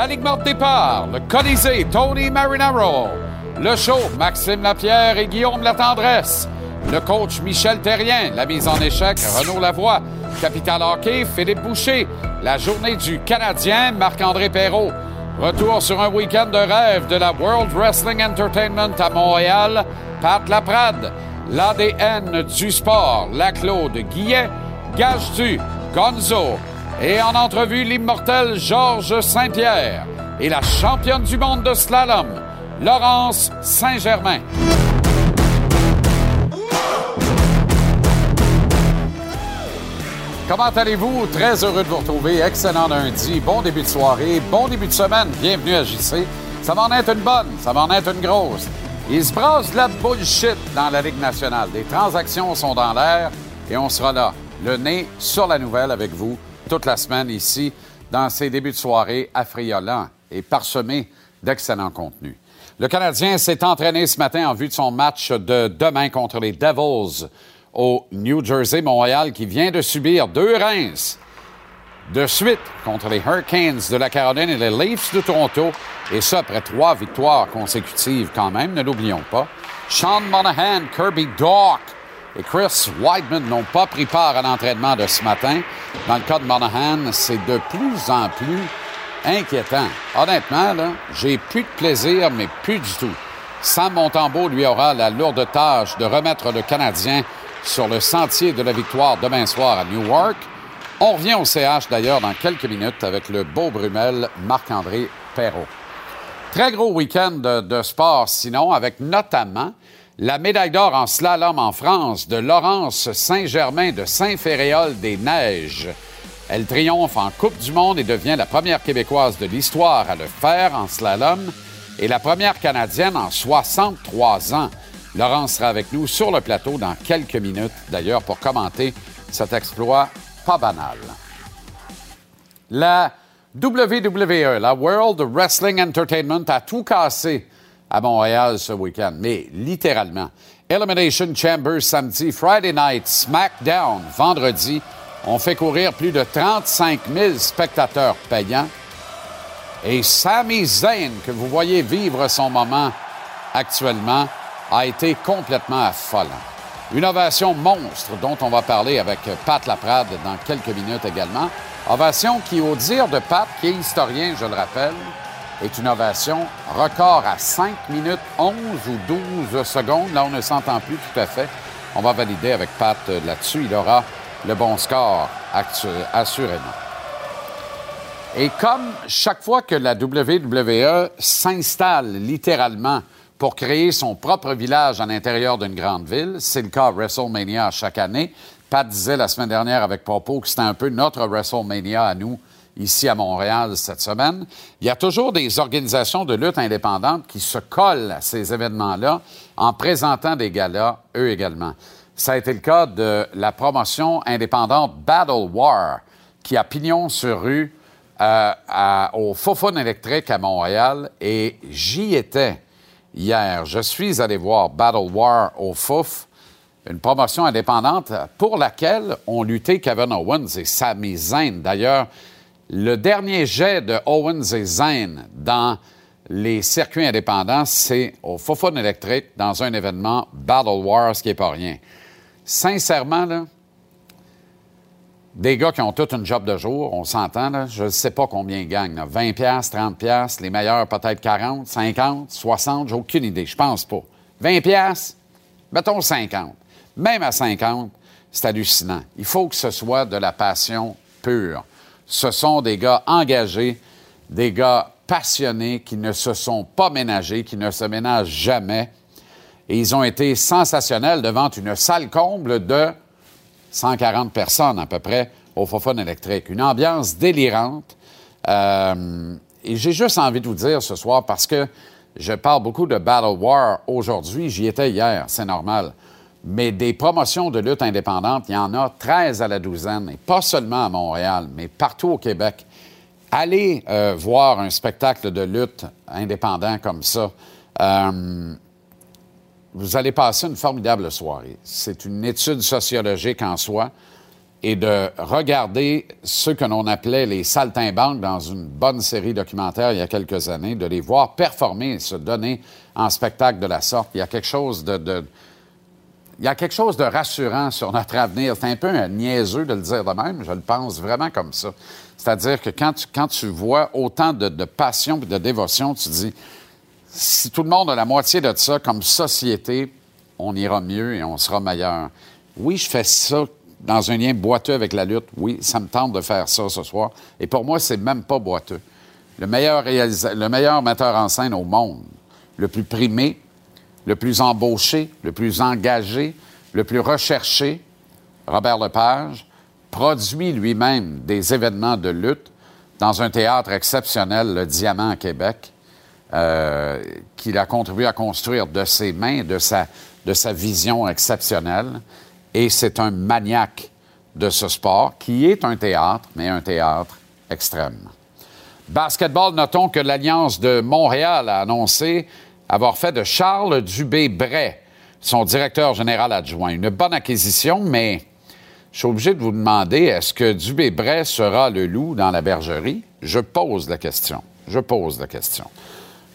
La Ligue morte départ, le Colisée, Tony Marinaro. Le show, Maxime Lapierre et Guillaume Latendresse. Le coach Michel Terrien, la mise en échec, Renaud Lavoie. Capital Hockey, Philippe Boucher. La journée du Canadien, Marc-André Perrault. Retour sur un week-end de rêve de la World Wrestling Entertainment à Montréal, Pat Laprade. L'ADN du sport, la Claude Guillet, Gage-Du, Gonzo. Et en entrevue, l'immortel Georges Saint-Pierre. Et la championne du monde de slalom, Laurence Saint-Germain. Comment allez-vous? Très heureux de vous retrouver. Excellent lundi. Bon début de soirée. Bon début de semaine. Bienvenue à JC. Ça m'en est une bonne. Ça m'en est une grosse. Il se brasse de la bullshit dans la Ligue nationale. Des transactions sont dans l'air et on sera là, le nez sur la nouvelle avec vous toute la semaine ici dans ces débuts de soirée affriolants et parsemés d'excellents contenus. Le Canadien s'est entraîné ce matin en vue de son match de demain contre les Devils au New Jersey, Montréal, qui vient de subir deux Reims de suite contre les Hurricanes de la Caroline et les Leafs de Toronto. Et ça, après trois victoires consécutives quand même, ne l'oublions pas. Sean Monahan, Kirby Dock et Chris Weidman n'ont pas pris part à l'entraînement de ce matin. Dans le cas de Monahan, c'est de plus en plus inquiétant. Honnêtement, là, j'ai plus de plaisir, mais plus du tout. Sam Montembeau lui aura la lourde tâche de remettre le Canadien sur le sentier de la victoire demain soir à Newark. On revient au CH d'ailleurs dans quelques minutes avec le beau Brumel Marc-André Perrault. Très gros week-end de, de sport sinon, avec notamment la médaille d'or en slalom en France de Laurence Saint-Germain de Saint-Féréol des Neiges. Elle triomphe en Coupe du Monde et devient la première Québécoise de l'histoire à le faire en slalom et la première Canadienne en 63 ans. Laurence sera avec nous sur le plateau dans quelques minutes, d'ailleurs, pour commenter cet exploit pas banal. La WWE, la World Wrestling Entertainment, a tout cassé à Montréal ce week-end, mais littéralement. Elimination Chamber samedi, Friday Night, SmackDown vendredi. On fait courir plus de 35 000 spectateurs payants. Et Sami Zayn, que vous voyez vivre son moment actuellement, a été complètement affolant. Une ovation monstre dont on va parler avec Pat Laprade dans quelques minutes également. Ovation qui, au dire de Pat, qui est historien, je le rappelle, est une ovation record à 5 minutes 11 ou 12 secondes. Là, on ne s'entend plus tout à fait. On va valider avec Pat euh, là-dessus. Il aura le bon score, assurément. Et comme chaque fois que la WWE s'installe littéralement pour créer son propre village à l'intérieur d'une grande ville, c'est le cas WrestleMania chaque année. Pat disait la semaine dernière avec Popo que c'était un peu notre WrestleMania à nous ici à Montréal cette semaine. Il y a toujours des organisations de lutte indépendantes qui se collent à ces événements-là en présentant des galas, eux également. Ça a été le cas de la promotion indépendante Battle War, qui a pignon sur rue euh, au Fofone électrique à Montréal et j'y étais hier. Je suis allé voir Battle War au Fouf, une promotion indépendante pour laquelle ont lutté Kevin Owens et Sami Zayn. D'ailleurs, le dernier jet de Owens et Zayn dans les circuits indépendants, c'est au Fofone électrique dans un événement Battle Wars, qui n'est pas rien. Sincèrement, là, des gars qui ont toute une job de jour, on s'entend, je ne sais pas combien ils gagnent. là. 20 pièces, 30 pièces, les meilleurs peut-être 40, 50, 60, j'ai aucune idée, je pense pas. 20 pièces, mettons 50. Même à 50, c'est hallucinant. Il faut que ce soit de la passion pure. Ce sont des gars engagés, des gars passionnés qui ne se sont pas ménagés, qui ne se ménagent jamais. Et ils ont été sensationnels devant une salle comble de 140 personnes à peu près au Fofone électrique. Une ambiance délirante. Euh, et j'ai juste envie de vous dire ce soir, parce que je parle beaucoup de Battle War aujourd'hui, j'y étais hier, c'est normal. Mais des promotions de lutte indépendante, il y en a 13 à la douzaine, et pas seulement à Montréal, mais partout au Québec. Allez euh, voir un spectacle de lutte indépendant comme ça. Euh, vous allez passer une formidable soirée. C'est une étude sociologique en soi et de regarder ceux que l'on appelait les saltimbanques dans une bonne série documentaire il y a quelques années, de les voir performer se donner en spectacle de la sorte. Il y a quelque chose de- il y a quelque chose de rassurant sur notre avenir. C'est un peu un niaiseux de le dire de même, je le pense vraiment comme ça. C'est-à-dire que quand tu, quand tu vois autant de, passion et de dévotion, tu dis, si tout le monde a la moitié de ça comme société, on ira mieux et on sera meilleur. Oui, je fais ça dans un lien boiteux avec la lutte. Oui, ça me tente de faire ça ce soir. Et pour moi, c'est même pas boiteux. Le meilleur, le meilleur metteur en scène au monde, le plus primé, le plus embauché, le plus engagé, le plus recherché, Robert Lepage, produit lui-même des événements de lutte dans un théâtre exceptionnel, le Diamant à Québec, euh, qu'il a contribué à construire de ses mains, de sa, de sa vision exceptionnelle. Et c'est un maniaque de ce sport qui est un théâtre, mais un théâtre extrême. Basketball, notons que l'Alliance de Montréal a annoncé avoir fait de Charles Dubé-Bray son directeur général adjoint. Une bonne acquisition, mais je suis obligé de vous demander, est-ce que Dubé-Bray sera le loup dans la bergerie? Je pose la question. Je pose la question.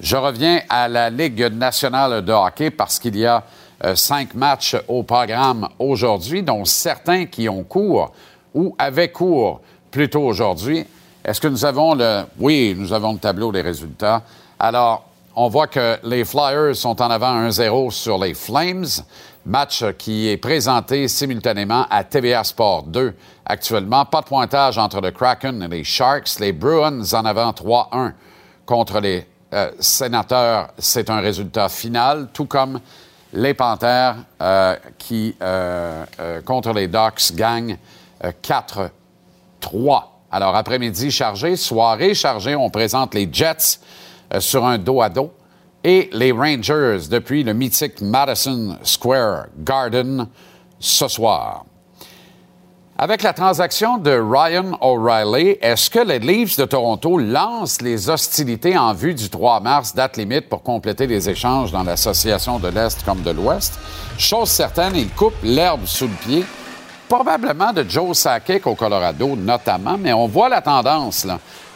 Je reviens à la Ligue nationale de hockey parce qu'il y a euh, cinq matchs au programme aujourd'hui, dont certains qui ont cours ou avaient cours plus tôt aujourd'hui. Est-ce que nous avons le... Oui, nous avons le tableau des résultats. Alors, on voit que les Flyers sont en avant 1-0 sur les Flames. Match qui est présenté simultanément à TVA Sport 2 actuellement. Pas de pointage entre le Kraken et les Sharks. Les Bruins en avant 3-1 contre les euh, Sénateurs. C'est un résultat final, tout comme les Panthers euh, qui, euh, contre les Ducks, gagnent euh, 4-3. Alors, après-midi chargé, soirée chargée, on présente les Jets sur un dos à dos et les Rangers depuis le mythique Madison Square Garden ce soir. Avec la transaction de Ryan O'Reilly, est-ce que les Leafs de Toronto lancent les hostilités en vue du 3 mars, date limite pour compléter les échanges dans l'association de l'Est comme de l'Ouest? Chose certaine, ils coupent l'herbe sous le pied, probablement de Joe Sakic au Colorado notamment, mais on voit la tendance.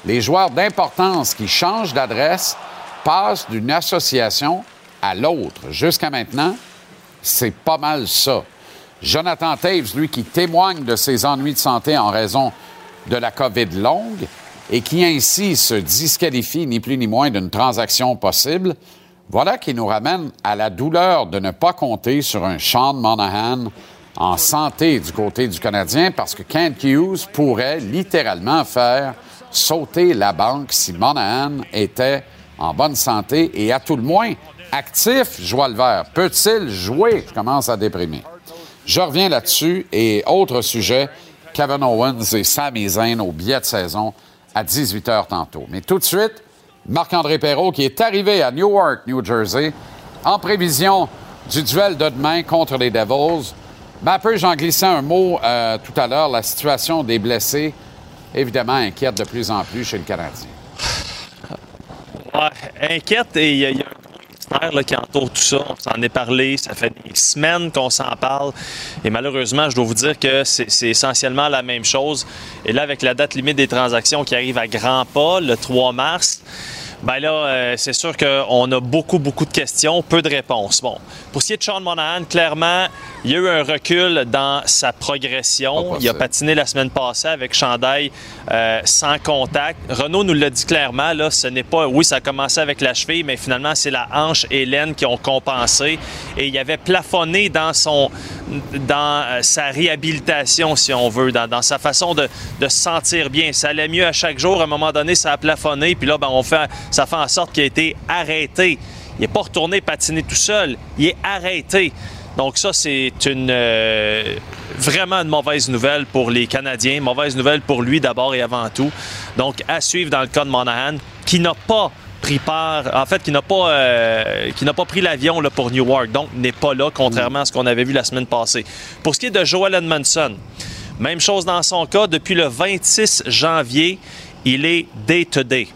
Les joueurs d'importance qui changent d'adresse passent d'une association à l'autre. Jusqu'à maintenant, c'est pas mal ça. Jonathan Taves, lui, qui témoigne de ses ennuis de santé en raison de la COVID longue et qui ainsi se disqualifie ni plus ni moins d'une transaction possible, voilà qui nous ramène à la douleur de ne pas compter sur un Sean Monahan en santé du côté du Canadien parce que Kent Hughes pourrait littéralement faire sauter la banque si Monahan était en bonne santé et à tout le moins actif, je vois le vert. Peut-il jouer? Je commence à déprimer. Je reviens là-dessus et autre sujet, Kevin Owens et Sami Zayn au billet de saison à 18h tantôt. Mais tout de suite, Marc-André Perrault qui est arrivé à Newark, New Jersey, en prévision du duel de demain contre les Devils. Mais un peu, j'en glissais un mot euh, tout à l'heure, la situation des blessés, évidemment, inquiète de plus en plus chez le Canadien. Inquiète et il y, a- un qui entoure tout ça. On s'en est parlé, ça fait des semaines qu'on s'en parle. Et malheureusement, je dois vous dire que c'est essentiellement la même chose. Et là, avec la date limite des transactions qui arrive à grands pas, le 3 mars, Ben là, euh, c'est sûr qu'on a beaucoup, beaucoup de questions, peu de réponses. Bon, pour ce qui est de Sean Monahan, clairement, il y a eu un recul dans sa progression. Il a patiné la semaine passée avec Chandail euh, sans contact. Renault nous l'a dit clairement, là, ce n'est pas, oui, ça a commencé avec la cheville, mais finalement, c'est la hanche et l'aine qui ont compensé. Et il avait plafonné dans son, dans euh, sa réhabilitation, si on veut, dans, sa façon de, de, se sentir bien. Ça allait mieux à chaque jour. À un moment donné, ça a plafonné. Puis là, ben, on fait ça fait en sorte qu'il a été arrêté. Il n'est pas retourné patiner tout seul, il est arrêté. Donc ça, c'est une euh, vraiment une mauvaise nouvelle pour les Canadiens, mauvaise nouvelle pour lui d'abord et avant tout. Donc à suivre dans le cas de Monahan, qui n'a pas pris part, en fait, qui n'a pas, euh, qui n'a pas pris l'avion pour Newark, donc n'est pas là, contrairement à ce qu'on avait vu la semaine passée. Pour ce qui est de Joel Edmondson, même chose dans son cas, depuis le 26 janvier, il est day-to-day.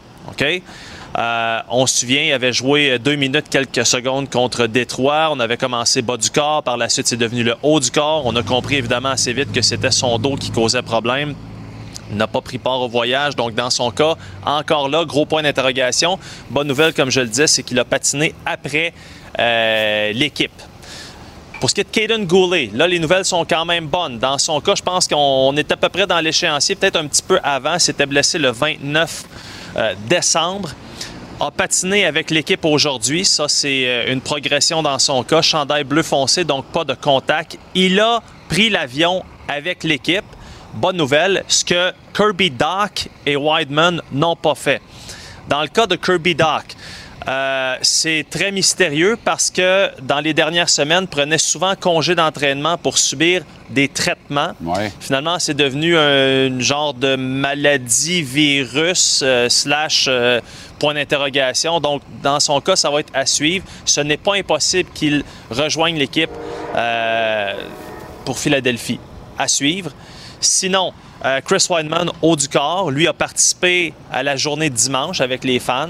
Euh, on se souvient, il avait joué deux minutes quelques secondes contre Détroit. On avait commencé bas du corps. Par la suite, c'est devenu le haut du corps. On a compris évidemment assez vite que c'était son dos qui causait problème. Il n'a pas pris part au voyage. Donc, dans son cas, encore là, gros point d'interrogation. Bonne nouvelle, comme je le disais, c'est qu'il a patiné après euh, l'équipe. Pour ce qui est de Caden Goulet, là, les nouvelles sont quand même bonnes. Dans son cas, je pense qu'on est à peu près dans l'échéancier, peut-être un petit peu avant. S'était blessé le 29 euh, décembre a patiné avec l'équipe aujourd'hui. Ça, c'est euh, une progression dans son cas. Chandail bleu foncé, donc pas de contact. Il a pris l'avion avec l'équipe. Bonne nouvelle, ce que Kirby Doc et Wideman n'ont pas fait. Dans le cas de Kirby Doc, euh, c'est très mystérieux parce que dans les dernières semaines, prenait souvent congé d'entraînement pour subir des traitements. Finalement, c'est devenu un, genre de maladie virus euh, slash euh, point d'interrogation. Donc, dans son cas, ça va être à suivre. Ce n'est pas impossible qu'il rejoigne l'équipe pour Philadelphie. À suivre. Sinon, Chris Weidman, haut du corps, lui a participé à la journée de dimanche avec les fans.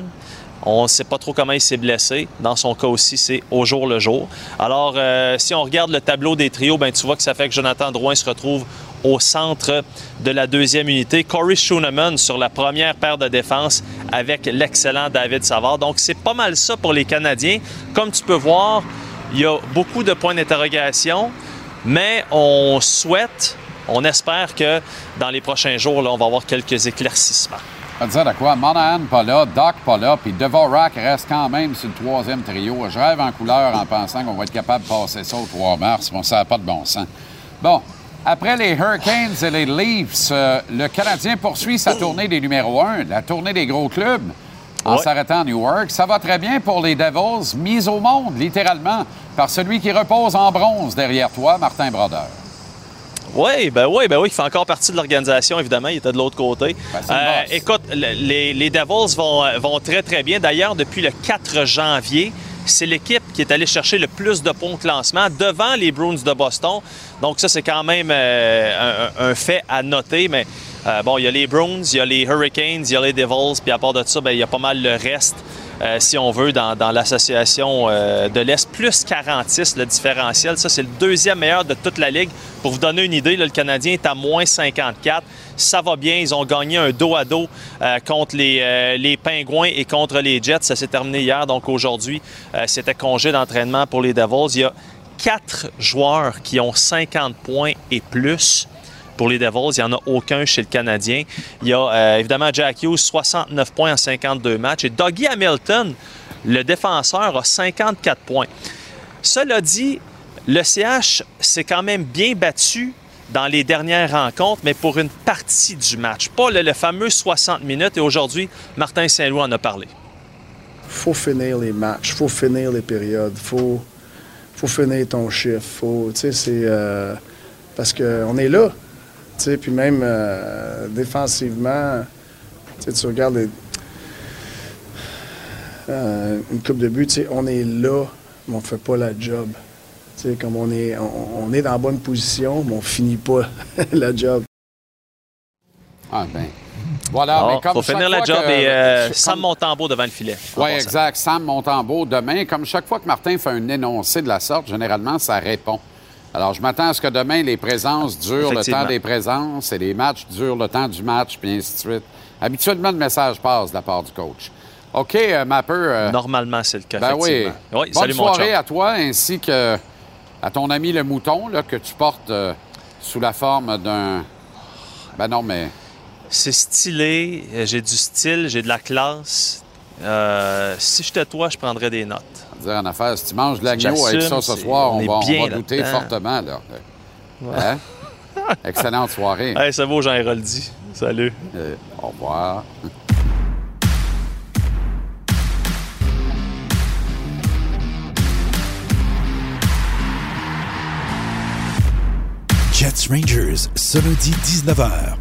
On ne sait pas trop comment il s'est blessé. Dans son cas aussi, c'est au jour le jour. Alors, euh, si on regarde le tableau des trios, ben, tu vois que ça fait que Jonathan Drouin se retrouve au centre de la deuxième unité. Corey Schooneman sur la première paire de défense avec l'excellent David Savard. Donc, c'est pas mal ça pour les Canadiens. Comme tu peux voir, il y a beaucoup de points d'interrogation, mais on souhaite, on espère que dans les prochains jours, là, on va avoir quelques éclaircissements. Va dire de quoi? Monahan pas là, Doc pas là, puis Devorak reste quand même sur le troisième trio. Je rêve en couleur en pensant qu'on va être capable de passer ça au 3 mars. Bon, ça n'a pas de bon sens. Bon, après les Hurricanes et les Leafs, euh, le Canadien poursuit sa tournée des numéros 1, la tournée des gros clubs, en s'arrêtant à Newark. Ça va très bien pour les Devils, mis au monde, littéralement, par celui qui repose en bronze derrière toi, Martin Brodeur. Oui, ben oui, ben oui, il fait encore partie de l'organisation, évidemment. Il était de l'autre côté. Ben, euh, écoute, les, les, Devils vont, euh, vont très, très bien. D'ailleurs, depuis le 4 janvier, c'est l'équipe qui est allée chercher le plus de points de classement devant les Bruins de Boston. Donc ça, c'est quand même euh, un, fait à noter. Mais bon, il y a les Bruins, il y a les Hurricanes, il y a les Devils, puis à part de ça, ben, il y a pas mal le reste. Euh, si on veut, dans, l'association euh, de l'Est. Plus 46, le différentiel. Ça, c'est le deuxième meilleur de toute la Ligue. Pour vous donner une idée, le Canadien est à moins 54. Ça va bien. Ils ont gagné un dos à dos euh, contre les, les, Pingouins et contre les Jets. Ça s'est terminé hier. Donc aujourd'hui, c'était congé d'entraînement pour les Devils. Il y a quatre joueurs qui ont 50 points et plus pour les Devils. Il n'y en a aucun chez le Canadien. Il y a euh, évidemment Jack Hughes, 69 points en 52 matchs. Et Dougie Hamilton, le défenseur, a 54 points. Cela dit, le CH s'est quand même bien battu dans les dernières rencontres, mais pour une partie du match. Pas le, fameux 60 minutes. Et aujourd'hui, Martin Saint-Louis en a parlé. Faut finir les matchs, faut finir les périodes, faut, faut finir ton chiffre. Faut, c'est, euh, parce qu'on est là. Puis même euh, défensivement, tu regardes euh, une coupe de but, on est là, mais on ne fait pas la job. comme on est, on, est dans la bonne position, mais on finit pas la job. Ah ben. Voilà, mais comme faut finir la job et euh, Sam Montembeau devant le filet. Oui, exact. Sam Montembeau demain. Comme chaque fois que Martin fait un énoncé de la sorte, généralement, ça répond. Alors, je m'attends à ce que demain, les présences durent le temps des présences et les matchs durent le temps du match, puis ainsi de suite. Habituellement, le message passe de la part du coach. OK, euh, Mapper. euh, Normalement, c'est le cas. ben oui. Bonne salut soirée à toi ainsi que à ton ami le mouton là, que tu portes euh, sous la forme d'un. Ben non, mais C'est stylé, euh, j'ai du style, j'ai de la classe. Euh, si j'étais toi, je prendrais des notes. on va dire en affaire, si tu manges de l'agneau avec ça ce c'est- soir, on va, on va goûter là-dedans. fortement. Là. Hein? Excellente soirée. Hey, ça vaut Jean Héroldi. Salut. Euh, au revoir. Jets Rangers, ce lundi 19h.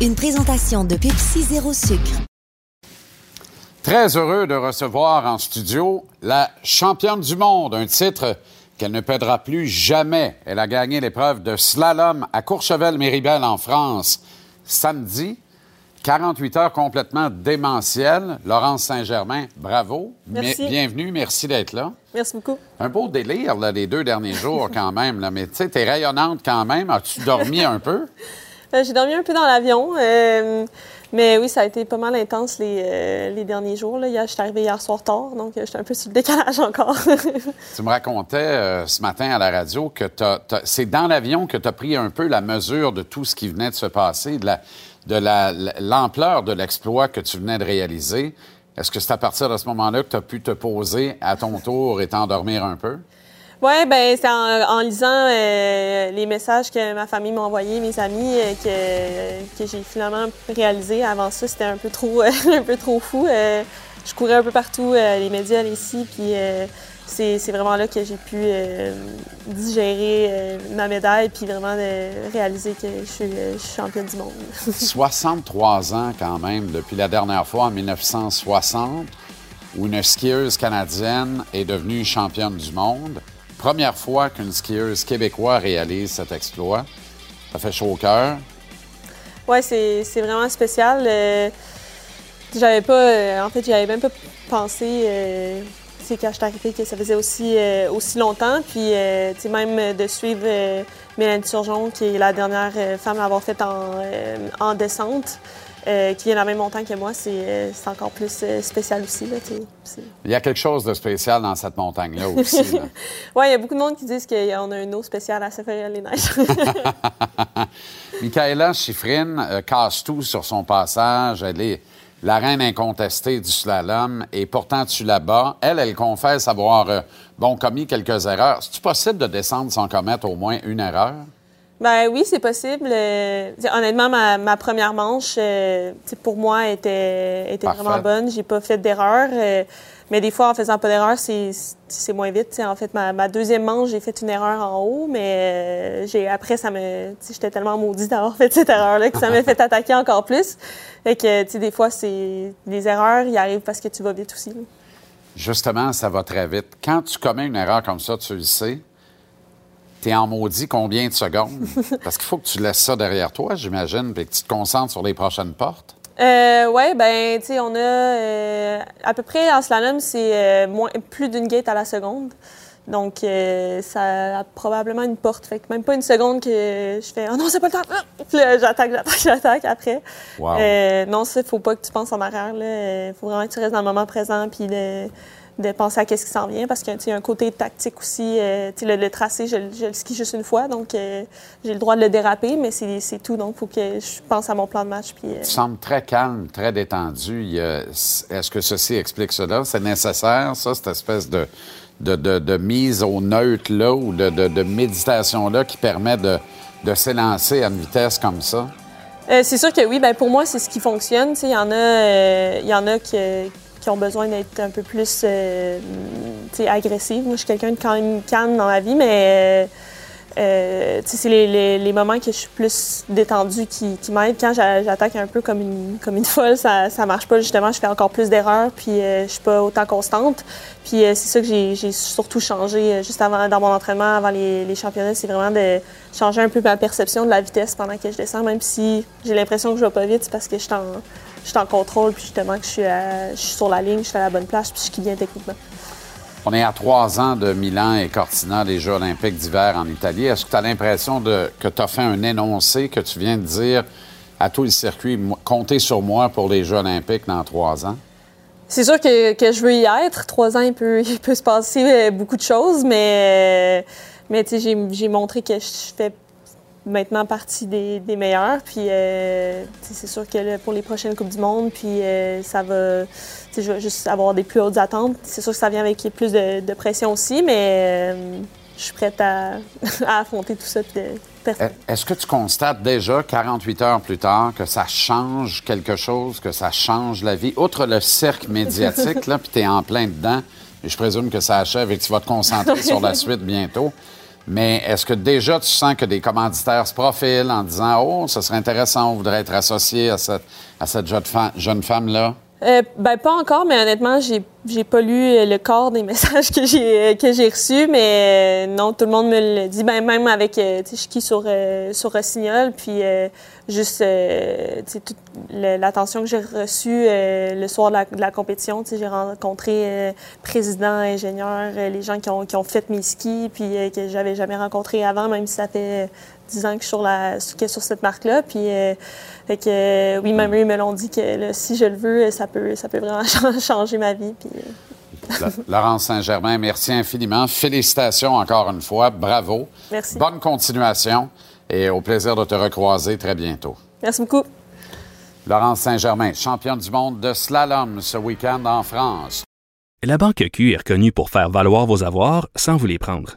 Une présentation de Pepsi Zéro Sucre. Très heureux de recevoir en studio la championne du monde, un titre qu'elle ne perdra plus jamais. Elle a gagné l'épreuve de slalom à Courchevel-Méribel en France samedi. 48 heures complètement démentielles. Laurence Saint-Germain, bravo. Merci. Bienvenue, merci d'être là. Merci beaucoup. Un beau délire, là, les deux derniers jours, quand même. Là. Mais tu sais, t'es rayonnante quand même. As-tu dormi un peu? Euh, J'ai dormi un peu dans l'avion, euh, mais oui, ça a été pas mal intense les, euh, derniers jours. Là. Je suis arrivée hier soir tard, donc euh, j'étais un peu sur le décalage encore. Tu me racontais euh, ce matin à la radio que c'est dans l'avion que tu as pris un peu la mesure de tout ce qui venait de se passer, de la- de la- l'ampleur de l'exploit que tu venais de réaliser. Est-ce que c'est à partir de ce moment-là que tu as pu te poser à ton tour et t'endormir un peu? Oui, ben c'est en, lisant euh, les messages que ma famille m'a envoyés, mes amis, euh, que, que j'ai finalement réalisé. Avant ça, c'était un peu trop, un peu trop fou. Euh, je courais un peu partout, euh, les médias, les ici, puis euh, c'est vraiment là que j'ai pu euh, digérer euh, ma médaille, puis vraiment euh, réaliser que euh, je suis championne du monde. 63 ans quand même, depuis la dernière fois en 1960, où une skieuse canadienne est devenue championne du monde. Première fois qu'une skieuse québécoise réalise cet exploit. Ça fait chaud au cœur. Ouais, c'est vraiment spécial. Euh, j'avais pas, euh, en fait, j'avais même pas pensé, euh, quand je suis que ça faisait aussi, euh, aussi longtemps. Puis, même de suivre Mélanie Turgeon, qui est la dernière femme à l'avoir fait en, en descente, euh, qui vient de la même montagne que moi, c'est euh, encore plus euh, spécial aussi. Là, Il y a quelque chose de spécial dans cette montagne-là aussi. Ouais, il y a beaucoup de monde qui disent qu'on a une eau spéciale à Safari les neiges. Michaela Schifrin euh, casse tout sur son passage. Elle est la reine incontestée du slalom et pourtant tu la bats. Elle, elle confesse avoir euh, bon, commis quelques erreurs. C'est-tu possible de descendre sans commettre au moins une erreur? Ben oui, c'est possible. Euh, honnêtement, ma, ma première manche, euh, pour moi, était, était Parfait. vraiment bonne. J'ai pas fait d'erreur. euh, mais des fois, en faisant pas d'erreur, c'est moins vite. t'sais. En fait, ma, ma deuxième manche, j'ai fait une erreur en haut, mais j'ai après, ça me, j'étais tellement maudite d'avoir fait cette erreur-là que ça m'a fait attaquer encore plus. Fait que, des fois, c'est les erreurs, ils arrivent parce que tu vas vite aussi. là. Justement, ça va très vite. Quand tu commets une erreur comme ça, tu le sais, tu es en maudit combien de secondes? Parce qu'il faut que tu laisses ça derrière toi, j'imagine, et que tu te concentres sur les prochaines portes. Euh, ouais, ben, tu sais, on a euh, à peu près en slalom, c'est euh, moins, plus d'une gate à la seconde. Donc, euh, ça a probablement une porte. Fait que même pas une seconde que je fais, oh non, c'est pas le temps. Ah! Puis là, j'attaque, j'attaque, j'attaque après. Wow. Euh, non, ça, faut pas que tu penses en arrière. Il faut vraiment que tu restes dans le moment présent puis de, de penser à qu'est-ce qui s'en vient parce qu'il y a un côté tactique aussi. euh, le, le tracé, je, je le skie juste une fois, donc euh, j'ai le droit de le déraper, mais c'est tout. Donc, il faut que je pense à mon plan de match. Puis, euh, Tu sembles très calme, très détendu. Est-ce que ceci explique cela? C'est nécessaire, ça, cette espèce de, de, de- de mise au neutre là ou de, méditation-là qui permet de, de s'élancer à une vitesse comme ça? C'est sûr que oui, ben pour moi, c'est ce qui fonctionne. Il y en a, il y en a qui, qui ont besoin d'être un peu plus euh. Moi, je suis quelqu'un de quand même calme dans la vie, mais euh, euh, c'est les, moments que je suis plus détendue qui, qui m'aident. Quand j'a- j'attaque un peu comme une, comme une folle, ça, ça marche pas. Justement, je fais encore plus d'erreurs, puis euh, je suis pas autant constante. Puis euh, c'est ça que j'ai surtout changé juste avant dans mon entraînement, avant les, les championnats, c'est vraiment de changer un peu ma perception de la vitesse pendant que je descends, même si j'ai l'impression que je vais pas vite, parce que je suis en, je suis en contrôle, puis justement que je suis, à- je suis sur la ligne, je suis à la bonne place, puis je skie bien techniquement. On est à trois ans de Milan et Cortina, des Jeux olympiques d'hiver en Italie. Est-ce que tu as l'impression de, que tu as fait un énoncé, que tu viens de dire à tout le circuit, comptez sur moi pour les Jeux olympiques dans trois ans? c'est sûr que, que, je veux y être. Trois ans, il peut, il peut se passer beaucoup de choses, mais, mais j'ai montré que je fais maintenant partie des, des meilleurs. Puis euh, c'est sûr que pour les prochaines Coupes du Monde, puis euh, ça va. Je vais juste avoir des plus hautes attentes. C'est sûr que ça vient avec plus de, de pression aussi, mais euh, je suis prête à, à, affronter tout ça. Est-ce que tu constates déjà, 48 heures plus tard, que ça change quelque chose, que ça change la vie? Outre le cercle médiatique, là, puis tu es en plein dedans, et je présume que ça achève et que tu vas te concentrer sur la suite bientôt. Mais est-ce que déjà tu sens que des commanditaires se profilent en disant Oh, ce serait intéressant, on voudrait être associé à cette, à cette jeune femme-là? Euh, ben, pas encore, mais honnêtement, j'ai, j'ai pas lu le corps des messages que j'ai, que j'ai reçus, mais euh, non, tout le monde me le dit, ben, même avec, euh, tu sur, euh, sur Rossignol, puis juste, toute l'attention que j'ai reçue le soir de la, compétition, tu sais, j'ai rencontré président, ingénieur, les gens qui ont, qui ont fait mes skis, puis que j'avais jamais rencontré avant, même si ça fait 10 ans que je suis sur, la, sur cette marque-là, puis fait que, euh, oui, même eux, ils me l'ont dit que si je le veux, ça peut, ça peut vraiment changer ma vie. Puis, euh. Laurence Saint-Germain, merci infiniment. Félicitations encore une fois. Bravo. Merci. Bonne continuation et au plaisir de te recroiser très bientôt. Merci beaucoup. Laurence Saint-Germain, championne du monde de slalom ce week-end en France. La Banque Q est reconnue pour faire valoir vos avoirs sans vous les prendre.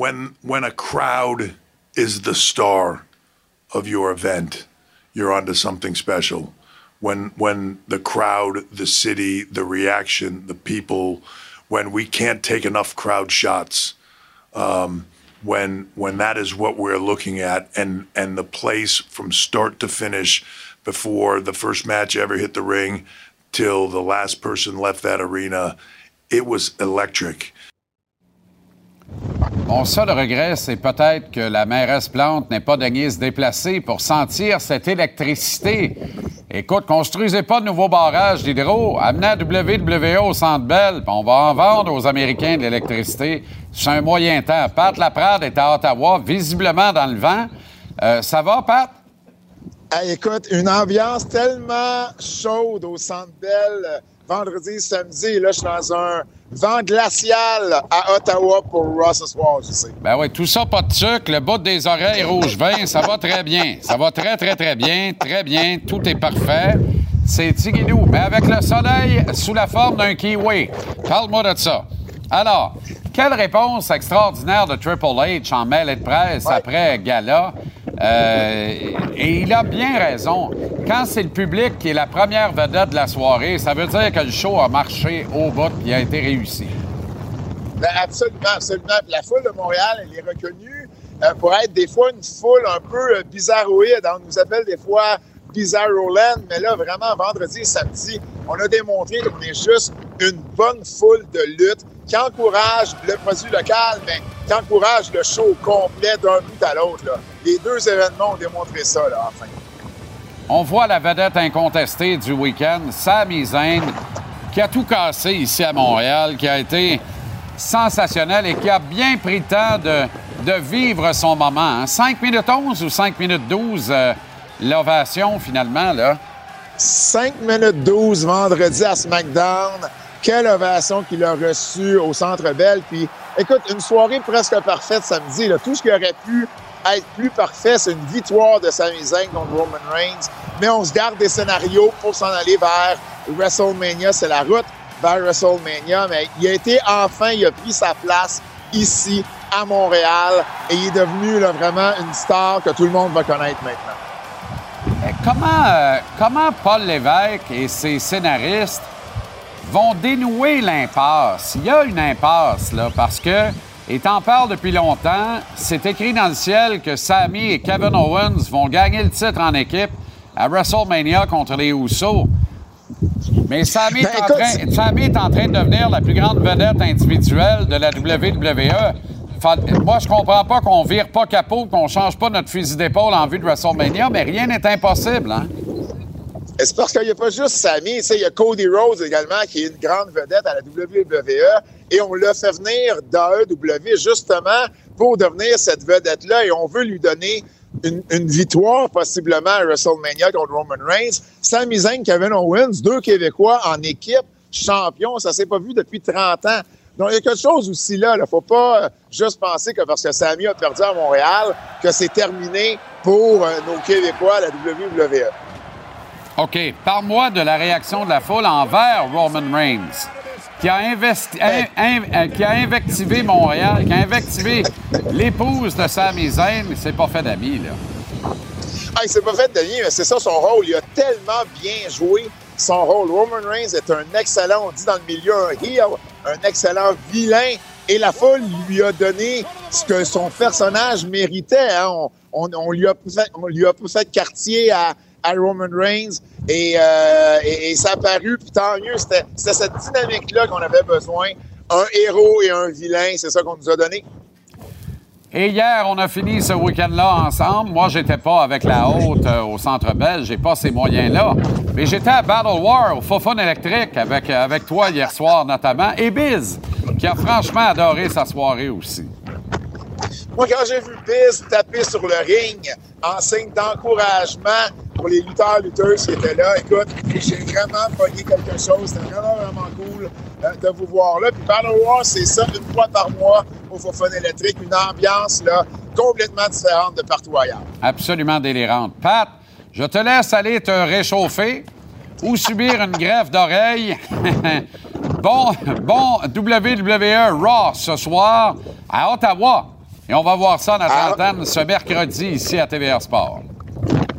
When, when a crowd is the star of your event, you're onto something special. When when the crowd, the city, the reaction, the people, when we can't take enough crowd shots, um, when when that is what we're looking at, and and the place from start to finish, before the first match ever hit the ring, till the last person left that arena, it was electric. Mon seul regret, c'est peut-être que la mairesse Plante n'ait pas daigné se déplacer pour sentir cette électricité. Écoute, construisez pas de nouveaux barrages d'hydro, amenez WWE au Centre Bell, on va en vendre aux Américains de l'électricité. C'est un moyen temps. Pat Laprade est à Ottawa, visiblement dans le vent. Euh, ça va, Pat? écoute, une ambiance tellement chaude au Centre Bell vendredi, samedi. Là, je suis dans un vent glacial à Ottawa pour Ross ce soir, je sais. Ben oui, tout ça, pas de sucre, le bout des oreilles rouge vin, ça va très bien. Ça va très, très, très bien, très bien. Tout est parfait. C'est tiguidou, mais avec le soleil sous la forme d'un kiwi. Parle-moi de ça. Alors, quelle réponse extraordinaire de Triple H en mêlée de presse après Gala? Euh, et il a bien raison. Quand c'est le public qui est la première vedette de la soirée, ça veut dire que le show a marché au bout et a été réussi. Ben absolument, absolument. La foule de Montréal, elle est reconnue euh, pour être des fois une foule un peu euh, bizarroïde. On nous appelle des fois Bizarre Roland, mais là, vraiment, vendredi et samedi, on a démontré qu'on est juste une bonne foule de lutte qui encourage le produit local, mais qui encourage le show complet d'un bout à l'autre. Les deux événements ont démontré ça, là, enfin. On voit la vedette incontestée du week-end, Sami Zayn, qui a tout cassé ici à Montréal, qui a été sensationnel et qui a bien pris le temps de, de vivre son moment. 5 hein. minutes 11 ou 5 minutes 12, euh, l'ovation finalement, là? 5 minutes 12 vendredi à SmackDown. Quelle ovation qu'il a reçue au Centre Bell. Puis, écoute, une soirée presque parfaite samedi. Tout ce qui aurait pu être plus parfait, c'est une victoire de Sami Zayn contre Roman Reigns. Mais on se garde des scénarios pour s'en aller vers WrestleMania. C'est la route vers WrestleMania. Mais il a été enfin, il a pris sa place ici à Montréal et il est devenu vraiment une star que tout le monde va connaître maintenant. Comment, euh, comment Paul Lévesque et ses scénaristes vont dénouer l'impasse. Il y a une impasse, là, parce que, et t'en parles depuis longtemps, c'est écrit dans le ciel que Sammy et Kevin Owens vont gagner le titre en équipe à WrestleMania contre les Usos. Mais Sammy est, Ben, est en train de devenir la plus grande vedette individuelle de la WWE. Moi, je comprends pas qu'on vire pas capot, qu'on change pas notre fusil d'épaule en vue de WrestleMania, mais rien n'est impossible, hein? Et C'est parce qu'il n'y a pas juste sais, il y a Cody Rhodes également, qui est une grande vedette à la WWE, et on l'a fait venir d'AEW justement pour devenir cette vedette-là, et on veut lui donner une, victoire possiblement à WrestleMania contre Roman Reigns. Sami Zayn, Kevin Owens, deux Québécois en équipe, champions, ça s'est pas vu depuis 30 ans. Donc, il y a quelque chose aussi là. Il ne faut pas euh, juste penser que parce que Sami a perdu à Montréal, que c'est terminé pour euh, nos Québécois à la. WWE. OK. Parle-moi de la réaction de la foule envers Roman Reigns, qui a, investi, in- in- euh, qui a invectivé Montréal, qui a invectivé l'épouse de Sami Zayn. C'est pas fait d'amis, là. Ah, il s'est pas fait lien, mais c'est ça son rôle. Il a tellement bien joué son rôle. Roman Reigns est un excellent, on dit dans le milieu, un heel, un excellent vilain. Et la foule lui a donné ce que son personnage méritait. hein. On, lui a fait, on lui a quartier à, à Roman Reigns et, euh, et, ça a paru, puis tant mieux. C'était cette dynamique-là qu'on avait besoin. Un héros et un vilain, c'est ça qu'on nous a donné. Et hier, on a fini ce week-end-là ensemble. Moi, j'étais pas avec la haute euh, au Centre Bell. J'ai pas ces moyens-là. Mais j'étais à Battle War, au Fofone électrique, avec, avec toi hier soir notamment. Et Biz, qui a franchement adoré sa soirée aussi. Moi, quand j'ai vu Biz taper sur le ring en signe d'encouragement pour les lutteurs, lutteuses qui étaient là, écoute, j'ai vraiment pogné quelque chose. C'était vraiment, vraiment cool euh, de vous voir là. Puis Battle War, c'est ça, une fois par mois au Fofone électrique, une ambiance là, complètement différente de partout ailleurs. Absolument délirante. Pat, je te laisse aller te réchauffer ou subir une greffe d'oreille. bon, bon WWE Raw ce soir à Ottawa. Et on va voir ça à notre antenne ce mercredi ici à TVR Sport.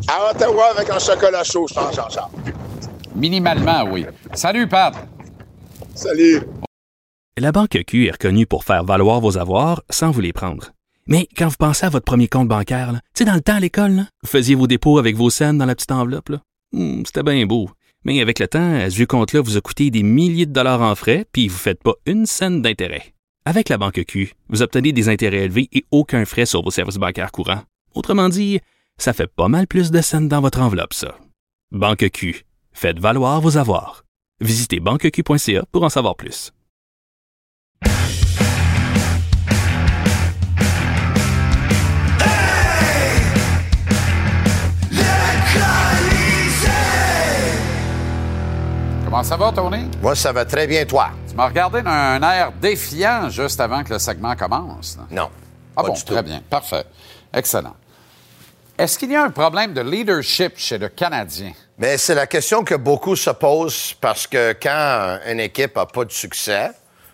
À Ottawa, avec un chocolat chaud, Jean-Charles. Minimalement, oui. Salut, Pat. Salut. La Banque Q est reconnue pour faire valoir vos avoirs sans vous les prendre. Mais quand vous pensez à votre premier compte bancaire, tu sais, dans le temps à l'école, là, vous faisiez vos dépôts avec vos scènes dans la petite enveloppe. là. Hmm, C'était bien beau. Mais avec le temps, à ce compte-là vous a coûté des milliers de dollars en frais, puis vous ne faites pas une scène d'intérêt. Avec la Banque Q, vous obtenez des intérêts élevés et aucun frais sur vos services bancaires courants. Autrement dit, ça fait pas mal plus de scènes dans votre enveloppe, ça. Banque Q. Faites valoir vos avoirs. Visitez banqueq.ca pour en savoir plus. Comment ça va, Tony? Moi, ça va très bien, toi. Tu m'as regardé d'un air défiant juste avant que le segment commence. là. Non. Ah bon, tout. très bien. Parfait. Excellent. Est-ce qu'il y a un problème de leadership chez le Canadien? Mais c'est la question que beaucoup se posent parce que quand une équipe n'a pas de succès,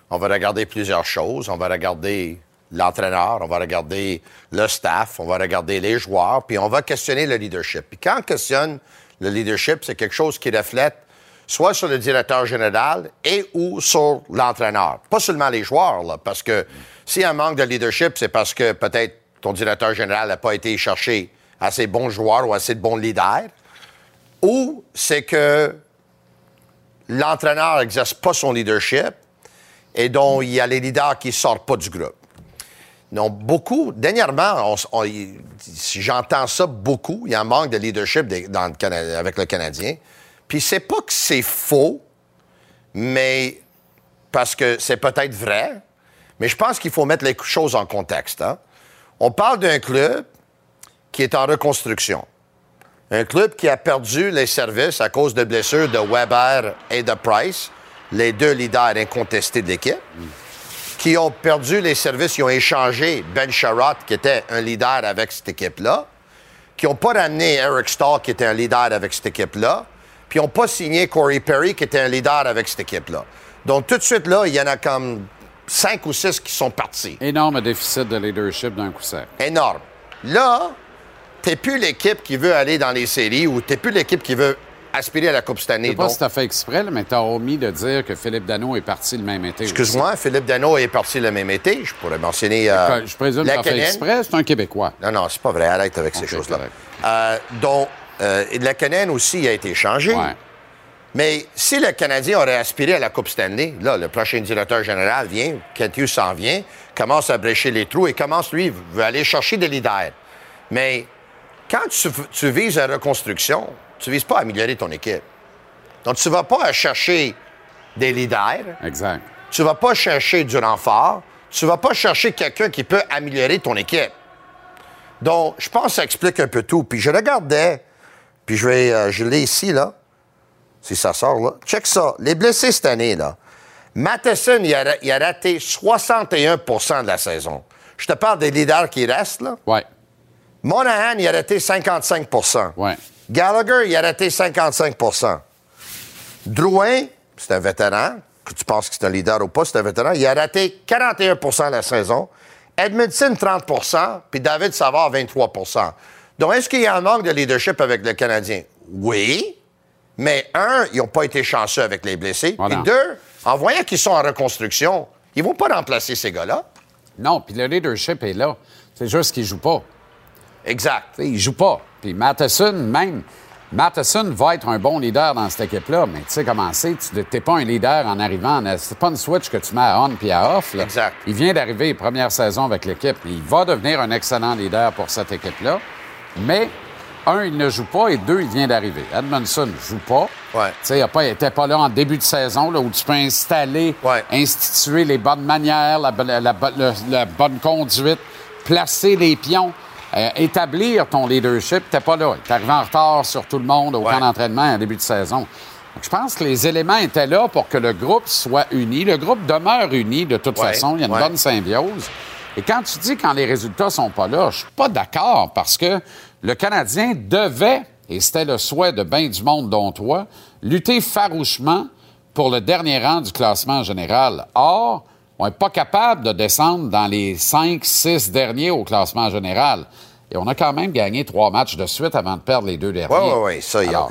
on va regarder plusieurs choses. On va regarder l'entraîneur, on va regarder le staff, on va regarder les joueurs, puis on va questionner le leadership. Puis quand on questionne le leadership, c'est quelque chose qui reflète soit sur le directeur général et ou sur l'entraîneur. Pas seulement les joueurs, parce que s'il y a un manque de leadership, c'est parce que peut-être ton directeur général n'a pas été chercher assez bons joueurs ou assez de bons leaders, ou c'est que l'entraîneur n'exerce pas son leadership et donc il y a les leaders qui ne sortent pas du groupe. Donc, beaucoup, dernièrement, j'entends ça beaucoup, il y a un manque de leadership avec le Canadien. Puis c'est pas que c'est faux, mais parce que c'est peut-être vrai, mais je pense qu'il faut mettre les choses en contexte. hein. On parle d'un club qui est en reconstruction. Un club qui a perdu les services à cause de blessures de Weber et de Price, les deux leaders incontestés de l'équipe, qui ont perdu les services, ils ont échangé Ben Sherratt, qui était un leader avec cette équipe-là, qui n'ont pas ramené Eric Stahl, qui était un leader avec cette équipe-là, puis ils n'ont pas signé Corey Perry, qui était un leader avec cette équipe-là. Donc, tout de suite, là, il y en a comme cinq ou six qui sont partis. Énorme déficit de leadership d'un coup sec. Énorme. Là, t'es plus l'équipe qui veut aller dans les séries ou t'es plus l'équipe qui veut aspirer à la Coupe cette Je année. sais pas Donc, si t'as fait exprès, là, mais t'as omis de dire que Philippe Dano est parti le même été. excuse-moi, Philippe Dano est parti le même été. Je pourrais mentionner. euh, Je présume que t'as fait exprès, c'est un Québécois. Non, non, c'est pas vrai. Arrête avec ces choses-là. Euh, donc, Euh, et le Canadien aussi a été changé. Mais si le Canadien aurait aspiré à la Coupe Stanley, là, le prochain directeur général vient, Kent Hughes s'en vient, commence à brécher les trous et commence, lui, veut aller chercher des leaders. Mais quand tu, tu vises la reconstruction, tu ne vises pas à améliorer ton équipe. Donc, tu ne vas pas chercher des leaders. Exact. Tu ne vas pas chercher du renfort. Tu ne vas pas chercher quelqu'un qui peut améliorer ton équipe. Donc, je pense que ça explique un peu tout. Puis je regardais, puis je vais, euh, je l'ai ici, là. Si ça sort, là. Check ça. Les blessés cette année, là. Matheson, il a, il a raté 61% de la saison. Je te parle des leaders qui restent, là. Ouais. Monahan, il a raté 55% Ouais. Gallagher, il a raté 55% Drouin, c'est un vétéran, que tu penses que c'est un leader ou pas, c'est un vétéran, il a raté 41% la saison. Edmondson, 30% puis David Savard, 23 Donc, est-ce qu'il y a un manque de leadership avec le Canadien? Oui. Mais un, ils n'ont pas été chanceux avec les blessés. Et deux, en voyant qu'ils sont en reconstruction, ils ne vont pas remplacer ces gars-là. Non, puis le leadership est là. C'est juste qu'ils ne jouent pas. Exact. T'sais, il joue pas. Puis Matheson, même, Matheson va être un bon leader dans cette équipe-là, mais tu sais comment c'est, tu n'es pas un leader en arrivant. C'est pas une switch que tu mets à on puis à off. Là. Exact. Il vient d'arriver, première saison avec l'équipe. Il va devenir un excellent leader pour cette équipe-là. Mais, un, il ne joue pas, et deux, il vient d'arriver. Edmondson ne jout pas. Ouais. Tu sais, il n'était pas là en début de saison, là, où tu peux installer, instituer les bonnes manières, la, la- la- la- la bonne conduite, placer les pions. euh, établir ton leadership, t'es pas là. T'es arrivé en retard sur tout le monde au camp d'entraînement en début de saison. Donc, je pense que les éléments étaient là pour que le groupe soit uni. Le groupe demeure uni de toute Ouais, façon. Il y a une ouais. bonne symbiose. Et quand tu dis quand les résultats sont pas là, je suis pas d'accord parce que le Canadien devait, et c'était le souhait de bien du monde dont toi, lutter farouchement pour le dernier rang du classement général. Or, on n'est pas capable de descendre dans les 5, 6 derniers au classement général. Et on a quand même gagné trois matchs de suite avant de perdre les deux derniers. Ouais, ouais, ouais, ça, il y a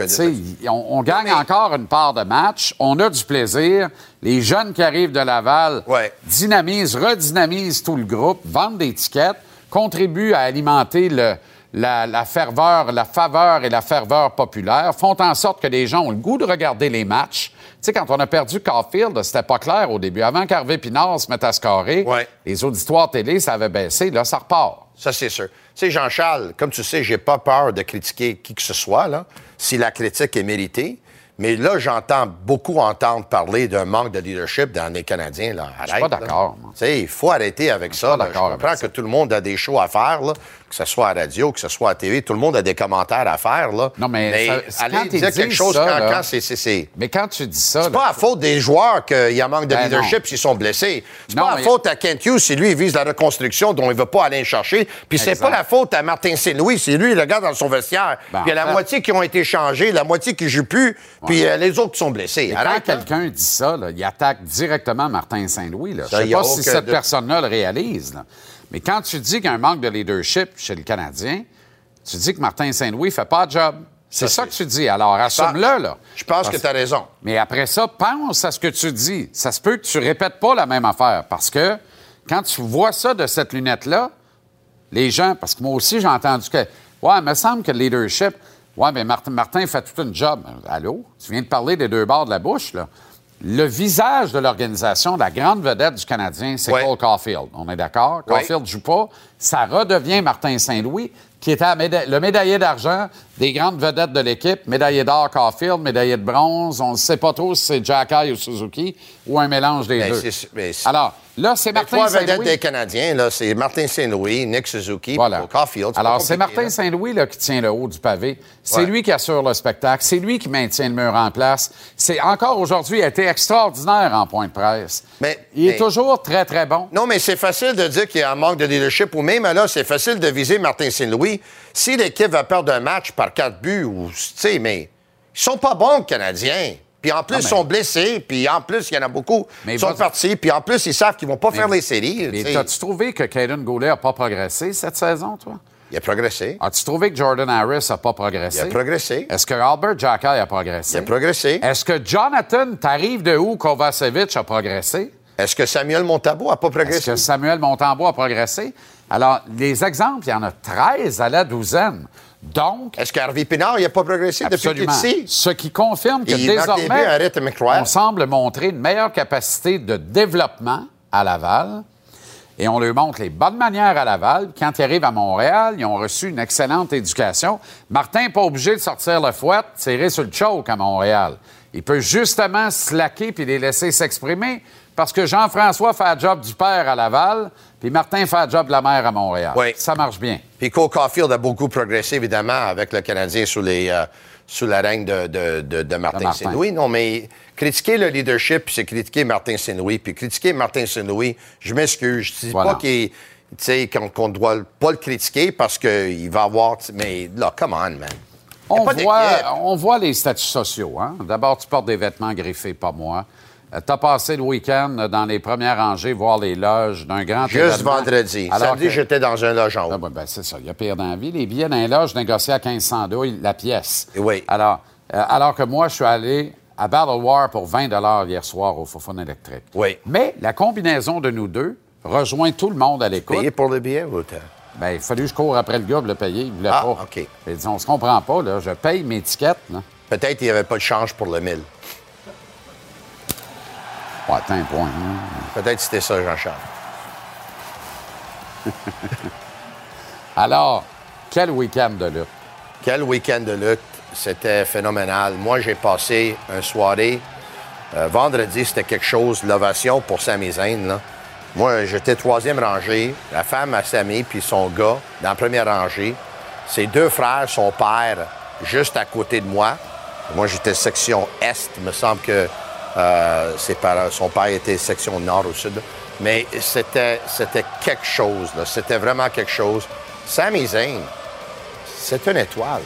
on, on gagne encore une part de match. On a du plaisir. Les jeunes qui arrivent de Laval dynamisent, redynamisent tout le groupe, vendent des tickets, contribuent à alimenter le- la, la ferveur, la faveur et la ferveur populaire, font en sorte que les gens ont le goût de regarder les matchs. Tu sais, quand on a perdu Caulfield, c'était pas clair au début. Avant qu'Harvey Pinard se mette à scorer, les auditoires télé, ça avait baissé. Là, ça repart. Ça, c'est sûr. Tu sais, Jean-Charles, comme tu sais, j'ai pas peur de critiquer qui que ce soit, là, si la critique est méritée. Mais là, j'entends beaucoup entendre parler d'un manque de leadership dans les Canadiens. Là. Je suis pas d'accord, il faut arrêter avec ça. là. Je comprends que tout le monde a des shows à faire, là, que ce soit à radio, que ce soit à TV. Tout le monde a des commentaires à faire. Là. Non, mais ça- c'est quand allez dire quelque chose ça, quand, c'est- Mais quand tu dis ça... C'est pas à faute des joueurs qu'il y a manque de Ben leadership s'ils sont blessés. C'est pas à mais- faute à Kent Hughes si lui, il vise la reconstruction dont il veut pas aller chercher. Puis c'est pas la faute à Martin Saint-Louis si lui, il regarde dans son vestiaire. Ben, puis il y a la moitié qui ont été changés, la moitié qui jouent plus, puis euh, les autres qui sont blessés. Mais quand hein. quelqu'un dit ça, là, il attaque directement Martin Saint-Louis. là. Je ne sais pas si cette personne-là le réalise. là. Mais quand tu dis qu'il y a un manque de leadership chez le Canadien, tu dis que Martin Saint-Louis fait pas de job. C'est ça, que tu dis. Alors, assume-le, là. Je pense Parce- que tu as raison. Mais après ça, pense à ce que tu dis. Ça se peut que tu répètes pas la même affaire. Parce que quand tu vois ça de cette lunette-là, les gens, parce que moi aussi, j'ai entendu que, ouais, il me semble que le leadership, ouais, mais Martin, Martin fait tout une job. Allô? Tu viens de parler des deux bords de la bouche, là. Le visage de l'organisation, la grande vedette du Canadien, c'est Ouais. Cole Caulfield. On est d'accord? Ouais. Caulfield ne joue pas. Ça redevient Martin Saint-Louis, qui était méda- le médaillé d'argent des grandes vedettes de l'équipe. Médaillé d'or Caulfield, médaillé de bronze. On ne sait pas trop si c'est Jacky ou Suzuki ou un mélange des Mais deux. mais c'est- Alors, là, c'est Les Martin trois vedettes Saint-Louis. des Canadiens, là, c'est Martin Saint-Louis, Nick Suzuki, Voilà. Paul Caulfield. Alors, c'est Martin. Saint-Louis là, qui tient le haut du pavé. C'est Ouais. lui qui assure le spectacle. C'est lui qui maintient le mur en place. C'est encore aujourd'hui, il a été extraordinaire en point de presse. Mais, il est mais- toujours très, très bon. Non, mais c'est facile de dire qu'il y a un manque de leadership, ou même là, c'est facile de viser Martin Saint-Louis. Si l'équipe va perdre un match par quatre buts, ou, tu sais, mais ils sont pas bons, les Canadiens. Puis en plus, Non, ils sont blessés, puis en plus, il y en a beaucoup qui sont partis, puis en plus, ils savent qu'ils vont pas Mais- faire les séries. Mais tu sais. t'as-tu trouvé que Caden Goulet n'a pas progressé cette saison, toi? Il a progressé. As-tu trouvé que Jordan Harris n'a pas progressé? Il a progressé. Est-ce que Albert Jacka a progressé? Il a progressé. Est-ce que Jonathan, t'arrives de où, Kovacevic a progressé? Est-ce que Samuel Montabo a pas Est-ce progressé? que Samuel Montembois a progressé? Alors, les exemples, il y en a 13 à la douzaine. Donc. Est-ce qu'Harvey Pinard n'a pas progressé absolument. depuis qu'il est ici? Ce qui confirme que Il désormais, on semble montrer une meilleure capacité de développement à Laval. Et on leur montre les bonnes manières à Laval. Quand ils arrivent à Montréal, ils ont reçu une excellente éducation. Martin n'est pas obligé de sortir le fouet, tirer sur le choke à Montréal. Il peut justement slacker puis les laisser s'exprimer parce que Jean-François fait le job du père à Laval, puis Martin fait le job de la mère à Montréal. Oui. Ça marche bien. Puis Cole Caulfield a beaucoup progressé, évidemment, avec le Canadien sous, les, euh, sous la règne de, de, de, de Martin. Saint-Louis. Non, mais critiquer le leadership, puis c'est critiquer Martin Saint-Louis. Puis critiquer Martin Saint-Louis, je m'excuse. Je dis Voilà. pas qu'il- qu'on qu'on doit pas le critiquer parce qu'il va avoir... Mais là, come on, man. On voit, on voit les statuts sociaux. Hein? D'abord, tu portes des vêtements griffés, pas moi. Tu as passé le week-end euh, dans les premières rangées voir les loges d'un grand Juste événement. vendredi. Alors Samedi, que- j'étais dans un logis en haut. Ah, ben, ben, c'est ça, il y a pire dans la vie. Les billets dans les loges négociés à 1500 douilles la pièce. Oui. Alors, euh, alors que moi, je suis allé à Battle War pour 20 hier soir au Fofone électrique. Oui. Mais la combinaison de nous deux rejoint tout le monde à l'écoute. Payé pour le billet ou t'as- Ben, il fallu que je cours après le gars pour le payer. Il voulait Ah, pas. OK. Il dit, on se comprend pas, là. Je paye mes tickets, là. Peut-être qu'il n'y avait pas de change pour le 1000. Un point. hein. Peut-être que c'était ça, Jean-Charles. Alors, quel week-end de lutte? Quel week-end de lutte? C'était phénoménal. Moi, j'ai passé une soirée. euh, vendredi, c'était quelque chose, l'ovation pour Sami Zayn. Là. Moi, j'étais troisième rangée. La femme à Sami puis son gars dans la première rangée. Ses deux frères, son père, juste à côté de moi. Moi, j'étais section Est. Il me semble que euh, ses parents- son père était section Nord ou Sud. Mais c'était, c'était quelque chose. là. C'était vraiment quelque chose. Sami Zayn, c'est une étoile.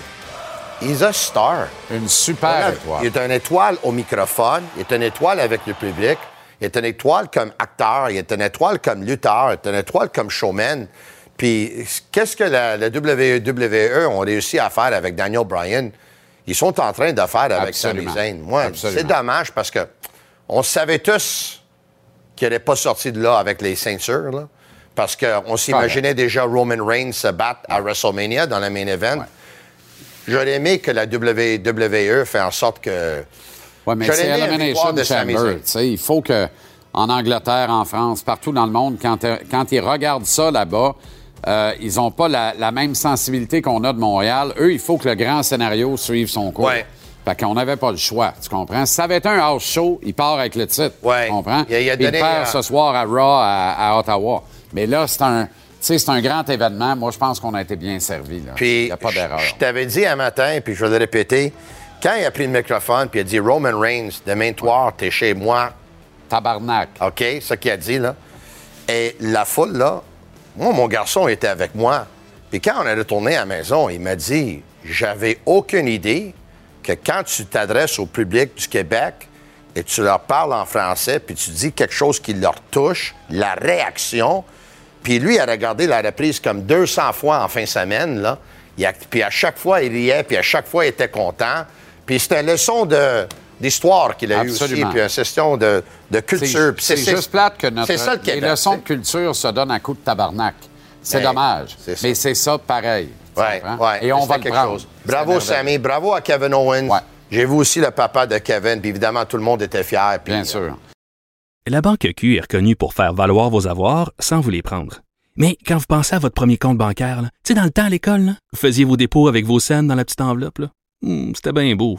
He's a star. Une super Voilà. étoile. Il est une étoile au microphone, il est une étoile avec le public, il est une étoile comme acteur, il est une étoile comme lutteur, il est une étoile comme showman. Puis, qu'est-ce que la, la WWE ont réussi à faire avec Daniel Bryan? Ils sont en train de faire avec Sami. Zayn. Moi, c'est dommage parce que on savait tous qu'il n'allait pas sorti de là avec les ceintures, là, parce qu'on s'imaginait déjà Roman Reigns se battre à WrestleMania dans le main event. J'aurais aimé que la WWE fait en sorte que. Oui, mais c'est Elimination de Chamber. Il faut que, en Angleterre, en France, partout dans le monde, quand, euh, quand ils regardent ça là-bas, euh, ils n'ont pas la, la même sensibilité qu'on a de Montréal. Eux, il faut que le grand scénario suive son cours. Ouais. Fait qu'on n'avait pas le choix, tu comprends? Si ça avait été un house show, il part avec le titre, Ouais. tu comprends? Il a- il a perd euh, ce soir à Raw, à, à Ottawa. Mais là, c'est un... tu sais, c'est un grand événement. Moi, je pense qu'on a été bien servi. Puis, Il n'y a pas d'erreur. Je t'avais dit un matin, puis je vais le répéter, quand il a pris le microphone, puis il a dit Roman Reigns, demain soir, t'es chez moi. Tabarnak. OK, ce qu'il a dit, là. Et la foule, là, moi, mon garçon était avec moi. Puis quand on est retourné à la maison, il m'a dit J'avais aucune idée que quand tu t'adresses au public du Québec et tu leur parles en français, puis tu dis quelque chose qui leur touche, la réaction, puis lui, a regardé la reprise comme 200 fois en fin de semaine, là. Puis à chaque fois, il riait, puis à chaque fois, il était content. Puis c'était une leçon de- d'histoire qu'il a eu aussi, Absolument. puis une question de, de culture. C'est juste plate que notre, c'est ça, le les leçons de culture se donnent à coup de tabarnak. C'est Ben, dommage. Mais c'est ça pareil. Ouais, ouais, Et on va le quelque prendre. chose. Bravo. Sammy. Bravo à Kevin Owens. Ouais. J'ai vu aussi le papa de Kevin, puis évidemment, tout le monde était fier. puis, Bien euh, sûr. La Banque Q est reconnue pour faire valoir vos avoirs sans vous les prendre. Mais quand vous pensez à votre premier compte bancaire, tu sais, dans le temps à l'école, là, vous faisiez vos dépôts avec vos scènes dans la petite enveloppe. là. Hmm, C'était bien beau.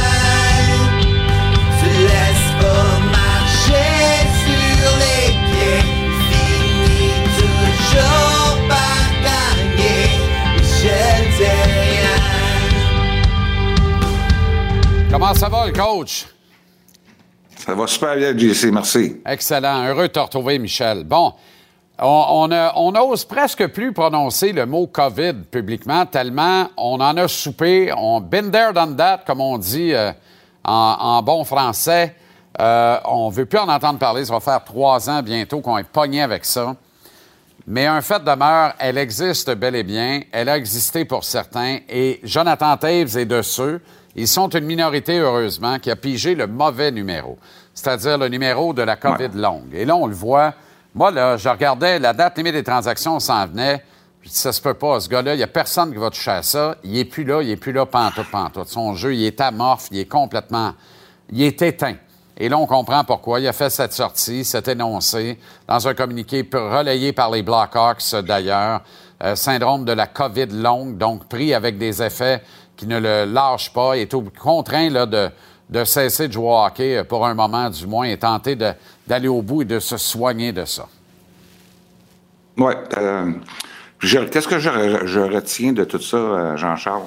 Comment ça va, le coach? Ça va super bien, JC, merci. Excellent. Heureux de te retrouver, Michel. Bon, on, n'ose presque plus prononcer le mot COVID publiquement, tellement on en a soupé. On been there, done that, comme on dit euh, en, en bon français. Euh, on ne veut plus en entendre parler. Ça va faire trois ans bientôt qu'on est pogné avec ça. Mais un fait demeure, elle existe bel et bien. Elle a existé pour certains. Et Jonathan Taves est de ceux, ils sont une minorité, heureusement, qui a pigé le mauvais numéro, c'est-à-dire le numéro de la COVID longue. Et là, on le voit. Moi, là, je regardais la date limite des transactions, s'en venait. Je dis, ça se peut pas. Ce gars-là, il n'y a personne qui va toucher à ça. Il est plus là, il est plus là, pantoute, pantoute. Son jeu, il est amorphe, il est complètement. Il est éteint. Et là, on comprend pourquoi. Il a fait cette sortie, cet énoncé, dans un communiqué relayé par les Blackhawks, d'ailleurs. Euh, syndrome de la COVID longue, donc pris avec des effets qui ne le lâchent pas. Est contraint là, de, de cesser de jouer au hockey euh, pour un moment, du moins, et tenter d'aller au bout et de se soigner de ça. Oui. Euh, Qu'est-ce que je, retiens de tout ça, euh, Jean-Charles?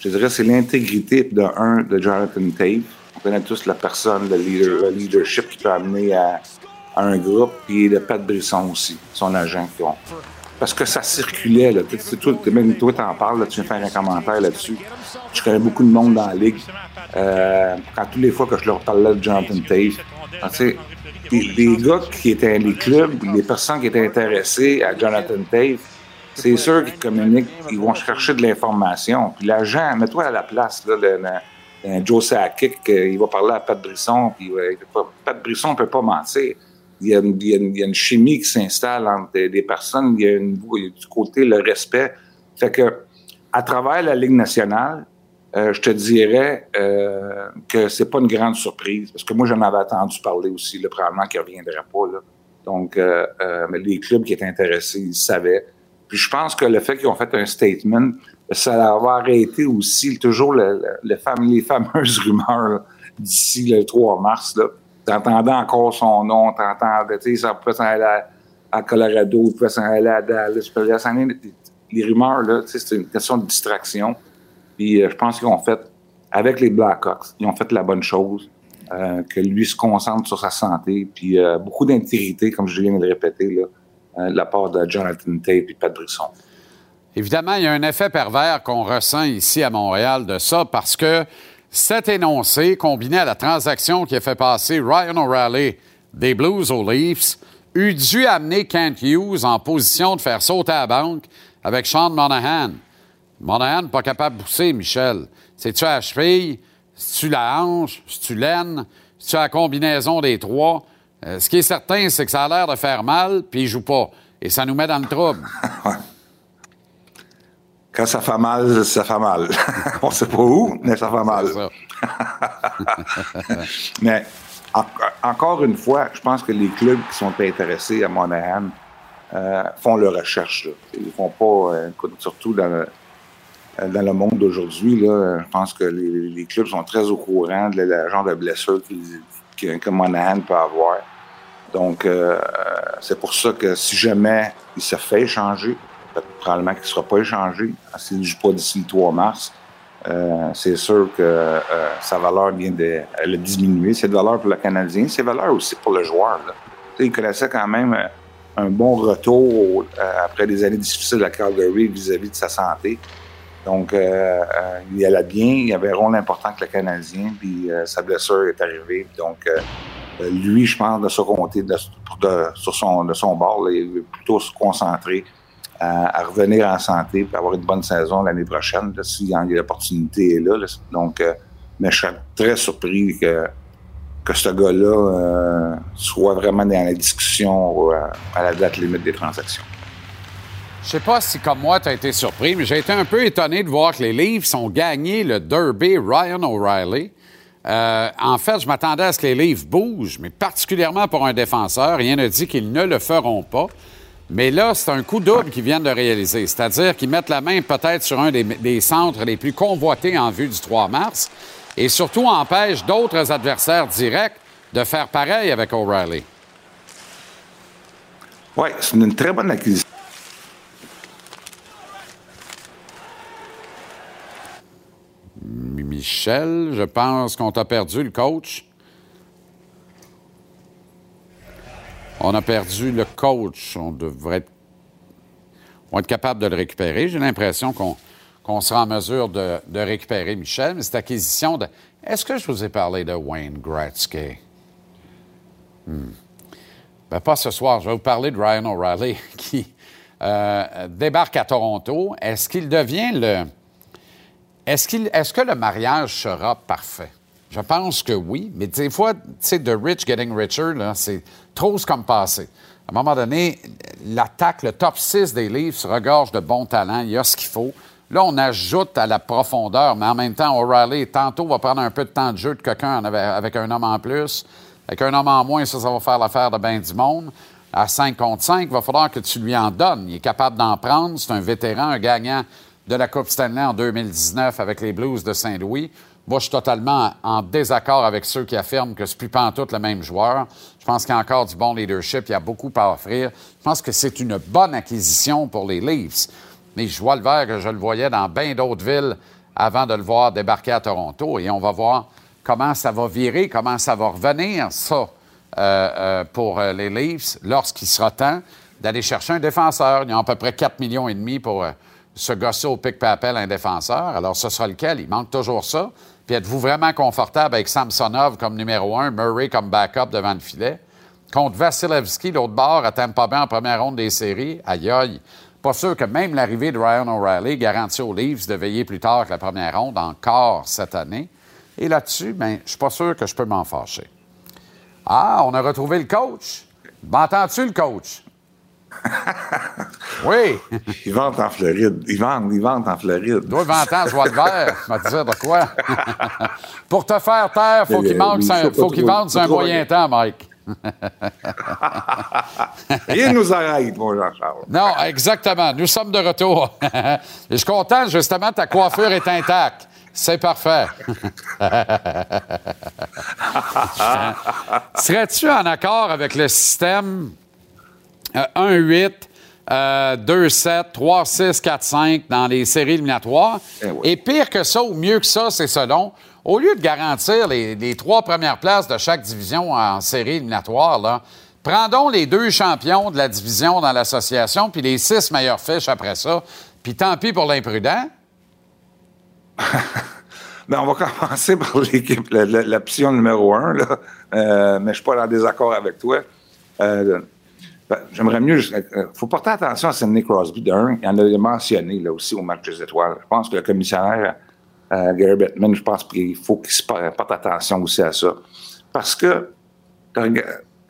Je dirais c'est l'intégrité de un de Jonathan Tate on connaît tous la personne, le, leadership qui peut amener à, un groupe, puis le Pat Brisson aussi, son agent. Parce que ça circulait, là. Toi, même toi, t'en parles, tu viens faire un commentaire là-dessus. Je connais beaucoup de monde dans la ligue. Euh, quand toutes les fois que je leur parlais de Jonathan Tate, tu les, gars qui étaient les clubs, les personnes qui étaient intéressées à Jonathan Tate, c'est sûr qu'ils communiquent, ils vont chercher de l'information. Puis l'agent, mets-toi à la place, là, le, un Joe Sakic, il va parler à Pat Brisson, puis Pat Brisson ne peut pas mentir. Il y, a une, il, y a une, chimie qui s'installe entre des, personnes, il y, a du côté le respect. Fait que, à travers la Ligue nationale, euh, je te dirais euh, que c'est pas une grande surprise, parce que moi, j'en avais attendu parler aussi, le probablement qu'il ne reviendrait pas. Là. Donc, euh, euh, les clubs qui étaient intéressés, ils savaient. Puis je pense que le fait qu'ils ont fait un statement, ça va arrêter aussi toujours le, le, les fameuses rumeurs d'ici le 3 mars. Tu entendais encore son nom, tu entendais, tu sais, ça peut s'en aller à, Colorado, ça peut s'en aller à Dallas, les rumeurs, là, c'est une question de distraction. Puis euh, je pense qu'ils ont fait, avec les Blackhawks, ils ont fait la bonne chose, euh, que lui se concentre sur sa santé, puis euh, beaucoup d'intégrité, comme je viens de le répéter, là, de la part de Jonathan Tate et Pat Brisson. Évidemment, il y a un effet pervers qu'on ressent ici à Montréal de ça parce que cet énoncé, combiné à la transaction qui a fait passer Ryan O'Reilly des Blues aux Leafs, eût dû amener Kent Hughes en position de faire sauter la banque avec Sean Monahan. Monahan pas capable de pousser, Michel. C'est-tu la cheville? C'est-tu la hanche? C'est-tu l'aine? C'est-tu la combinaison des trois? Euh, ce qui est certain, c'est que ça a l'air de faire mal, puis il joue pas. Et ça nous met dans le trouble. Quand ça fait mal, ça fait mal. On sait pas où, mais ça fait mal. mais encore une fois, je pense que les clubs qui sont intéressés à Monahan euh, font leur recherche. Là. Ils font pas, euh, surtout dans le, dans le monde d'aujourd'hui, je pense que les, clubs sont très au courant de la, genre de blessure que Monahan peut avoir. Donc, euh, c'est pour ça que si jamais il se fait changer, probablement qu'il ne sera pas échangé s'il ne joue pas d'ici le 3 mars. Euh, c'est sûr que euh, sa valeur vient de elle a diminué. Cette valeur pour le Canadien, c'est valeur aussi pour le joueur. Il connaissait quand même euh, un bon retour après des années difficiles à Calgary vis-à-vis de sa santé. Donc, il allait bien, il avait un rôle important que le Canadien, puis sa blessure est arrivée. Donc, lui, je pense, de se compter sur son, de son bord, il veut plutôt se concentrer à, revenir en santé et avoir une bonne saison l'année prochaine, si l'opportunité est là. Donc, euh, mais je serais très surpris que, que ce gars-là euh, soit vraiment dans la discussion euh, à la date limite des transactions. Je sais pas si, comme moi, tu as été surpris, mais j'ai été un peu étonné de voir que les Leafs ont gagné le Derby Ryan O'Reilly. en fait, je m'attendais à ce que les Leafs bougent, mais particulièrement pour un défenseur. Rien ne dit qu'ils ne le feront pas. Mais là, c'est un coup double qu'ils viennent de réaliser. C'est-à-dire qu'ils mettent la main peut-être sur un des, centres les plus convoités en vue du 3 mars et surtout empêchent d'autres adversaires directs de faire pareil avec O'Reilly. Oui, c'est une très bonne acquisition. Michel, je pense qu'on t'a perdu le coach. On a perdu le coach. On devrait être, capable de le récupérer. J'ai l'impression qu'on sera en mesure de, récupérer Michel. Mais cette acquisition de Est-ce que je vous ai parlé de Wayne Gretzky? Hmm. Ben, pas ce soir. Je vais vous parler de Ryan O'Reilly qui euh, débarque à Toronto. Est-ce qu'il devient le. Est-ce que le mariage sera parfait? Je pense que oui, mais des fois, tu sais, The Rich Getting Richer, là, c'est trop ce comme passé. À un moment donné, l'attaque, le top 6 des livres se regorge de bons talents. Il y a ce qu'il faut. Là, on ajoute à la profondeur, mais en même temps, O'Reilly, tantôt, va prendre un peu de temps de jeu de quelqu'un avec un homme en plus. Avec un homme en moins, ça, ça va faire l'affaire de bien du monde. À 5 contre 5, il va falloir que tu lui en donnes. Il est capable d'en prendre. C'est un vétéran, un gagnant de la Coupe Stanley en 2019 avec les Blues de Saint-Louis. Moi, je suis totalement en désaccord avec ceux qui affirment que c'est plus tout le même joueur. Je pense qu'il y a encore du bon leadership, il y a beaucoup à offrir. Je pense que c'est une bonne acquisition pour les Leafs. Mais je vois le vert que je le voyais dans bien d'autres villes avant de le voir débarquer à Toronto. Et on va voir comment ça va virer, comment ça va revenir, ça, euh, euh, pour euh, les Leafs, lorsqu'il sera temps d'aller chercher un défenseur. Ils ont à peu près 4 millions et demi pour se gosser au pic-papel un défenseur. Alors, ce sera lequel? Il manque toujours ça. Puis êtes-vous vraiment confortable avec Samsonov comme numéro un, Murray comme backup devant le filet? Contre Vasilevski, l'autre bord, à Tampa Bay en première ronde des séries, aïe aïe. Pas sûr que même l'arrivée de Ryan O'Reilly garantit aux Leafs de veiller plus tard que la première ronde, encore cette année. Et là-dessus, ben, je suis pas sûr que je peux m'en fâcher. Ah, on a retrouvé le coach. M'entends-tu, le coach? oui. Ils vendent en Floride. Ils vendent, ils vendent en Floride. Doit m'entendre, je vois le vert. Je vais te dire de quoi. Pour te faire taire, faut qu'il manque, faut qu'il vende sur un moyen temps, Mike. Rien ne nous arrête, mon Jean-Charles. Non, exactement. Nous sommes de retour. je suis content, justement, ta coiffure est intacte. C'est parfait. Serais-tu en accord avec le système 1-8, 2-7, 3-6, 4-5 dans les séries éliminatoires? Eh Et pire que ça, ou mieux que ça, c'est selon. Au lieu de garantir les, trois premières places de chaque division en série éliminatoire, là, prendons les deux champions de la division dans l'association, puis les six meilleures fiches après ça, puis tant pis pour l'imprudent. Ben, on va commencer par l'équipe, l'option numéro un, là. Euh, mais je ne suis pas en désaccord avec toi. Euh, j'aimerais mieux. Il euh, faut porter attention à Sidney Crosby d'un. Il en a mentionné là, aussi au match des étoiles. Je pense que le commissionnaire Gary Bettman, je pense qu'il faut qu'il se porte attention aussi à ça. Parce que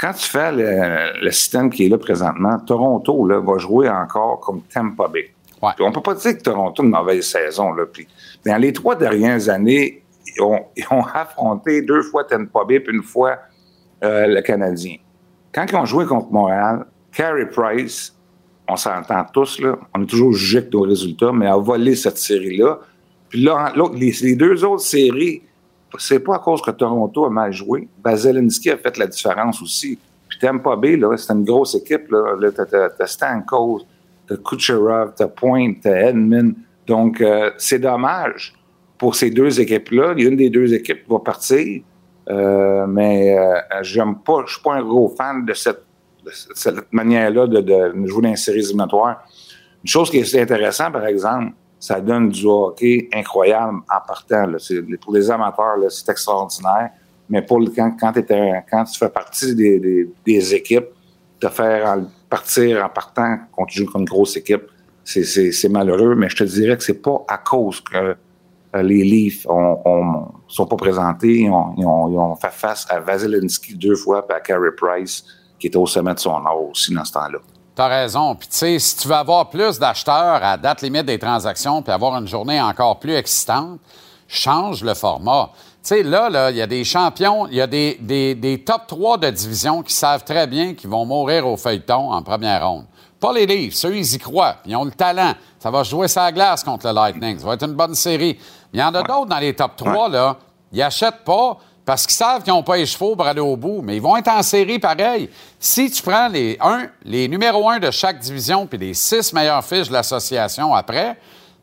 quand tu fais le, système qui est là présentement, Toronto là, va jouer encore comme Tampa Bay. Ouais. On peut pas dire que Toronto a une mauvaise saison. Là, puis, dans les trois dernières années, ils ont, affronté deux fois Tampa Bay puis une fois euh, le Canadien. Quand ils ont joué contre Montréal, Carey Price, on s'entend tous, là, on est toujours jugé avec nos résultats, mais a volé cette série-là. Puis là, les, deux autres séries, c'est pas à cause que Toronto a mal joué. Bazelinski a fait la différence aussi. Puis Tampa Bay, là, c'était une grosse équipe. Là, là t'as Stamkos, t'as Kucherov, t'as Point, t'as Edmund. Donc, euh, c'est dommage pour ces deux équipes-là. Une des deux équipes va partir, euh, mais euh, j'aime pas, je suis pas un gros fan de cette, manière-là de, jouer dans les séries éliminatoires. Une chose qui est intéressante, par exemple, ça donne du hockey incroyable en partant. Pour les amateurs, c'est extraordinaire. Mais quand, tu fais partie des, équipes, te faire partir en partant quand tu joues comme une grosse équipe, c'est malheureux. Mais je te dirais que c'est pas à cause que les Leafs ne sont pas présentés. Ils ont, fait face à Vasilevski deux fois et à Carey Price, qui était au sommet de son art aussi dans ce temps-là. T'as raison. Puis, tu sais, si tu veux avoir plus d'acheteurs à date limite des transactions puis avoir une journée encore plus excitante, change le format. Tu sais, là, il y a des champions, il y a des, des, des, top 3 de division qui savent très bien qu'ils vont mourir au feuilleton en première ronde. Pas les livres, ceux, ils y croient. Ils ont le talent. Ça va jouer sa glace contre le Lightning. Ça va être une bonne série. Il y en a d'autres dans les top 3, là. Ils achètent pas parce qu'ils savent qu'ils n'ont pas les chevaux pour aller au bout, mais ils vont être en série pareil. Si tu prends les, un, les numéros 1 de chaque division puis les six meilleures fiches de l'association après,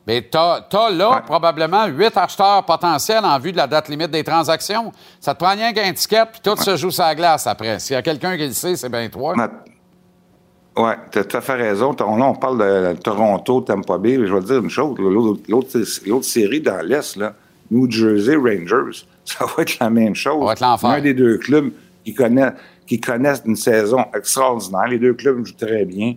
bien, tu as, là probablement huit acheteurs potentiels en vue de la date limite des transactions. Ça te prend rien qu'un ticket, puis tout se joue sur la glace après. S'il y a quelqu'un qui le sait, c'est bien toi. Oui, tu as tout à fait raison. Là, on parle de Toronto, Tampa Bay. Je vais te dire une chose. L'autre série dans l'Est, là, New Jersey Rangers, ça va être la même chose. Ça va être l'enfer. Un des deux clubs qui, connaît, qui connaissent une saison extraordinaire. Les deux clubs jouent très bien.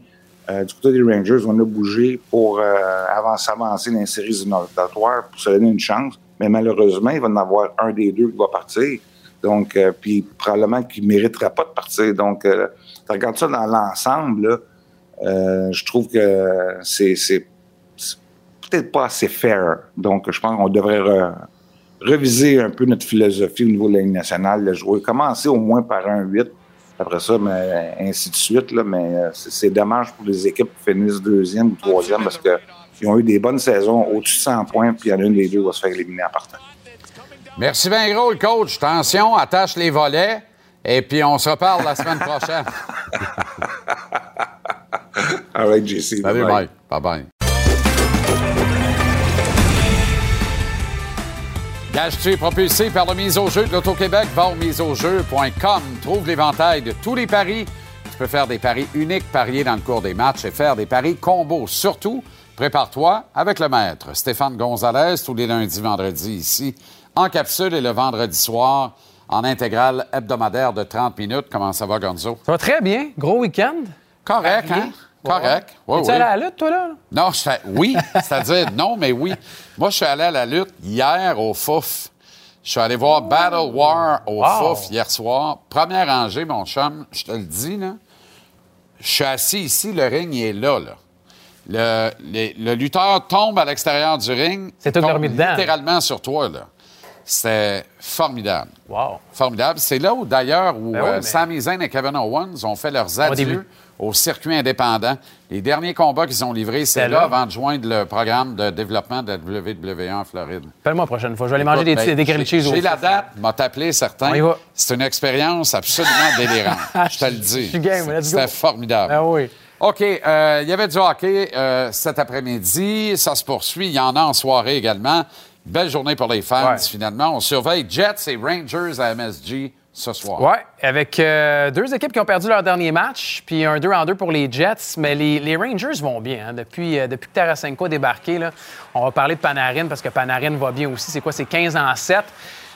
Euh, du côté des Rangers, on a bougé pour euh, avancer, avancer dans les séries éliminatoires pour se donner une chance. Mais malheureusement, il va en avoir un des deux qui va partir. Donc, euh, puis probablement qu'il ne mériterait pas de partir. Donc, euh, tu regardes ça dans l'ensemble, euh, je trouve que c'est peut-être pas assez fair. Donc, je pense qu'on devrait re- reviser un peu notre philosophie au niveau de la Ligue nationale, de jouer. Commencer au moins par un 8, après ça, mais ainsi de suite. Là, mais euh, c'est c'est dommage pour les équipes qui finissent deuxième ou troisième parce qu'ils ont eu des bonnes saisons au-dessus de 100 points, puis il y en a une des deux qui va se faire éliminer en partant. Merci bien gros, le coach. Attention, attache les volets. Et puis, on se reparle la semaine prochaine. All right, JC. Salut, Bye. bye. Bye-bye. Gage-tu propulsé par le mise au jeu de l'Auto-Québec? Va au miseaujeu.com. Trouve l'éventail de tous les paris. Tu peux faire des paris uniques, parier dans le cours des matchs et faire des paris combos. Surtout, prépare-toi avec le maître Stéphane Gonzalez tous les lundis, vendredis ici, en capsule et le vendredi soir en intégrale hebdomadaire de 30 minutes. Comment ça va, Gonzo? Ça va très bien. Gros week-end. Correct, hein? Correct. Tu oui. allé à la lutte, toi, là? Non, je fais- oui, c'est-à-dire non, mais oui. Moi, je suis allé à la lutte hier au Fouf. Je suis allé voir Battle War au Wow. Fouf hier soir. Première rangée, mon chum, je te le dis, là. Je suis assis ici, le ring il est là, là. Le, les- le lutteur tombe à l'extérieur du ring. C'est tout tombe dormi dedans. littéralement sur toi, là. C'était formidable. Wow. Formidable. C'est là où, d'ailleurs, où Ben oui, euh, mais- Sami Zayn et Kevin Owens ont fait leurs adieux au circuit indépendant. Les derniers combats qu'ils ont livrés, c'est C'est là, là. avant de joindre le programme de développement de la WWE en Floride. Appelle-moi la prochaine fois. Je vais aller manger des, ben, des cheese J'ai la date, m'a appelé certain. On y va. C'est une expérience absolument délirante. Je te le dis. Je suis game, let's go. C'était formidable. Ben oui. OK, euh, il y avait du hockey euh, cet après-midi. Ça se poursuit. Il y en a en soirée également. Belle journée pour les fans, Ouais. finalement. On surveille Jets et Rangers à MSG ce soir. Oui, avec euh, deux équipes qui ont perdu leur dernier match, puis un 2 en 2 pour les Jets. Mais les, les Rangers vont bien. hein. Depuis, euh, depuis que Tarasenko a débarqué, là, on va parler de Panarin parce que Panarin va bien aussi. C'est quoi? C'est 15 en 7.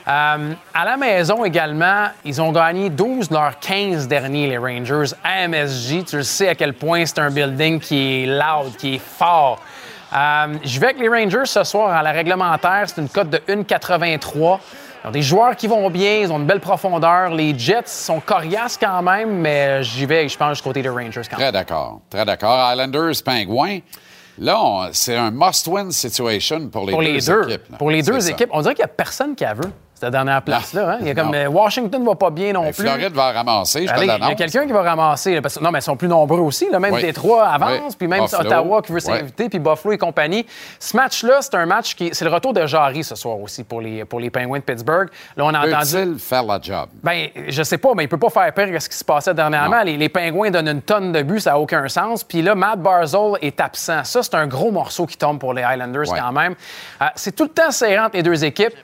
Euh, à la maison également, ils ont gagné 12 de leurs 15 derniers, les Rangers, à MSG. Tu le sais à quel point c'est un building qui est loud, qui est fort. Euh, je vais avec les Rangers ce soir à la réglementaire. C'est une cote de 1,83. Ils ont des joueurs qui vont bien, ils ont une belle profondeur. Les Jets sont coriaces quand même, mais j'y vais, je pense, du côté des Rangers quand même. Très d'accord. Très d'accord. Islanders, Pingouins. Là, c'est un must-win situation pour les Pour deux les deux. équipes. là. Pour les deux C'est ça. équipes. On dirait qu'il n'y a personne qui a veut, cette dernière place-là. hein. Il y a comme euh, Washington va pas bien non plus. Floride va ramasser, je te Allez, il y a quelqu'un qui va ramasser. là, parce que- non, mais ils sont plus nombreux aussi. là. Même Oui. Détroit avance, Oui. puis même Buffalo. Ottawa qui veut s'inviter, puis Buffalo et compagnie. Ce match-là, c'est un match qui. C'est le retour de Jarry ce soir aussi pour les, pour les Penguins de Pittsburgh. Là, on a entendu. Faire la job? Ben, je sais pas, mais il peut pas faire pire que ce qui se passait dernièrement. Les, les Pingouins donnent une tonne de buts, ça n'a aucun sens. Puis là, Matt Barzell est absent. Ça, c'est un gros morceau qui tombe pour les Highlanders quand même. Euh, c'est tout le temps serrant entre les deux équipes.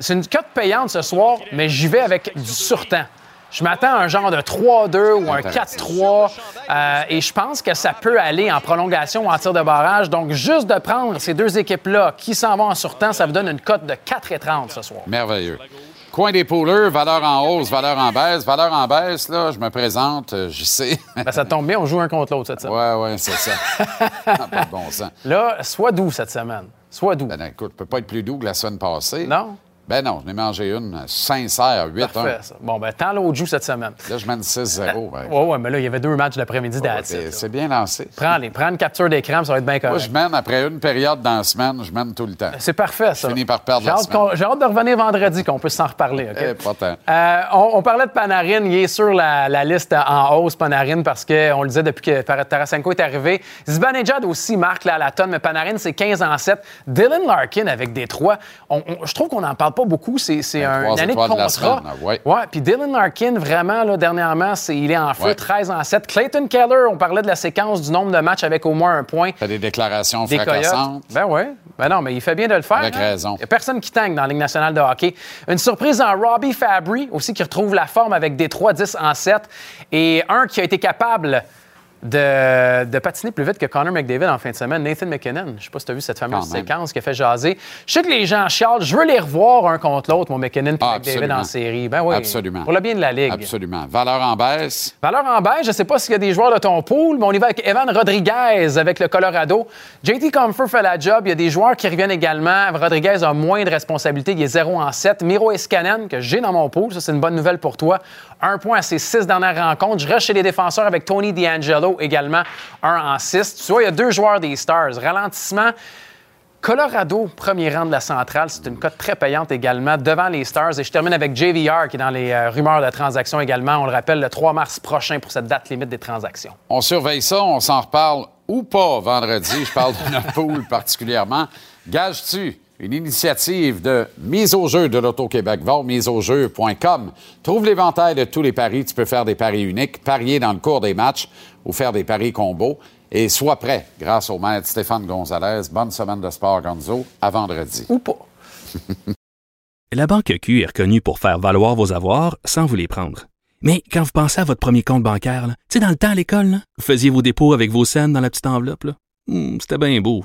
C'est une cote payante ce soir, mais j'y vais avec du surtemps. Je m'attends à un genre de 3-2 ou un 4-3. euh, et je pense que ça peut aller en prolongation ou en tir de barrage. Donc, juste de prendre ces deux équipes-là qui s'en vont en surtemps, ça vous donne une cote de 4,30 ce soir. Merveilleux. Coin des pouleurs, valeur en hausse, valeur en baisse. Valeur en baisse, là, je me présente, euh, je sais. Ben, ça tombe bien, on joue un contre l'autre cette semaine. ouais, ouais, c'est ça. pas de bon sens. Là, sois doux cette semaine. Sois doux. Ben, écoute, je peux pas être plus doux que la semaine passée. Non? Ben non, je n'ai mangé une sincère, 8 Parfait, ça. Bon, ben, tant l'autre joue cette semaine. Là, je mène 6-0. ben. Ouais, ouais, mais là, il y avait deux matchs l'après-midi Ouais, that's c'est- bien lancé. Prends-les. Prends une capture d'écran, ça va être bien Moi, correct. je mène après une période dans la semaine, je mène tout le temps. C'est parfait, ça. Je finis par perdre J'ai la hâte, semaine. j'ai hâte de revenir vendredi, qu'on puisse s'en reparler. OK? Eh, pas tant. Euh, on, on parlait de Panarin. Il est sur la, la liste en hausse, Panarin, parce qu'on le disait depuis que Tarasenko est arrivé. Zibanejad aussi marque là, à la tonne, mais Panarin, c'est 15 en 7. Dylan Larkin avec Détroit, on, on- je trouve qu'on n'en parle pas beaucoup. C'est c'est Ben, un- une année de de contrat. semaine, ah, ouais. Ouais, puis Dylan Larkin, vraiment, là, dernièrement, c'est- il est en feu, Ouais. 13 en 7. Clayton Keller, on parlait de la séquence du nombre de matchs avec au moins un point. Fait des déclarations Des fracassantes. Ben oui. Ben non, mais il fait bien de le faire. Avec hein. raison. Il n'y a personne qui tangue dans la Ligue nationale de hockey. Une surprise en Robbie Fabry, aussi qui retrouve la forme avec des 3-10 en 7. Et un qui a été capable de, de patiner plus vite que Connor McDavid en fin de semaine. Nathan McKinnon, je ne sais pas si tu as vu cette fameuse séquence qui a fait jaser. Je sais que les gens chialent. Je veux les revoir un contre l'autre, mon McKinnon et Ah, McDavid en série. Ben oui. Absolument. Pour le bien de la Ligue. Absolument. Valeur en baisse. Valeur en baisse, je ne sais pas s'il y a des joueurs de ton pool, mais on y va avec Evan Rodriguez avec le Colorado. JT Comfort fait la job. Il y a des joueurs qui reviennent également. Rodriguez a moins de responsabilités. Il est 0 en 7. Miro Escanen, que j'ai dans mon pool, ça c'est une bonne nouvelle pour toi. Un point à ses six dernières rencontres. Je reste chez les défenseurs avec Tony D'Angelo également, 1 en 6. Tu vois, il y a deux joueurs des Stars. Ralentissement. Colorado, premier rang de la centrale, c'est une cote très payante également devant les Stars. Et je termine avec JVR qui est dans les euh, rumeurs de transactions également. On le rappelle, le 3 mars prochain pour cette date limite des transactions. On surveille ça, on s'en reparle ou pas vendredi. Je parle de notre pool particulièrement. Gage-tu une initiative de mise au jeu de l'Auto-Québec? Va au miseaujeu.com. Trouve l'éventail de tous les paris. Tu peux faire des paris uniques, parier dans le cours des matchs ou faire des paris combos. Et sois prêt grâce au maître Stéphane Gonzalez. Bonne semaine de sport, Gonzo. À vendredi. Ou pas. La Banque Q est reconnue pour faire valoir vos avoirs sans vous les prendre. Mais quand vous pensez à votre premier compte bancaire, là, tu sais, dans le temps à l'école, là, vous faisiez vos dépôts avec vos scènes dans la petite enveloppe. là. Hmm, C'était bien beau.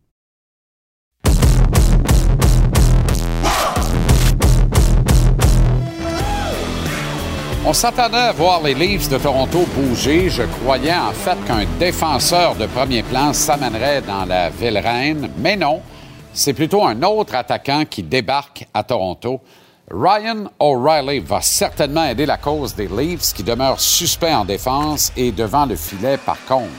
On s'attendait à voir les Leafs de Toronto bouger. Je croyais en fait qu'un défenseur de premier plan s'amènerait dans la ville reine, mais non. C'est plutôt un autre attaquant qui débarque à Toronto. Ryan O'Reilly va certainement aider la cause des Leafs qui demeurent suspects en défense et devant le filet par contre.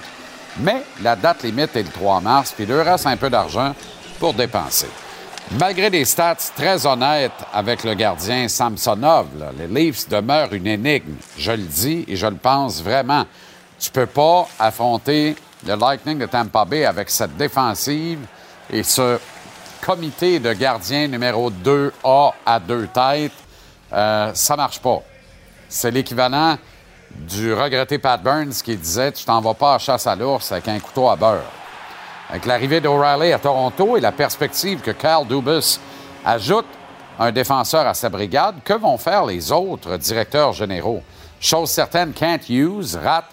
Mais la date limite est le 3 mars, puis il leur reste un peu d'argent pour dépenser. Malgré des stats très honnêtes avec le gardien Samsonov, les Leafs demeurent une énigme. Je le dis et je le pense vraiment. Tu peux pas affronter le Lightning de Tampa Bay avec cette défensive et ce comité de gardiens numéro 2A à deux têtes. Euh, ça marche pas. C'est l'équivalent du regretté Pat Burns qui disait Tu t'en vas pas à chasse à l'ours avec un couteau à beurre. Avec l'arrivée d'O'Reilly à Toronto et la perspective que Kyle Dubas ajoute un défenseur à sa brigade, que vont faire les autres directeurs généraux? Chose certaine, Kent Hughes rate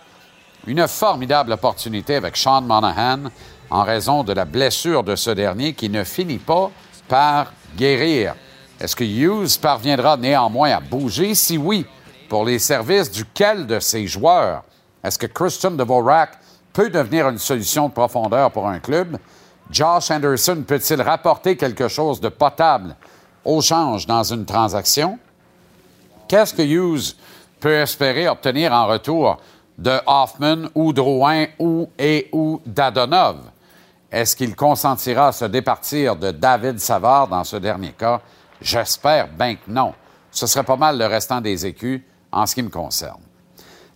une formidable opportunité avec Sean Monahan en raison de la blessure de ce dernier qui ne finit pas par guérir. Est-ce que Hughes parviendra néanmoins à bouger? Si oui, pour les services duquel de ses joueurs? Est-ce que Christian Dvorak peut devenir une solution de profondeur pour un club? Josh Anderson peut-il rapporter quelque chose de potable au change dans une transaction? Qu'est-ce que Hughes peut espérer obtenir en retour de Hoffman ou Drouin ou et ou d'Adonov? Est-ce qu'il consentira à se départir de David Savard dans ce dernier cas? J'espère bien que non. Ce serait pas mal le restant des écus en ce qui me concerne.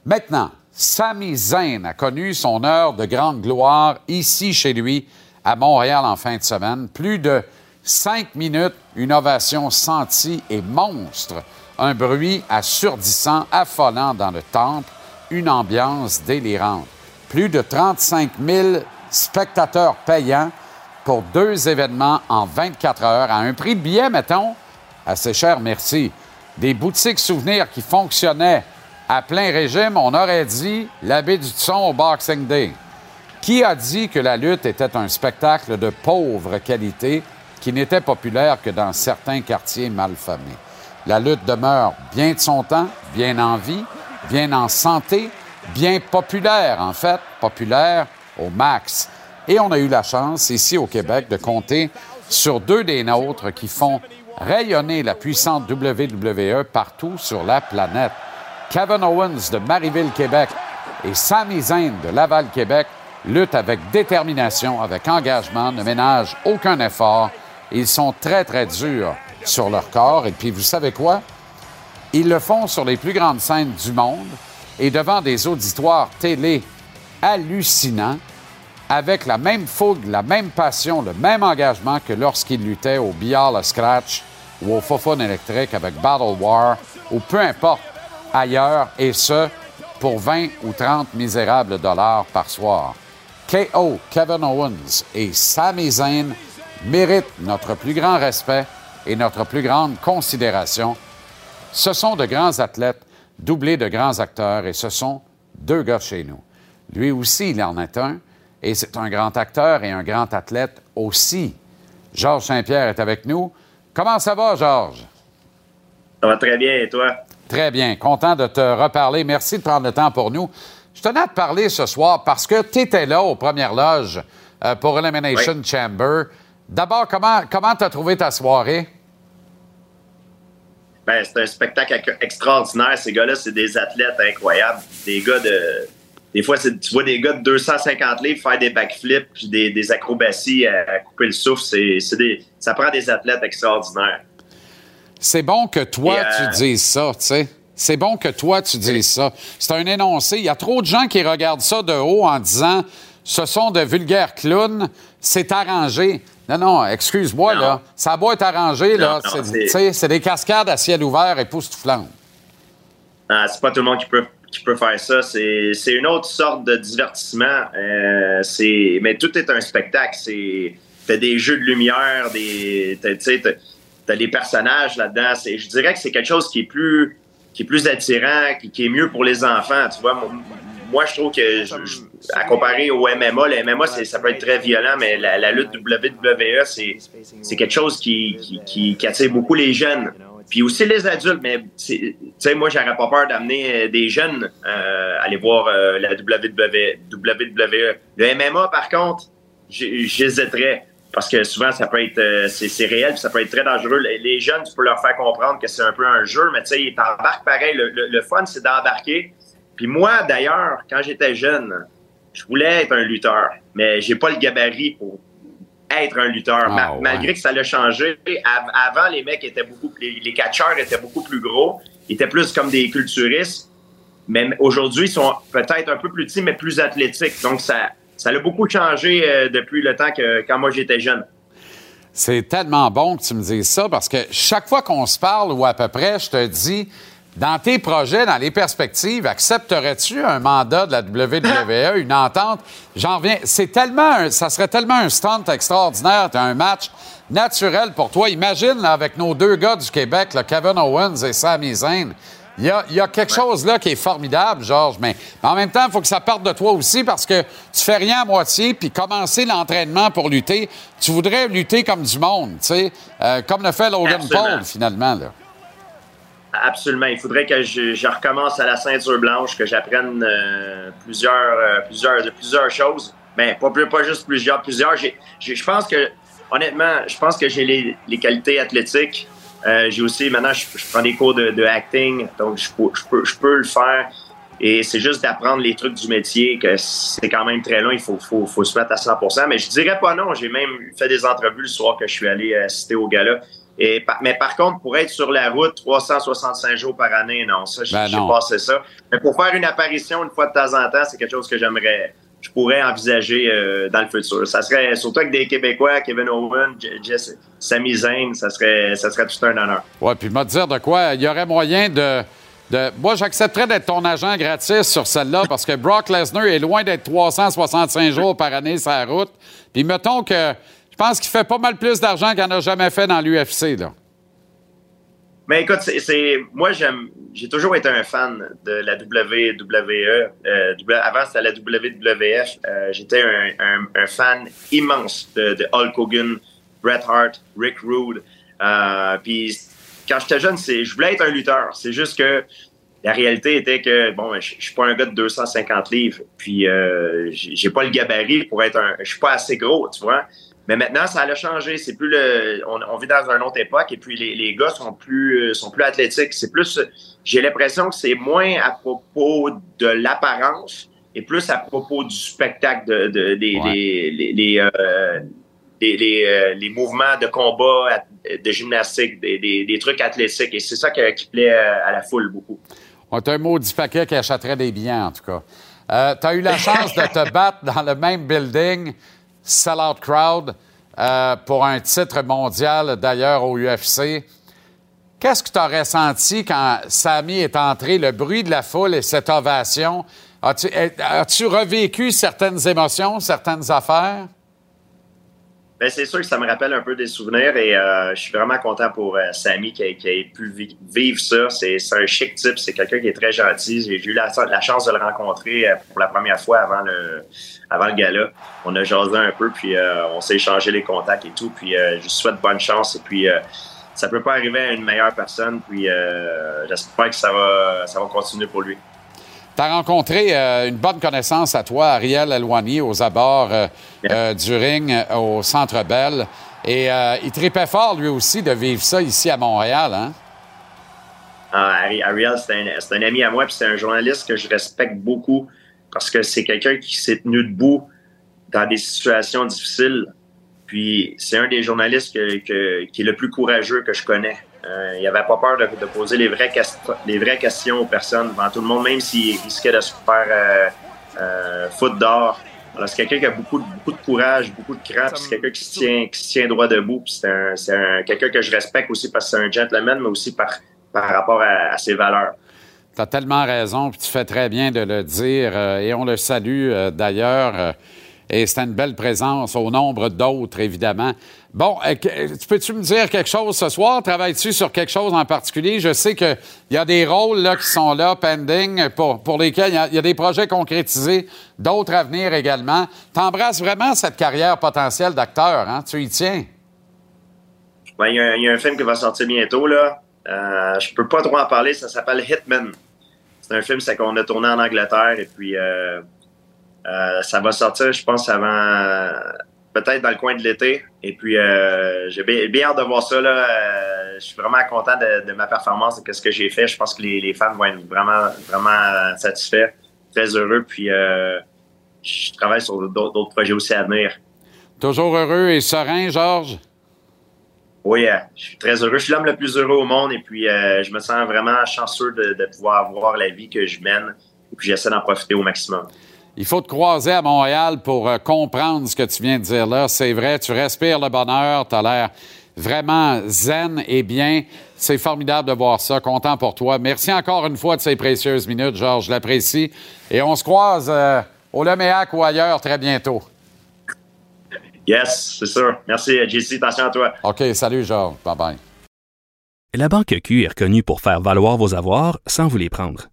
Maintenant, Sami Zayn a connu son heure de grande gloire ici chez lui à Montréal en fin de semaine. Plus de cinq minutes, une ovation sentie et monstre. Un bruit assourdissant, affolant dans le temple, une ambiance délirante. Plus de 35 000 spectateurs payants pour deux événements en 24 heures à un prix billet, mettons, assez cher, merci. Des boutiques souvenirs qui fonctionnaient à plein régime, on aurait dit l'abbé du son au Boxing Day. Qui a dit que la lutte était un spectacle de pauvre qualité qui n'était populaire que dans certains quartiers malfamés? La lutte demeure bien de son temps, bien en vie, bien en santé, bien populaire en fait, populaire au max. Et on a eu la chance ici au Québec de compter sur deux des nôtres qui font rayonner la puissante WWE partout sur la planète. Kevin Owens de Marieville, Québec et Sami Zayn de Laval, Québec luttent avec détermination, avec engagement, ne ménagent aucun effort. Ils sont très, très durs sur leur corps. Et puis, vous savez quoi? Ils le font sur les plus grandes scènes du monde et devant des auditoires télé hallucinants, avec la même fougue, la même passion, le même engagement que lorsqu'ils luttaient au billard le scratch ou au fofone électrique avec Battle War ou peu importe ailleurs, et ce, pour 20 ou 30 misérables dollars par soir. KO, Kevin Owens et Sami Zayn méritent notre plus grand respect et notre plus grande considération. Ce sont de grands athlètes, doublés de grands acteurs, et ce sont deux gars chez nous. Lui aussi, il en est un, et c'est un grand acteur et un grand athlète aussi. Georges Saint-Pierre est avec nous. Comment ça va, Georges? Ça va très bien, et toi? Très bien. Content de te reparler. Merci de prendre le temps pour nous. Je tenais à te parler ce soir parce que tu étais là aux premières loges euh, pour Elimination Chamber. D'abord, comment tu as trouvé ta soirée? Ben, c'est un spectacle extraordinaire. Ces gars-là, c'est des athlètes incroyables. Des gars de. Des fois, tu vois des gars de 250 livres faire des backflips puis des, acrobaties à, couper le souffle. C'est, des, ça prend des athlètes extraordinaires. C'est bon que toi, tu euh, dises ça, tu sais. C'est bon que toi, tu dises ça. C'est un énoncé. Il y a trop de gens qui regardent ça de haut en disant ce sont de vulgaires clowns, c'est arrangé. Non, non, excuse-moi, là. Ça doit être arrangé, là. C'est des cascades à ciel ouvert et époustouflantes. Ah, c'est pas tout le monde qui peut, qui peut faire ça. C'est une autre sorte de divertissement. Euh, mais tout est un spectacle. T'as des jeux de lumière, des, t'as des personnages là-dedans. Je dirais que c'est quelque chose qui est plus, qui est plus attirant, qui, est mieux pour les enfants. Tu vois, moi, je trouve que, à comparer au MMA, le MMA, ça peut être très violent, mais la, lutte WWE, c'est quelque chose qui, qui, qui, attire beaucoup les jeunes. Puis aussi les adultes, mais tu sais, moi, j'aurais pas peur d'amener euh, des jeunes euh, aller voir euh, la WWE, WWE. Le MMA, par contre, j'hésiterais parce que souvent, ça peut être, euh, c'est réel, ça peut être très dangereux. Les jeunes, tu peux leur faire comprendre que c'est un peu un jeu, mais tu sais, ils t'embarquent pareil. Le, le fun, c'est d'embarquer puis moi, d'ailleurs, quand j'étais jeune, je voulais être un lutteur, mais j'ai pas le gabarit pour être un lutteur. Ah, malgré que ça l'a changé, avant, les mecs étaient beaucoup, les, les catcheurs étaient beaucoup plus gros, ils étaient plus comme des culturistes. Mais aujourd'hui, ils sont peut-être un peu plus petits, mais plus athlétiques. Donc, ça, ça a beaucoup changé euh, depuis le temps que quand moi j'étais jeune. C'est tellement bon que tu me dises ça parce que chaque fois qu'on se parle ou à peu près, je te dis, dans tes projets, dans les perspectives, accepterais-tu un mandat de la WWE, une entente? J'en reviens. C'est tellement, ça serait tellement un stunt extraordinaire, un match naturel pour toi. Imagine, avec nos deux gars du Québec, Kevin Owens et Sami Zayn. Il y, a, quelque chose là qui est formidable, Georges, mais, en même temps, il faut que ça parte de toi aussi parce que tu fais rien à moitié, puis commencer l'entraînement pour lutter, tu voudrais lutter comme du monde, tu sais, euh, comme le fait Logan Paul, finalement. Là. Absolument. Il faudrait que je, recommence à la ceinture blanche, que j'apprenne euh, plusieurs, euh, plusieurs, plusieurs choses. Mais pas, pas juste plusieurs, plusieurs. Je pense que, honnêtement, je pense que j'ai les, qualités athlétiques. Euh, j'ai aussi, maintenant, je, prends des cours de, acting, donc je peux, je, peux, le faire. Et c'est juste d'apprendre les trucs du métier, que c'est quand même très long, il faut, faut, faut, se mettre à 100% Mais je dirais pas non. J'ai même fait des entrevues le soir que je suis allé assister au gala mais par contre, pour être sur la route 365 jours par année, non, ça, j'ai ben passé ça. Mais pour faire une apparition une fois de temps en temps, c'est quelque chose que j'aimerais, je pourrais envisager euh, dans le futur. Ça serait, surtout avec des Québécois, Kevin Owen, Jess, Sami Zayn, ça serait, ça serait tout un honneur. Ouais, puis me dire de quoi, il y aurait moyen de. De, moi, j'accepterais d'être ton agent gratis sur celle-là parce que Brock Lesnar est loin d'être 365 jours par année sur la route. Puis mettons que je pense qu'il fait pas mal plus d'argent qu'il n'en a jamais fait dans l'UFC, là. Mais écoute, c'est, moi, j'aime, j'ai toujours été un fan de la WWE. Euh, avant, c'était la WWF. Euh, j'étais un, fan immense de, Hulk Hogan, Bret Hart, Rick Rude. Euh, puis quand j'étais jeune, c'est, je voulais être un lutteur. C'est juste que la réalité était que, bon, je, je suis pas un gars de 250 livres. Puis j'ai pas le gabarit pour être un... Je suis pas assez gros, tu vois. Mais maintenant, ça a changé. C'est plus le, on, vit dans une autre époque et puis les, les gars sont plus, euh, sont plus athlétiques. C'est plus, j'ai l'impression que c'est moins à propos de l'apparence et plus à propos du spectacle de, de des, les, les, euh, euh, les, mouvements de combat, de gymnastique, des, des, trucs athlétiques. Et c'est ça qui, qui plaît à la foule beaucoup. On a un maudit paquet qui achèterait des billets, en tout cas. tu as eu la chance de te battre dans le même building sell-out crowd euh, pour un titre mondial, d'ailleurs, au UFC. Qu'est-ce que tu aurais senti quand Samy est entré, le bruit de la foule et cette ovation? As-tu, as-tu revécu certaines émotions, certaines affaires? Ben, c'est sûr que ça me rappelle un peu des souvenirs et euh, je suis vraiment content pour euh, Samy qui, qui ait pu vi- vivre ça. C'est, un chic type, c'est quelqu'un qui est très gentil. J'ai eu la, chance de le rencontrer euh, pour la première fois avant le, avant le gala. On a jasé un peu, puis euh, on s'est échangé les contacts et tout. Puis je souhaite bonne chance et puis ça peut pas arriver à une meilleure personne. Puis j'espère que ça va, ça va continuer pour lui. Tu as rencontré euh, une bonne connaissance à toi, Ariel Eloigny, aux abords euh, euh, du ring au Centre Bell. Et il tripait fort, lui aussi, de vivre ça ici à Montréal. Hein? Ah, Ari- Ariel, c'est un, ami à moi, puis c'est un journaliste que je respecte beaucoup parce que c'est quelqu'un qui s'est tenu debout dans des situations difficiles. Puis c'est un des journalistes que- que- qui est le plus courageux que je connais. Euh, il n'avait pas peur de, poser les vraies, les vraies questions aux personnes devant tout le monde, même s'il risquait de se faire euh, euh, foutre. Alors, c'est quelqu'un qui a beaucoup, beaucoup de courage, beaucoup de puis c'est quelqu'un qui se tient, qui tient droit debout. C'est un, c'est un- quelqu'un que je respecte aussi parce que c'est un gentleman, mais aussi par, par rapport à, à ses valeurs. Tu as tellement raison, puis tu fais très bien de le dire. euh, et on le salue euh, d'ailleurs. Euh, et c'était une belle présence au nombre d'autres, évidemment. Bon, euh, tu peux-tu me dire quelque chose ce soir? Travailles-tu sur quelque chose en particulier? Je sais qu'il y a des rôles là, qui sont là, pending, pour, pour lesquels il y a- y, des projets concrétisés, d'autres à venir également. T'embrasses vraiment cette carrière potentielle d'acteur, hein? Tu y tiens? Ben, Il y, a un- il y a un film qui va sortir bientôt. Là. Euh, je peux pas trop en parler. Ça s'appelle Hitman. C'est un film qu'on a tourné en Angleterre et puis euh, euh, ça va sortir, je pense, avant peut-être dans le coin de l'été. Et puis euh, j'ai bien, bien hâte de voir ça. Là. Euh, je suis vraiment content de, de ma performance et de ce que j'ai fait. Je pense que les, les fans vont être vraiment, vraiment euh, satisfaits, très heureux. Puis euh, je travaille sur d'autres projets aussi à venir. Toujours heureux et serein, Georges? Oui, je suis très heureux. Je suis l'homme le plus heureux au monde et puis euh, je me sens vraiment chanceux de, de pouvoir avoir la vie que je mène et puis j'essaie d'en profiter au maximum. Il faut te croiser à Montréal pour euh, comprendre ce que tu viens de dire là. C'est vrai, tu respires le bonheur, tu as l'air vraiment zen et bien. C'est formidable de voir ça. Content pour toi. Merci encore une fois de ces précieuses minutes, Georges. Je l'apprécie. Et on se croise euh, au Leméac ou ailleurs très bientôt. Yes, c'est sûr. Merci, euh, JC. Attention à toi. OK, salut, Georges. Bye-bye. La Banque Q est reconnue pour faire valoir vos avoirs sans vous les prendre.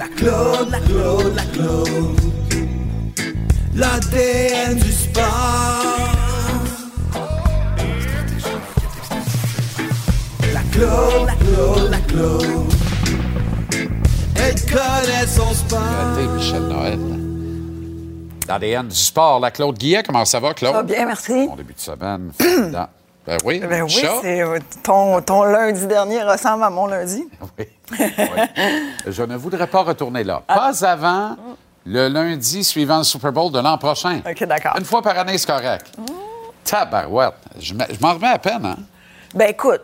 La Claude, la Claude, la Claude. L'ADN du sport. La Claude, la Claude, la Claude. Elle connaît son sport. Arrêtez, Michel Noël. L'ADN du sport. La Claude Guillet, comment ça va, Claude? Ça va bien, merci. Bon début de semaine. Ben oui, Ben oui, euh, ton, ton lundi dernier ressemble à mon lundi. Je ne voudrais pas retourner là. Pas avant le lundi suivant le Super Bowl de l'an prochain. OK, d'accord. Une fois par année, c'est correct. Tabarouette. Je me- je m'en remets à peine, hein? Ben écoute,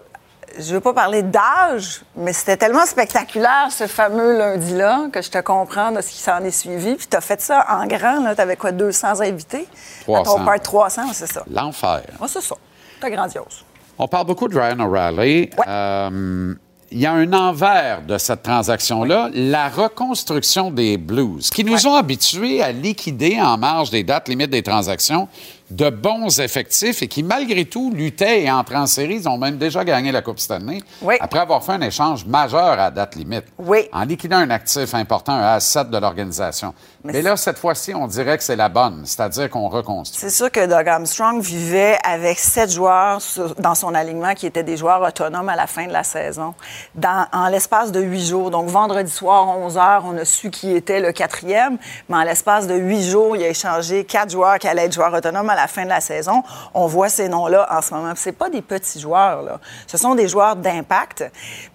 je veux pas parler d'âge, mais c'était tellement spectaculaire ce fameux lundi-là que je te comprends de ce qui s'en est suivi. Puis tu as fait ça en grand, là. Tu avais quoi, 200 invités? À 300. ton part 300, c'est ça. L'enfer. Ah, c'est ça. C'était grandiose. On parle beaucoup de Ryan O'Reilly. Euh, il y a un envers de cette transaction-là, la reconstruction des Blues, qui nous ont habitués à liquider en marge des dates limites des transactions de bons effectifs et qui, malgré tout, luttaient et entraient en série. Ils ont même déjà gagné la Coupe cette année après avoir fait un échange majeur à date limite. En liquidant un actif important, un asset de l'organisation. Mais, là, cette fois-ci, on dirait que c'est la bonne, c'est-à-dire qu'on reconstruit. C'est sûr que Doug Armstrong vivait avec sept joueurs sur- dans son alignement qui étaient des joueurs autonomes à la fin de la saison, dans, en l'espace de huit jours. Donc, vendredi soir, 11 h, on a su qui était le quatrième, mais en l'espace de huit jours, il a échangé quatre joueurs qui allaient être joueurs autonomes à la fin de la saison, on voit ces noms-là en ce moment. C'est pas des petits joueurs. Ce sont des joueurs d'impact,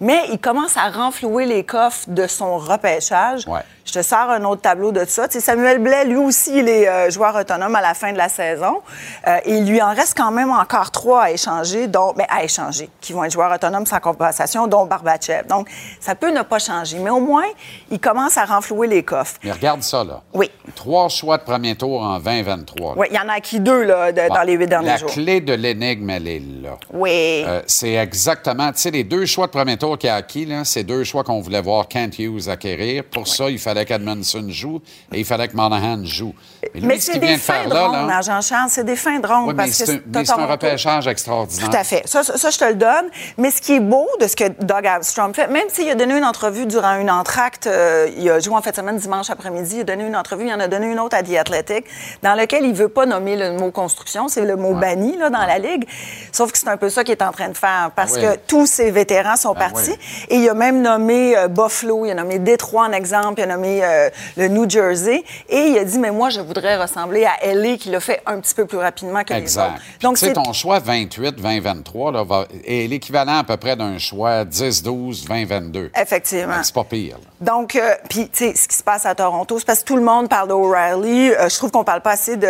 mais il commence à renflouer les coffres de son repêchage. Je te sors un autre tableau de ça. Tu sais, Samuel Blais, lui aussi, il est euh, joueur autonome à la fin de la saison. Euh, et il lui en reste quand même encore trois à échanger, dont, mais à échanger, qui vont être joueurs autonomes sans compensation, dont Barbachev. Donc, ça peut ne pas changer. Mais au moins, il commence à renflouer les coffres. Mais regarde ça, là. Oui. Trois choix de premier tour en 2023. Oui, il y en a acquis deux là, de- Bon, dans les huit derniers la jours. clé de l'énigme, elle est là. Oui. Euh, c'est exactement, tu sais, les deux choix de premier tour qu'il a acquis, là, c'est deux choix qu'on voulait voir Kent Hughes acquérir. Pour ça, il fallait qu'Edmondson joue et il fallait que Monahan joue. Lui, mais ce c'est des de fins de ronde, là, Jean-Charles. C'est des fins de ronde. oui, mais parce que c'est un, un repêchage extraordinaire. Tout à fait. Ça, ça, je te le donne. Mais ce qui est beau de ce que Doug Armstrong fait, même s'il a donné une entrevue durant une entracte, euh, il a joué en fait semaine dimanche après-midi, il a donné une entrevue, il en a donné une autre à The Athletic, dans lequel il veut pas nommer le mot construction, c'est le mot banni là, dans la Ligue. Sauf que c'est un peu ça qu'il est en train de faire, parce Ah que tous ces vétérans sont Ben partis. Et il a même nommé euh, Buffalo, il a nommé Détroit en exemple, il a nommé euh, le New Jersey. Et il a dit, mais moi, je voudrais ressembler à LA, qui l'a fait un petit peu plus rapidement que les Exact. autres. Donc, c'est ton choix 28, 20, 23 là, va- est l'équivalent à peu près d'un choix 10, 12, 20, 22. Effectivement. C'est pas pire. là. Donc, euh, puis, tu sais, ce qui se passe à Toronto, c'est parce que tout le monde parle d'O'Reilly. Euh, je trouve qu'on parle pas assez de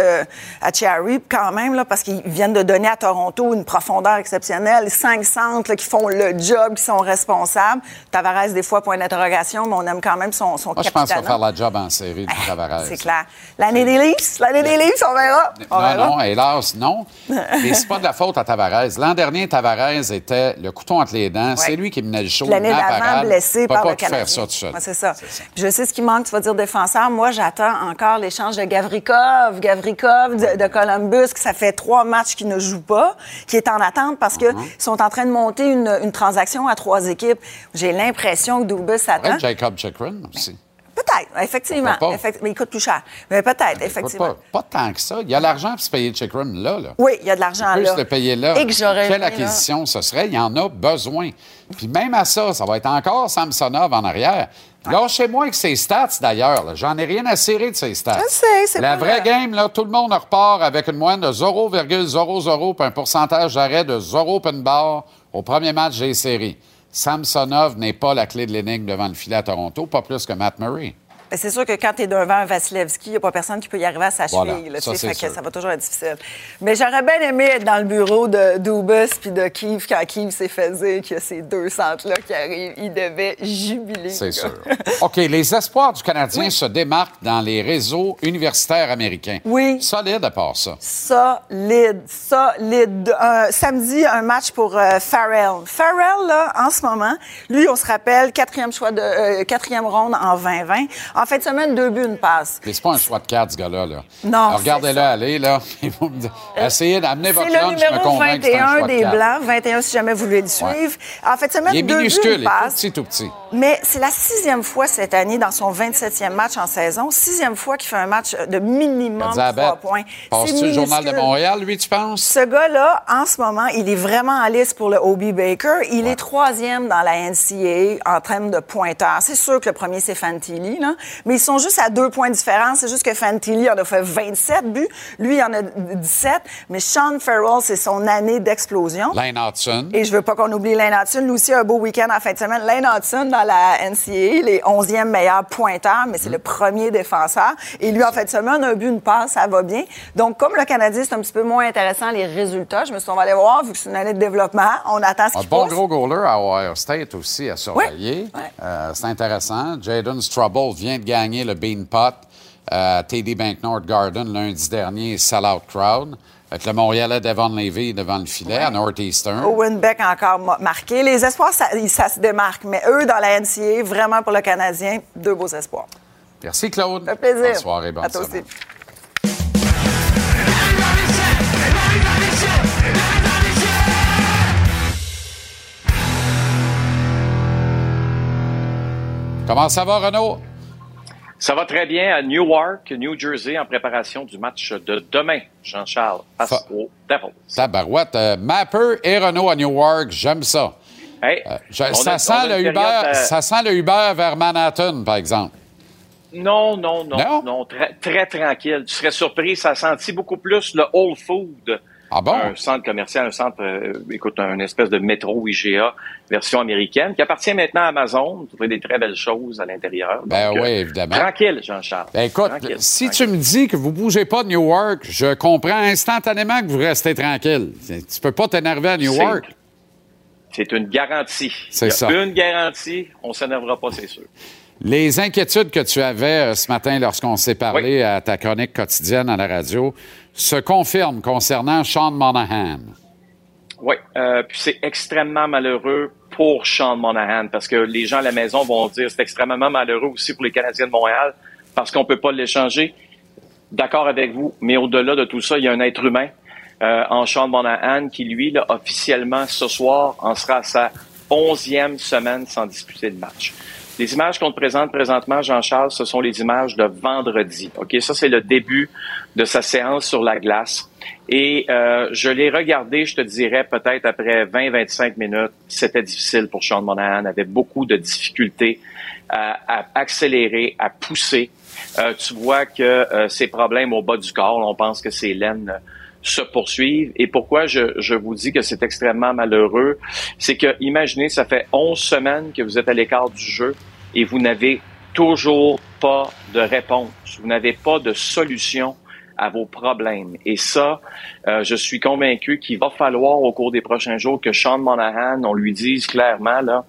Cherry quand même, là, parce qu'ils viennent de donner à Toronto une profondeur exceptionnelle. Cinq centres là, qui font le job, qui sont responsables. Tavares, des fois, point d'interrogation, mais on aime quand même son, son Moi, je pense qu'il va faire la job en série du Tavares. C'est clair. L'année des Leafs, l'année des Leafs, on verra. On Non, verra. non, hélas, non. Mais c'est pas de la faute à Tavares. L'an dernier, Tavares était le couteau entre les dents. C'est lui qui menait le show. L'année d'avant, blessé par pas le tout faire Canadien. ça tout seul. Ouais, c'est ça. Je sais ce qui manque, tu vas dire défenseur. Moi, j'attends encore l'échange de Gavrikov, Gavrikov de, de Columbus, que ça fait trois matchs qu'il ne joue pas, qui est en attente parce qu'ils Uh-huh. sont en train de monter une, une transaction à trois équipes. J'ai l'impression que Dubus s'attend. Ouais, Jacob Chikrin aussi. Peut-être, effectivement. Effect- Mais il coûte plus cher. Mais peut-être, effectivement. Pas, pas tant que ça. Il y a l'argent pour se payer Chikrin là. là. Oui, il y a de l'argent là. le payer là. Et que j'aurais Quelle aimé, là. acquisition ce serait? Il y en a besoin. Puis même à ça, ça va être encore Samsonov en arrière. Lâchez-moi avec ses stats, d'ailleurs. J'en ai rien à cirer de ses stats. Je sais, c'est La vraie vrai. game, là, tout le monde repart avec une moyenne de 0,00 puis un pourcentage d'arrêt de 0 open bar au premier match des séries. Samsonov n'est pas la clé de l'énigme devant le filet à Toronto, pas plus que Matt Murray. C'est sûr que quand tu es devant un Vasilevski, il n'y a pas personne qui peut y arriver à sa Voilà, cheville. là, ça, fait que ça va toujours être difficile. Mais j'aurais bien aimé être dans le bureau de Dubus puis de Keefe quand Keefe s'est fait dire qu'il y a ces deux centres-là qui arrivent. Il devait jubiler. C'est sûr. OK, les espoirs du Canadien se démarquent dans les réseaux universitaires américains. Oui. Solide à part ça. Solide, solide. Samedi, un match pour euh, Farrell. Farrell, là, en ce moment, lui, on se rappelle, quatrième choix de euh, quatrième ronde en 2020. En fin de semaine, deux buts, une passe. Mais c'est pas un choix de carte, ce gars-là. Là. Non, Regardez-le aller, là. Dites- Essayez d'amener votre lunch, je me numéro convainc que c'est un 21 choix de des. Blancs, 21 si jamais vous voulez le suivre. En fait, semaine, Il est deux buts, une il est tout passe. petit, tout petit. Mais c'est la sixième fois cette année dans son 27e match en saison, sixième fois qu'il fait un match de minimum Elisabeth, trois points. C'est Passes-tu le Journal de. Montréal, lui, tu penses? Ce gars-là, en ce moment, il est vraiment en liste pour le Obi Baker. Il est troisième dans la NCAA en termes de pointeurs. C'est sûr que le premier, c'est Fantilli, là. Mais ils sont juste à deux points de différence. C'est juste que Fantilli en a fait 27 buts. Lui, il en a 17. Mais Sean Farrell, c'est son année d'explosion. Lane Hudson. Et je veux pas qu'on oublie Lane Hudson. Lui aussi, un beau week-end en fin de semaine. Lane Hudson, dans la NCAA, il est 11e meilleur pointeur, mais c'est Mm. le premier défenseur. Et lui, en fin de semaine, un but, une passe, ça va bien. Donc, comme le Canadien, c'est un petit peu moins intéressant, les résultats, je me suis dit, on va aller voir, vu que c'est une année de développement. On attend ce Un qui bon pousse. gros goaler à Ohio State aussi à surveiller. Euh, c'est intéressant. Jaden Strubble vient de gagner le Bean Pot à TD Bank North Garden lundi dernier, sell-out crowd. Avec le Montréalais Devon Levy devant le filet à Northeastern. Owen Beck encore ma- marqué. Les espoirs, ça, ça se démarque. Mais eux, dans la NCAA, vraiment pour le Canadien, deux beaux espoirs. Merci, Claude. Fait plaisir. Bonne soirée, bonne À toi semaine. aussi. Comment ça va, Renaud? Ça va très bien à Newark, New Jersey, en préparation du match de demain, Jean-Charles, face Fa- aux Devils. Tabarouette. euh, Mapper et Renault à Newark, j'aime ça. Hey, Euh, je- ça, a- sent le Uber, ça sent le Uber vers Manhattan, par exemple. Non, non, non, Non? non, très, très tranquille. Tu serais surpris, ça a senti beaucoup plus le Whole Food. Ah bon? Un centre commercial, un centre, euh, écoute, une espèce de métro IGA version américaine qui appartient maintenant à Amazon. Vous trouvez des très belles choses à l'intérieur. Ben oui, euh, évidemment. Tranquille, Jean-Charles. Ben écoute, Tranquille. si tu me dis que vous bougez pas de Newark, je comprends instantanément que vous restez tranquille. Tu peux pas t'énerver à Newark. C'est une garantie. C'est ça. Une garantie, on s'énervera pas, c'est sûr. Les inquiétudes que tu avais euh, ce matin lorsqu'on s'est parlé à ta chronique quotidienne à la radio se confirment concernant Sean Monahan. Oui, euh, puis c'est extrêmement malheureux pour Sean Monahan parce que les gens à la maison vont dire c'est extrêmement malheureux aussi pour les Canadiens de Montréal parce qu'on peut pas l'échanger. D'accord avec vous, mais au-delà de tout ça, il y a un être humain euh, en Sean Monahan qui, lui, là, officiellement, ce soir, en sera à sa onzième semaine sans disputer de match. Les images qu'on te présente présentement, Jean-Charles, ce sont les images de vendredi. Ça c'est le début de sa séance sur la glace. Et euh, je l'ai regardé, je te dirais peut-être après 20-25 minutes, c'était difficile pour Sean Monahan, avait beaucoup de difficultés à, accélérer, à pousser. Euh, tu vois que euh, ses problèmes au bas du corps, on pense que ses laines euh, se poursuivent. Et pourquoi je, je vous dis que c'est extrêmement malheureux, c'est que imaginez, ça fait 11 semaines que vous êtes à l'écart du jeu et vous n'avez toujours pas de réponse. Vous n'avez pas de solution à vos problèmes. Et ça, euh, je suis convaincu qu'il va falloir au cours des prochains jours que Sean Monahan, on lui dise clairement là,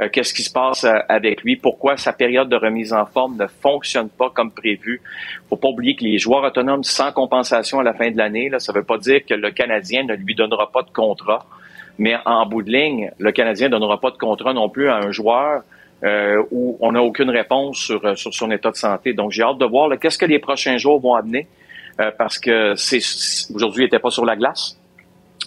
euh, qu'est-ce qui se passe euh, avec lui, pourquoi sa période de remise en forme ne fonctionne pas comme prévu? Faut pas oublier que les joueurs autonomes sans compensation à la fin de l'année, là, ça veut pas dire que le Canadien ne lui donnera pas de contrat, mais en bout de ligne, le Canadien ne donnera pas de contrat non plus à un joueur euh, où on n'a aucune réponse sur, euh, sur son état de santé. Donc j'ai hâte de voir là, qu'est-ce que les prochains jours vont amener, euh, parce que c'est aujourd'hui il n'était pas sur la glace.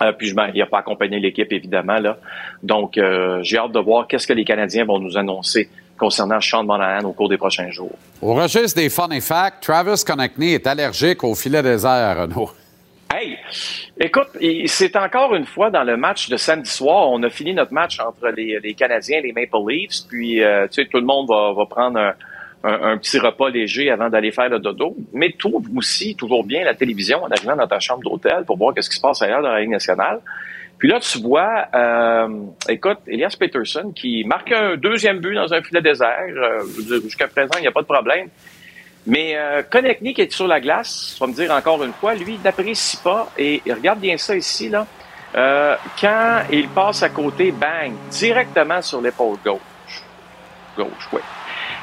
Euh, puis je, il n'a pas accompagné l'équipe, évidemment. Là. Donc, euh, j'ai hâte de voir qu'est-ce que les Canadiens vont nous annoncer concernant Sean Monahan au cours des prochains jours. Au registre des fun et facts, Travis Konechny est allergique au filet désert, Renaud. Hey, écoute, c'est encore une fois dans le match de samedi soir. On a fini notre match entre les, les Canadiens et les Maple Leafs. Puis, euh, tu sais, tout le monde va, va prendre un, un- un petit repas léger avant d'aller faire le dodo. Mais trouve aussi toujours bien la télévision en arrivant dans ta chambre d'hôtel pour voir qu'est-ce qui se passe ailleurs dans la Ligue nationale. Puis là, tu vois, euh, écoute, Elias Peterson qui marque un deuxième but dans un filet désert. Euh, Jusqu'à présent, il n'y a pas de problème. Mais euh, qui est sur la glace, tu vas me dire encore une fois, lui, il n'apprécie pas. Et, et regarde bien ça ici, là. Euh, quand il passe à côté, bang, directement sur l'épaule gauche. Gauche, oui.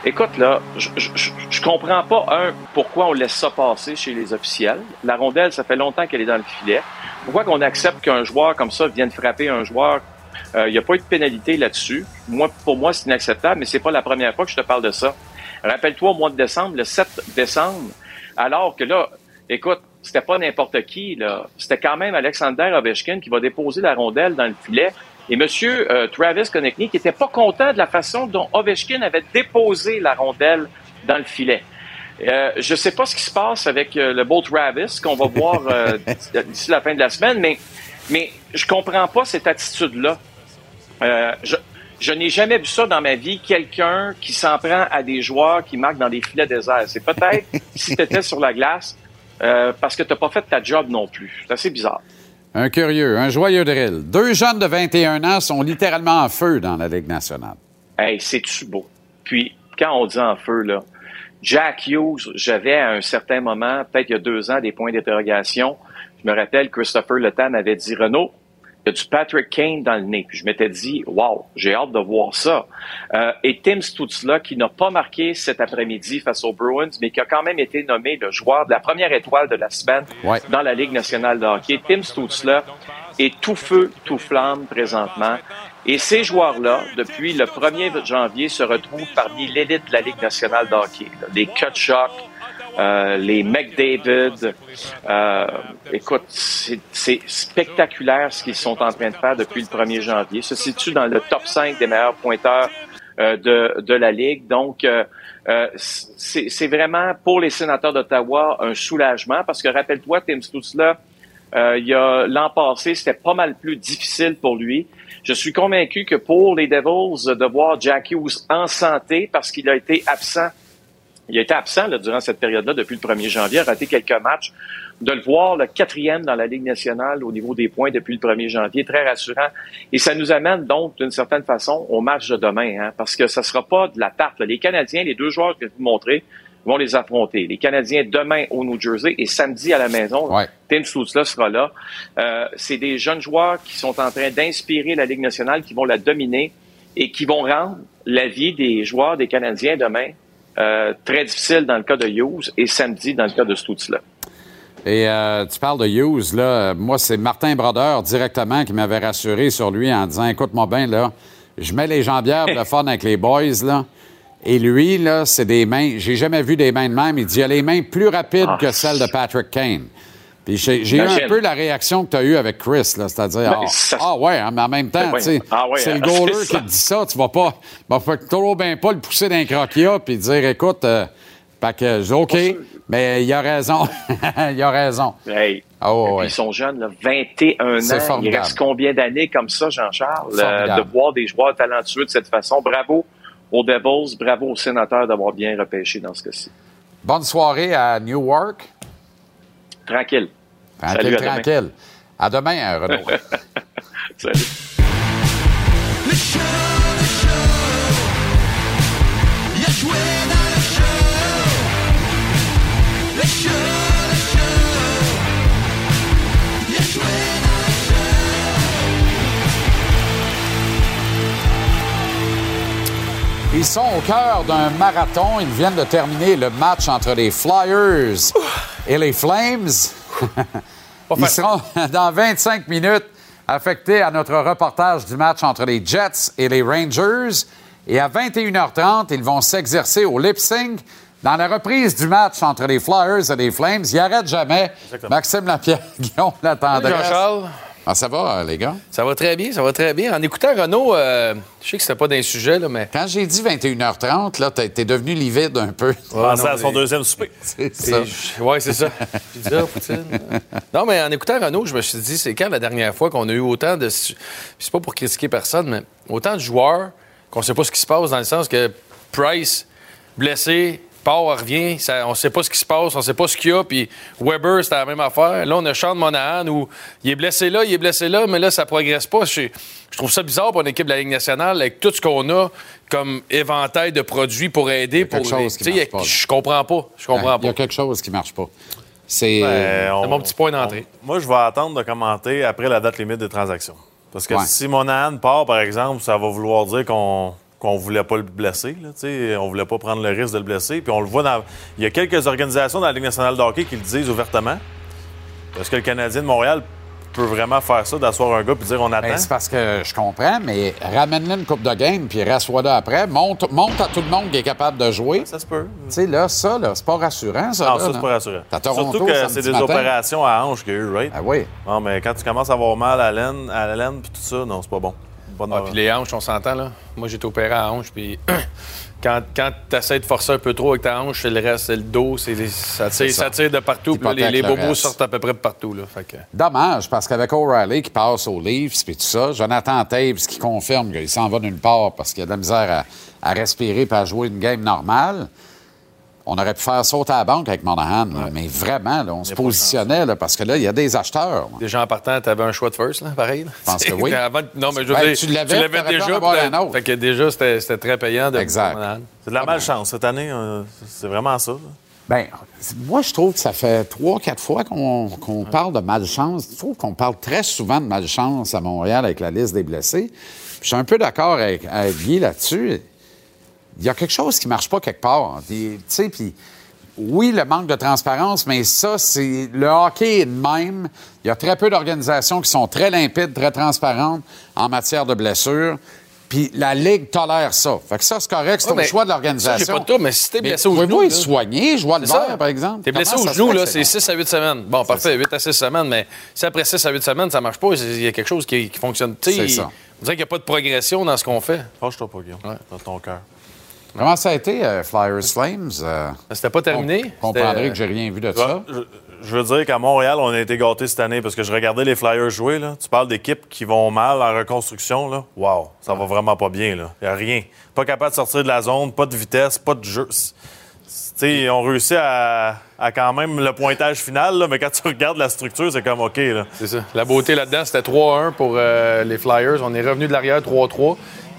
Écoute, là, je, je, comprends pas, un, pourquoi on laisse ça passer chez les officiels. La rondelle, ça fait longtemps qu'elle est dans le filet. Pourquoi qu'on accepte qu'un joueur comme ça vienne frapper un joueur? Euh, Il n'y a pas eu de pénalité là-dessus. Moi, pour moi, c'est inacceptable, mais c'est pas la première fois que je te parle de ça. Rappelle-toi, au mois de décembre, le 7 décembre, alors que là, écoute, c'était pas n'importe qui, là. C'était quand même Alexander Ovechkin qui va déposer la rondelle dans le filet. Et Monsieur euh, Travis Konechny qui était pas content de la façon dont Ovechkin avait déposé la rondelle dans le filet. Euh, je sais pas ce qui se passe avec euh, le beau Travis qu'on va voir d'ici- la fin de la semaine, mais mais je comprends pas cette attitude-là. Je je n'ai jamais vu ça dans ma vie, quelqu'un qui s'en prend à des joueurs qui marquent dans des filets déserts. C'est peut-être si tu étais sur la glace parce que tu n'as pas fait ta job non plus. C'est assez bizarre. Un curieux, un joyeux drill. Deux jeunes de 21 ans sont littéralement en feu dans la Ligue nationale. Hey, c'est-tu beau? Puis, quand on dit en feu, là, Jack Hughes, j'avais à un certain moment, peut-être il y a deux ans, des points d'interrogation. Je me rappelle, Christopher Lethan avait dit, Renaud, il y a du Patrick Kane dans le nez. Puis je m'étais dit, wow, j'ai hâte de voir ça. Euh, et Tim Stutzla, qui n'a pas marqué cet après-midi face aux Bruins, mais qui a quand même été nommé le joueur de la première étoile de la semaine Ouais. dans la Ligue nationale de hockey. Tim Stutzla est tout feu, tout flamme présentement. Et ces joueurs-là, depuis le 1er janvier, se retrouvent parmi l'élite de la Ligue nationale de hockey. là. Les Kutchuk, euh, les McDavid. Euh, écoute, c'est spectaculaire ce qu'ils sont en train de faire depuis le 1er janvier. Se situe dans le top 5 des meilleurs pointeurs euh, de, de la Ligue. Donc, euh, euh, c'est c'est vraiment pour les sénateurs d'Ottawa un soulagement parce que rappelle-toi, Tim Stutzla, euh, il y a l'an passé, c'était pas mal plus difficile pour lui. Je suis convaincu que pour les Devils, de voir Jack Hughes en santé parce qu'il a été absent Il a été absent là, durant cette période-là depuis le 1er janvier, a raté quelques matchs. De le voir le quatrième dans la Ligue nationale au niveau des points depuis le 1er janvier, très rassurant. Et ça nous amène donc d'une certaine façon au match de demain, hein, parce que ça sera pas de la tarte. là. Les Canadiens, les deux joueurs que je vous montrer, vont les affronter. Les Canadiens demain au New Jersey et samedi à la maison. Tim Stützle sera là. Euh, c'est des jeunes joueurs qui sont en train d'inspirer la Ligue nationale, qui vont la dominer et qui vont rendre la vie des joueurs des Canadiens demain euh, très difficile dans le cas de Hughes et samedi dans le cas de Stützle. Et euh, tu parles de Hughes, là. Moi, c'est Martin Brodeur directement qui m'avait rassuré sur lui en disant Écoute-moi bien, là, je mets les jambières pour le fun avec les boys, là. Et lui, là, c'est des mains. J'ai jamais vu des mains de même. Il dit il a les mains plus rapides Ah. que celles de Patrick Kane. J'ai eu un peu la réaction que tu as eue avec Chris, là, c'est-à-dire Ben, ah, ça- ah ouais, hein, mais en même temps, Ben, ah ouais, c'est le hein, goaler qui te dit ça, tu vas pas, ben, faut trop bien pas le pousser d'un croquia puis dire écoute, euh, fait que OK, mais il a raison, il a raison. Hey. Ah ouais. Ils sont jeunes, là, 21 C'est ans. formidable. Il reste combien d'années comme ça, Jean-Charles, euh, de voir des joueurs talentueux de cette façon? Bravo aux Devils, bravo aux sénateurs d'avoir bien repêché dans ce cas-ci. Bonne soirée à Newark. Tranquille. Tranquille, Salut, à demain. tranquille. À demain, hein, Renaud. Salut. Il a joué dans le show. Le show, le show. Il a joué dans le Ils sont au cœur d'un marathon. Ils viennent de terminer le match entre les Flyers et les Flames. Ils seront dans 25 minutes affectés à notre reportage du match entre les Jets et les Rangers. Et à 21h30, ils vont s'exercer au lip sync. Dans la reprise du match entre les Flyers et les Flames, il arrête jamais. Maxime Lapierre, Guillaume l'attendait. Ah, ça va, les gars? Ça va très bien, ça va très bien. En écoutant Renaud, euh, je sais que c'était pas d'un sujet, là, mais. Quand j'ai dit 21h30, là, t'es t'es devenu livide un peu. Pensez à son deuxième souper. C'est ça. Oui, c'est ça. Poutine. Non, mais en écoutant Renaud, je me suis dit, c'est quand la dernière fois qu'on a eu autant de. C'est pas pour critiquer personne, mais autant de joueurs qu'on sait pas ce qui se passe dans le sens que Price, blessé, part, revient, ça- on sait pas ce qui se passe, on sait pas ce qu'il y a, puis Weber, c'était la même affaire. Là, on a Sean Monahan où il est blessé là, il est blessé là, mais là, ça progresse pas. Je, je trouve ça bizarre pour une équipe de la Ligue nationale avec tout ce qu'on a comme éventail de produits pour aider. Pour quelque chose les- qui il y a- marche pas. Je comprends pas. Je comprends Il y pas. a quelque chose qui marche pas. C'est. Ben, on- C'est mon petit point d'entrée. moi, je vais attendre de commenter après la date limite des transactions. Parce que Ouais. si Monahan part, par exemple, ça va vouloir dire qu'on qu'on voulait pas le blesser. Là, on voulait pas prendre le risque de le blesser. Puis on le voit dans... Il y a quelques organisations dans la Ligue nationale de hockey qui le disent ouvertement. Est-ce que le Canadien de Montréal peut vraiment faire ça, d'asseoir un gars et dire on attend? Ben, c'est parce que je comprends, mais ramène-le une coupe de game, puis là après. Monte, monte à tout le monde qui est capable de jouer. Ça se peut. Tu sais, là, ça, là, c'est pas rassurant, ça. Non, là, ça, c'est pas rassurant. Toronto, Surtout que c'est des matin. opérations à hanche qu'il y a eu, right? Ah oui. Non, mais quand tu commences à avoir mal à la laine, à la laine puis tout ça, non, c'est pas bon. Pas de- Ah, puis les hanches, on s'entend, là. Moi, j'ai été opéré à hanche, puis quand, quand tu essaies de forcer un peu trop avec ta hanche, c'est le reste, c'est le dos, c'est les- ça, tire, ça. ça tire de partout, puis là, les, les le bobos sortent à peu près de partout, là. Fait que... Dommage, parce qu'avec O'Reilly qui passe aux Leafs puis tout ça, Jonathan Taves qui confirme qu'il s'en va nulle part parce qu'il a de la misère à, à respirer et à jouer une game normale, on aurait pu faire sauter à la banque avec Monahan. là. Mais vraiment, là, on se positionnait là, parce que là, il y a des acheteurs. là. Déjà en partant, t'avais un choix de first, là, pareil. là? Je pense que oui. Avant- non, mais je veux Ben, dire, tu l'avais, déjà. un autre. Fait que déjà, c'était c'était très payant de Exact. Monahan. C'est de la malchance. Cette année, euh, c'est vraiment ça. Ben, moi, je trouve que ça fait trois, quatre fois qu'on qu'on parle de malchance. Je trouve qu'on parle très souvent de malchance à Montréal avec la liste des blessés. Puis je suis un peu d'accord avec, avec Guy là-dessus. Il y a quelque chose qui marche pas quelque part. Tu sais, puis oui, le manque de transparence, mais ça, c'est le hockey est de même. Il y a très peu d'organisations qui sont très limpides, très transparentes en matière de blessures. Puis la Ligue tolère ça. Fait que ça, c'est correct, c'est Ouais, au choix de l'organisation. j'ai pas de trouble, mais si t'es blessé au pouvez-vous genou, être là- soigné, jouer ça. l'hiver, par exemple? T'es blessé au genou, là, c'est c'est 6 à 8 semaines. Bon, parfait, 8 à 6 semaines, mais si après 6 à 8 semaines, ça marche pas, il y a quelque chose qui, qui fonctionne. C'est ça. On dirait qu'il n'y a pas de progression dans ce qu'on fait. Fâche-toi pas, Guillaume, dans ton cœur. Comment ça a été, euh, Flyers Flames? Euh, C'était pas terminé? Vous comprendrez que j'ai rien vu de ça? Je, je veux dire qu'à Montréal, on a été gâtés cette année parce que je regardais les Flyers jouer. Là. Tu parles d'équipes qui vont mal en reconstruction. Là. Wow, ça va vraiment pas bien. Il n'y a rien. Pas capable de sortir de la zone, pas de vitesse, pas de jeu. C'est- sais, ils ont réussi à, à quand même le pointage final, là, mais quand tu regardes la structure, c'est comme OK. Là. C'est ça. La beauté là-dedans, c'était 3-1 pour euh, les Flyers. On est revenu de l'arrière 3-3.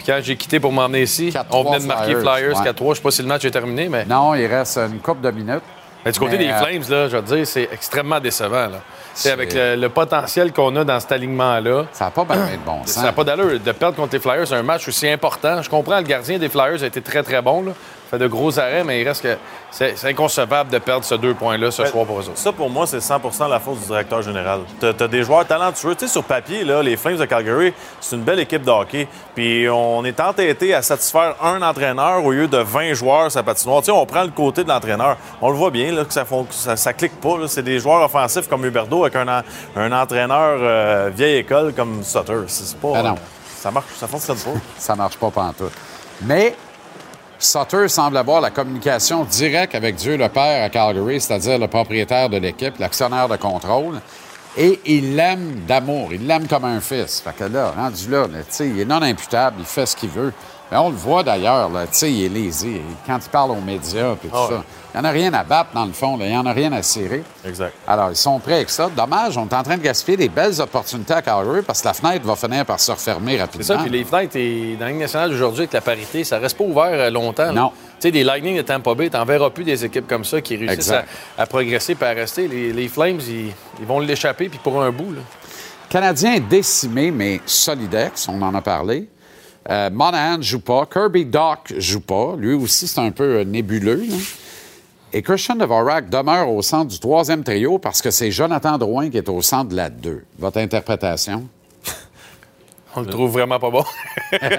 Quand j'ai quitté pour m'emmener ici, on venait de marquer Flyers, ouais. 4-3. Je sais pas si le match est terminé, mais. Non, il reste une coupe de minutes. Mais du côté Mais, des euh, Flames, là, je veux dire, c'est extrêmement décevant. Là. C'est avec le, le potentiel qu'on a dans cet alignement-là. Ça n'a pas de bon sens. Ça n'a pas d'allure. De perdre contre les Flyers, un match aussi important. Je comprends, le gardien des Flyers a été très, très bon. Là. Fait de gros arrêts, mais il reste que c'est inconcevable de perdre ces deux points-là ce Ben, soir pour eux autres. Ça, pour moi, c'est 100% la faute du directeur général. T'as as des joueurs talentueux. Tu sais, sur papier, là, les Flames de Calgary, c'est une belle équipe de hockey. Puis on est entêté à satisfaire un entraîneur au lieu de 20 joueurs sa patinoire. Tu sais, on prend le côté de l'entraîneur. On le voit bien, là, que ça, fon- ça, ça clique pas. C'est des joueurs offensifs comme Huberdo avec un, un entraîneur euh, vieille école comme Sutter. C'est c'est pas... Ben non. Ça marche, ça fonctionne pas. ça marche pas pantoute. Mais Sutter semble avoir la communication directe avec Dieu le Père à Calgary, c'est-à-dire le propriétaire de l'équipe, l'actionnaire de contrôle. Et il l'aime d'amour. Il l'aime comme un fils. Fait que là, rendu là, là, tu sais, il est non imputable, il fait ce qu'il veut. Mais on le voit d'ailleurs, là, tu sais, il est lésé. Quand il parle aux médias et tout Ah ça, il n'y en a rien à battre dans le fond, là. il n'y en a rien à serrer. Exact. Alors, ils sont prêts avec ça. Dommage, on est en train de gaspiller des belles opportunités à Calgary parce que la fenêtre va finir par se refermer rapidement. C'est ça, puis les fenêtres, et dans la Ligue nationale d'aujourd'hui, avec la parité, ça reste pas ouvert euh, longtemps. là. Non. Tu sais, des Lightning de Tampa Bay, t'en verras plus des équipes comme ça qui réussissent à, progresser et à rester. Les, les Flames, ils, ils vont l'échapper, puis pour un bout. Là. Canadien décimé, mais solidex, on en a parlé. Euh, Monahan ne joue pas. Kirby Doc joue pas. Lui aussi, c'est un peu euh, nébuleux. là. Et Christian Dvorak demeure au centre du troisième trio parce que c'est Jonathan Drouin qui est au centre de la 2. Votre interprétation? On le trouve vraiment pas bon. On a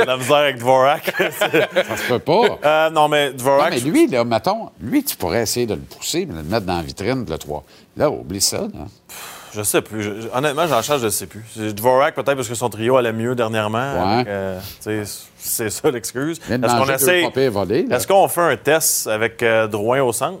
de la misère avec Dvorak. Ça se peut pas. Euh, non, mais Non, Dvorak... mais lui, là, mettons, lui, tu pourrais essayer de le pousser, mais de le mettre dans la vitrine, le 3. Là, oublie ça. Là. Je sais plus. Je- honnêtement, j'en charge, je sais plus. C'est Dvorak, peut-être parce que son trio allait mieux dernièrement. Ouais. avec, euh, c'est ça l'excuse. Est-ce qu'on là. Est-ce qu'on fait un test avec euh, Drouin au centre?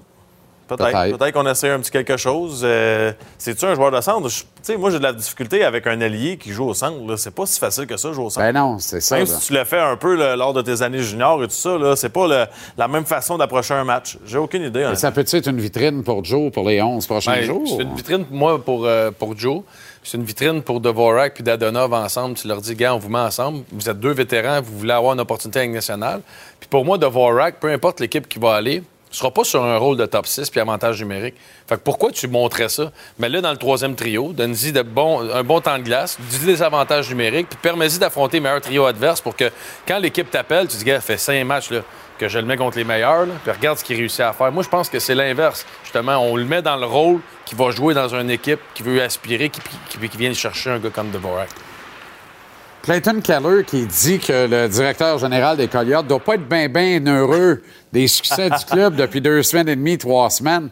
Peut-être. Peut-être. Peut-être qu'on essaie un petit quelque chose. Euh, C'est-tu un joueur de centre? Je- Tu sais, moi, j'ai de la difficulté avec un allié qui joue au centre. là. C'est pas si facile que ça, jouer au centre. Ben non, c'est ça. Même là. si tu l'as fait un peu là, lors de tes années juniors et tout ça, là, c'est pas le- la même façon d'approcher un match. J'ai aucune idée. Mais honnêtement. ça peut être une vitrine pour Joe pour les 11 prochains Ouais, jours? C'est une vitrine, pour moi, pour, euh, pour Joe. C'est une vitrine pour Dvorak puis Dadonov ensemble. Tu leur dis, gars, on vous met ensemble. Vous êtes deux vétérans, vous voulez avoir une opportunité à nationale. Puis pour moi, Dvorak, peu importe l'équipe qui va aller, ne sera pas sur un rôle de top 6 puis avantage numérique. Fait que pourquoi tu montrais ça? Mais là, dans le troisième trio, donne-y de un bon temps de glace, dis des avantages numériques, puis permets-y d'affronter le meilleur trio adverse pour que quand l'équipe t'appelle, tu dis, gars, fait cinq matchs, là, que je le mets contre les meilleurs, là, puis regarde ce qu'il réussit à faire. Moi, je pense que c'est l'inverse. Justement, on le met dans le rôle qui va jouer dans une équipe qui veut aspirer, qui, qui, qui vient chercher un gars comme Dvorak. Clayton Keller qui dit que le directeur général des Coyotes doit pas être bien, bien heureux des succès du club depuis deux semaines et demie, trois semaines.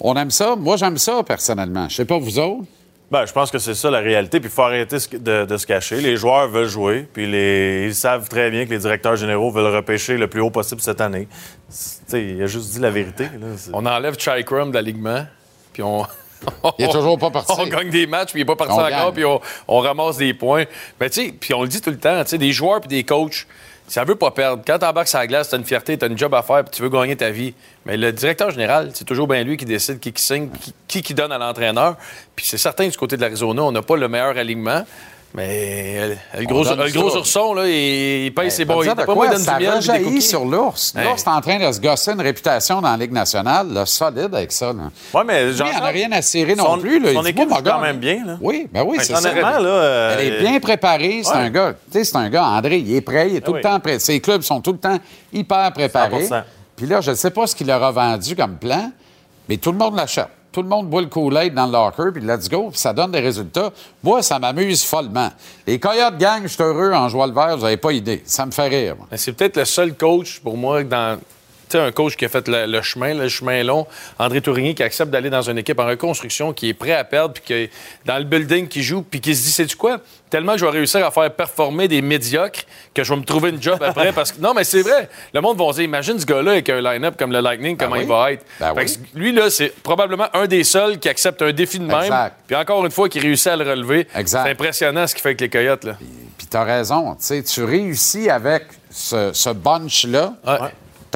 On aime ça. Moi, j'aime ça, personnellement. Je sais pas vous autres. Ben, je pense que c'est ça la réalité. Puis il faut arrêter de, de se cacher. Les joueurs veulent jouer. Puis les, ils savent très bien que les directeurs généraux veulent repêcher le plus haut possible cette année. C'est- tu sais, il a juste dit la vérité. là. On enlève Chikrum de l'alignement, puis on. Il est toujours pas parti. On gagne des matchs, puis il n'est pas parti On encore, gagne. puis on, on ramasse des points. Ben, tu sais, puis on le dit tout le temps, tu sais, des joueurs puis des coachs, ça veut pas perdre. Quand t'embarques sur la glace, t'as une fierté, t'as une job à faire, puis tu veux gagner ta vie. Mais le directeur général, c'est toujours bien lui qui décide qui signe, qui, qui, qui donne à l'entraîneur. Puis c'est certain, du côté de l'Arizona, on n'a pas le meilleur alignement. Mais le gros, le ourson, là, il, il paye ses Ben, bons. dire Il pas quoi, moi, il donne ça miel, sur l'ours. L'ours est en train de se gosser une réputation dans la Ligue nationale, là, solide avec ça. Là. Ouais, mais il n'en a rien à cirer non son- plus. Là. son équipe mon quand même bien, là. Oui, ben oui, c'est ça. honnêtement, là, euh, Elle est bien préparée. C'est Ouais. un gars. Tu sais, c'est un gars, André, il est prêt, il est tout oui. le temps prêt. Ses clubs sont tout le temps hyper préparés. 100%. Puis là, je ne sais pas ce qu'il leur a vendu comme plan, mais tout le monde l'achète. Tout le monde boit le Kool-Aid dans le locker, puis let's go, puis ça donne des résultats. Moi, ça m'amuse follement. Les Coyotes gang, je suis heureux en jouant le vert, vous n'avez pas idée. Ça me fait rire. Mais c'est peut-être le seul coach pour moi dans. Sais, un coach qui a fait le, le chemin, le chemin long, André Tourigny, qui accepte d'aller dans une équipe en reconstruction, qui est prêt à perdre, puis qui est dans le building, qui joue, puis qui se dit, sais-tu quoi? Tellement que je vais réussir à faire performer des médiocres que je vais me trouver une job après. parce que Non, mais c'est vrai. Le monde va se dire, imagine ce gars-là avec un line-up comme le Lightning, comment oui. il va être. Ben Fait que oui. Lui, là, c'est probablement un des seuls qui accepte un défi de même. Exact. Puis encore une fois, qui réussit à le relever. Exact. C'est impressionnant ce qu'il fait avec les Coyotes, là. Puis tu as raison. Tu réussis avec ce, ce bunch-là.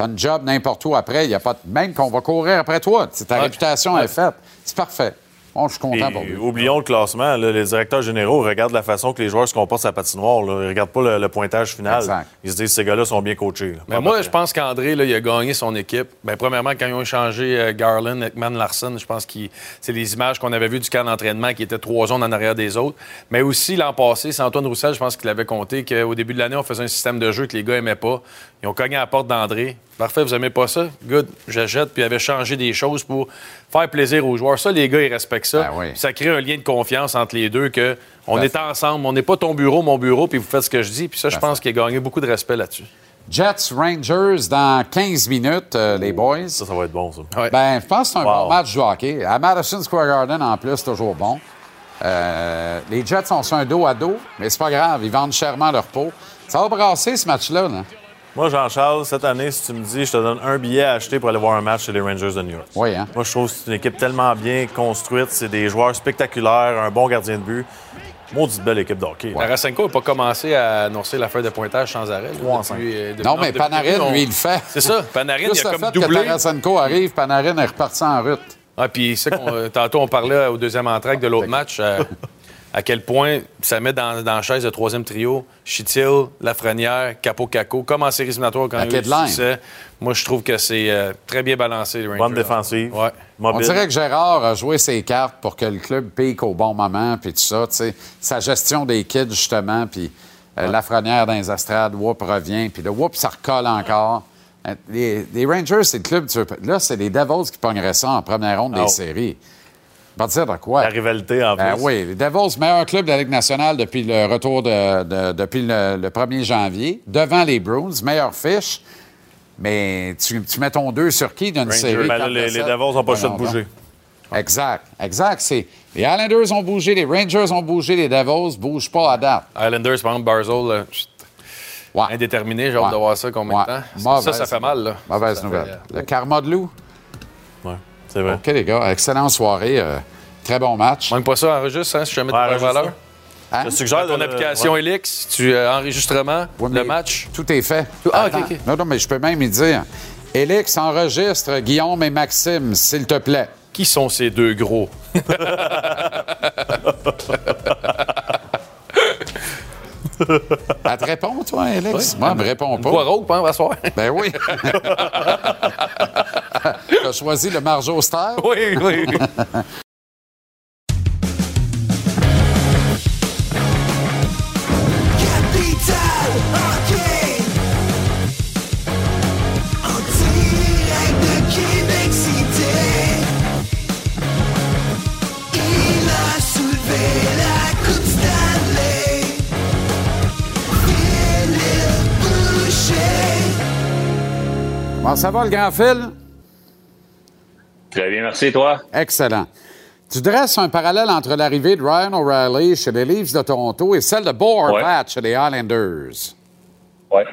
As une job n'importe où après. Il y a pas de- Même qu'on va courir après toi. Ta réputation est faite. C'est parfait. Bon, je suis content pour lui. oublions le classement. là, les directeurs généraux regardent la façon que les joueurs se comportent sur la patinoire. Là. Ils regardent pas le, le pointage final. Exact. Ils se disent ces gars-là sont bien coachés. là. Mais moi, je pense qu'André, il a gagné son équipe. Ben, premièrement, quand ils ont échangé euh, Garland, Ekman, Larson, je pense que c'est les images qu'on avait vues du camp d'entraînement qui étaient trois zones en arrière des autres. Mais aussi, l'an passé, c'est Antoine Roussel, je pense qu'il avait compté qu'au début de l'année, on faisait un système de jeu que les gars aimaient pas. Ils ont cogné à la porte d'André. Parfait, vous aimez pas ça? Good, j'achète. Puis il avait changé des choses pour faire plaisir aux joueurs. Ça, les gars, ils respectent ça. Puis Ça crée un lien de confiance entre les deux que on Ben, est ensemble. On n'est pas ton bureau, mon bureau, puis vous faites ce que je dis. Puis ça, je pense qu'il a gagné beaucoup de respect là-dessus. Jets Rangers dans 15 minutes, euh, les boys. Ça, ça va être bon, ça. Ben, je pense que c'est un Wow. bon match de hockey. À Madison Square Garden, en plus, c'est toujours bon. Euh, les Jets sont sur un dos à dos, mais c'est pas grave. Ils vendent chèrement leur peau. Ça va brasser, ce match-là. là. Moi, Jean-Charles, cette année, si tu me dis, je te donne un billet à acheter pour aller voir un match chez les Rangers de New York. Oui, hein? Moi, je trouve que c'est une équipe tellement bien construite. C'est des joueurs spectaculaires, un bon gardien de but. Maudite belle équipe de hockey. Tarasenko n'a pas commencé à annoncer la feuille de pointage sans arrêt. là, depuis, euh, depuis- Non, mais depuis- Panarin, on- lui, il le fait. C'est ça. Panarin, Juste il a le comme fait doublé. que Tarasenko arrive, Panarin est reparti en route. Ah, puis c'est qu'on- euh, tantôt, on parlait au deuxième entraque de l'autre match euh, à quel point ça met dans, dans la chaise le troisième trio Chitil, Lafrenière, Capo Caco, comme en séries éliminatoires quand il succès. Moi, je trouve que c'est euh, très bien balancé, les Rangers. Bonne défensive. Ouais. On dirait que Gérard a joué ses cartes pour que le club pique au bon moment, puis tout ça. tu sais. Sa gestion des kids, justement, puis euh, Lafrenière dans les estrades, Whoop revient, puis le Whoop, ça recolle encore. Euh, Les, les Rangers, c'est le club. tu veux pas- Là, c'est les Devils qui pogneraient ça en première ronde des oh. séries. Pas dire de quoi? La rivalité, en Ben plus. oui, les Devils, meilleur club de la Ligue nationale depuis le retour de, de- depuis le, le 1er janvier, devant les Bruins, meilleure fiche. Mais tu, tu mets ton 2 sur qui d'une série? Ben les- 4-7? les Devils ont pas le choix de bouger. Exact, exact. C'est, les Islanders ont bougé, les Rangers ont bougé, les Devils ne bougent pas à date. Islanders, par exemple, Barzell, euh, chut, indéterminé, j'ai hâte Ouais. de voir ça combien Ouais. de temps. Ça, Mauvaise ça fait mal, là. Mauvaise Ça nouvelle. fait, euh, Le karma de loup. Ouais, c'est vrai. OK, les gars. Excellente soirée. euh, très bon match. Manque pas ça, enregistre, hein, si jamais tu Ouais, prends enregistre valeur. Hein? Je suggère ton de- application ouais. Elix, tu euh, enregistrement, le match. Tout est fait. Ah, OK, Attends. OK. Non, non, mais je peux même y dire. Élix enregistre Guillaume et Maxime, s'il te plaît. Qui sont ces deux gros? Elle te répond, toi, Élix? Moi, elle me répond pas. Poireau, hein, va soir. Ben oui. tu as choisi le Marjo Star? Oui, oui. Capital Hockey En direct de Québec City Il a soulevé la Coupe Stanley Philippe Boucher Bon, ça va, le grand fil? Très bien, merci, toi. Excellent. Tu dresses un parallèle entre l'arrivée de Ryan O'Reilly chez les Leafs de Toronto et celle de Bo Horvat chez les Islanders. Ouais.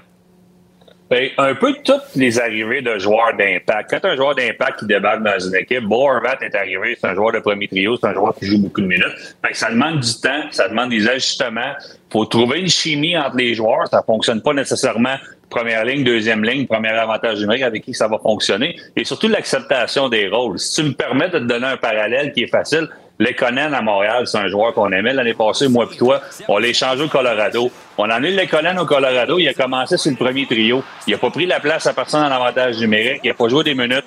Ben, un peu toutes les arrivées de joueurs d'impact. Quand un joueur d'impact qui débarque dans une équipe, Bo Horvat est arrivé, c'est un joueur de premier trio, c'est un joueur qui joue beaucoup de minutes. Que ça demande du temps, ça demande des ajustements. faut trouver une chimie entre les joueurs. Ça fonctionne pas nécessairement première ligne, deuxième ligne, premier avantage numérique avec qui ça va fonctionner. Et surtout l'acceptation des rôles. Si tu me permets de te donner un parallèle qui est facile, Lekonen à Montréal, c'est un joueur qu'on aimait l'année passée, moi puis toi. On l'a échangé au Colorado. On en eu Lekonen au Colorado. Il a commencé sur le premier trio. Il a pas pris la place à personne en avantage numérique. Il a pas joué des minutes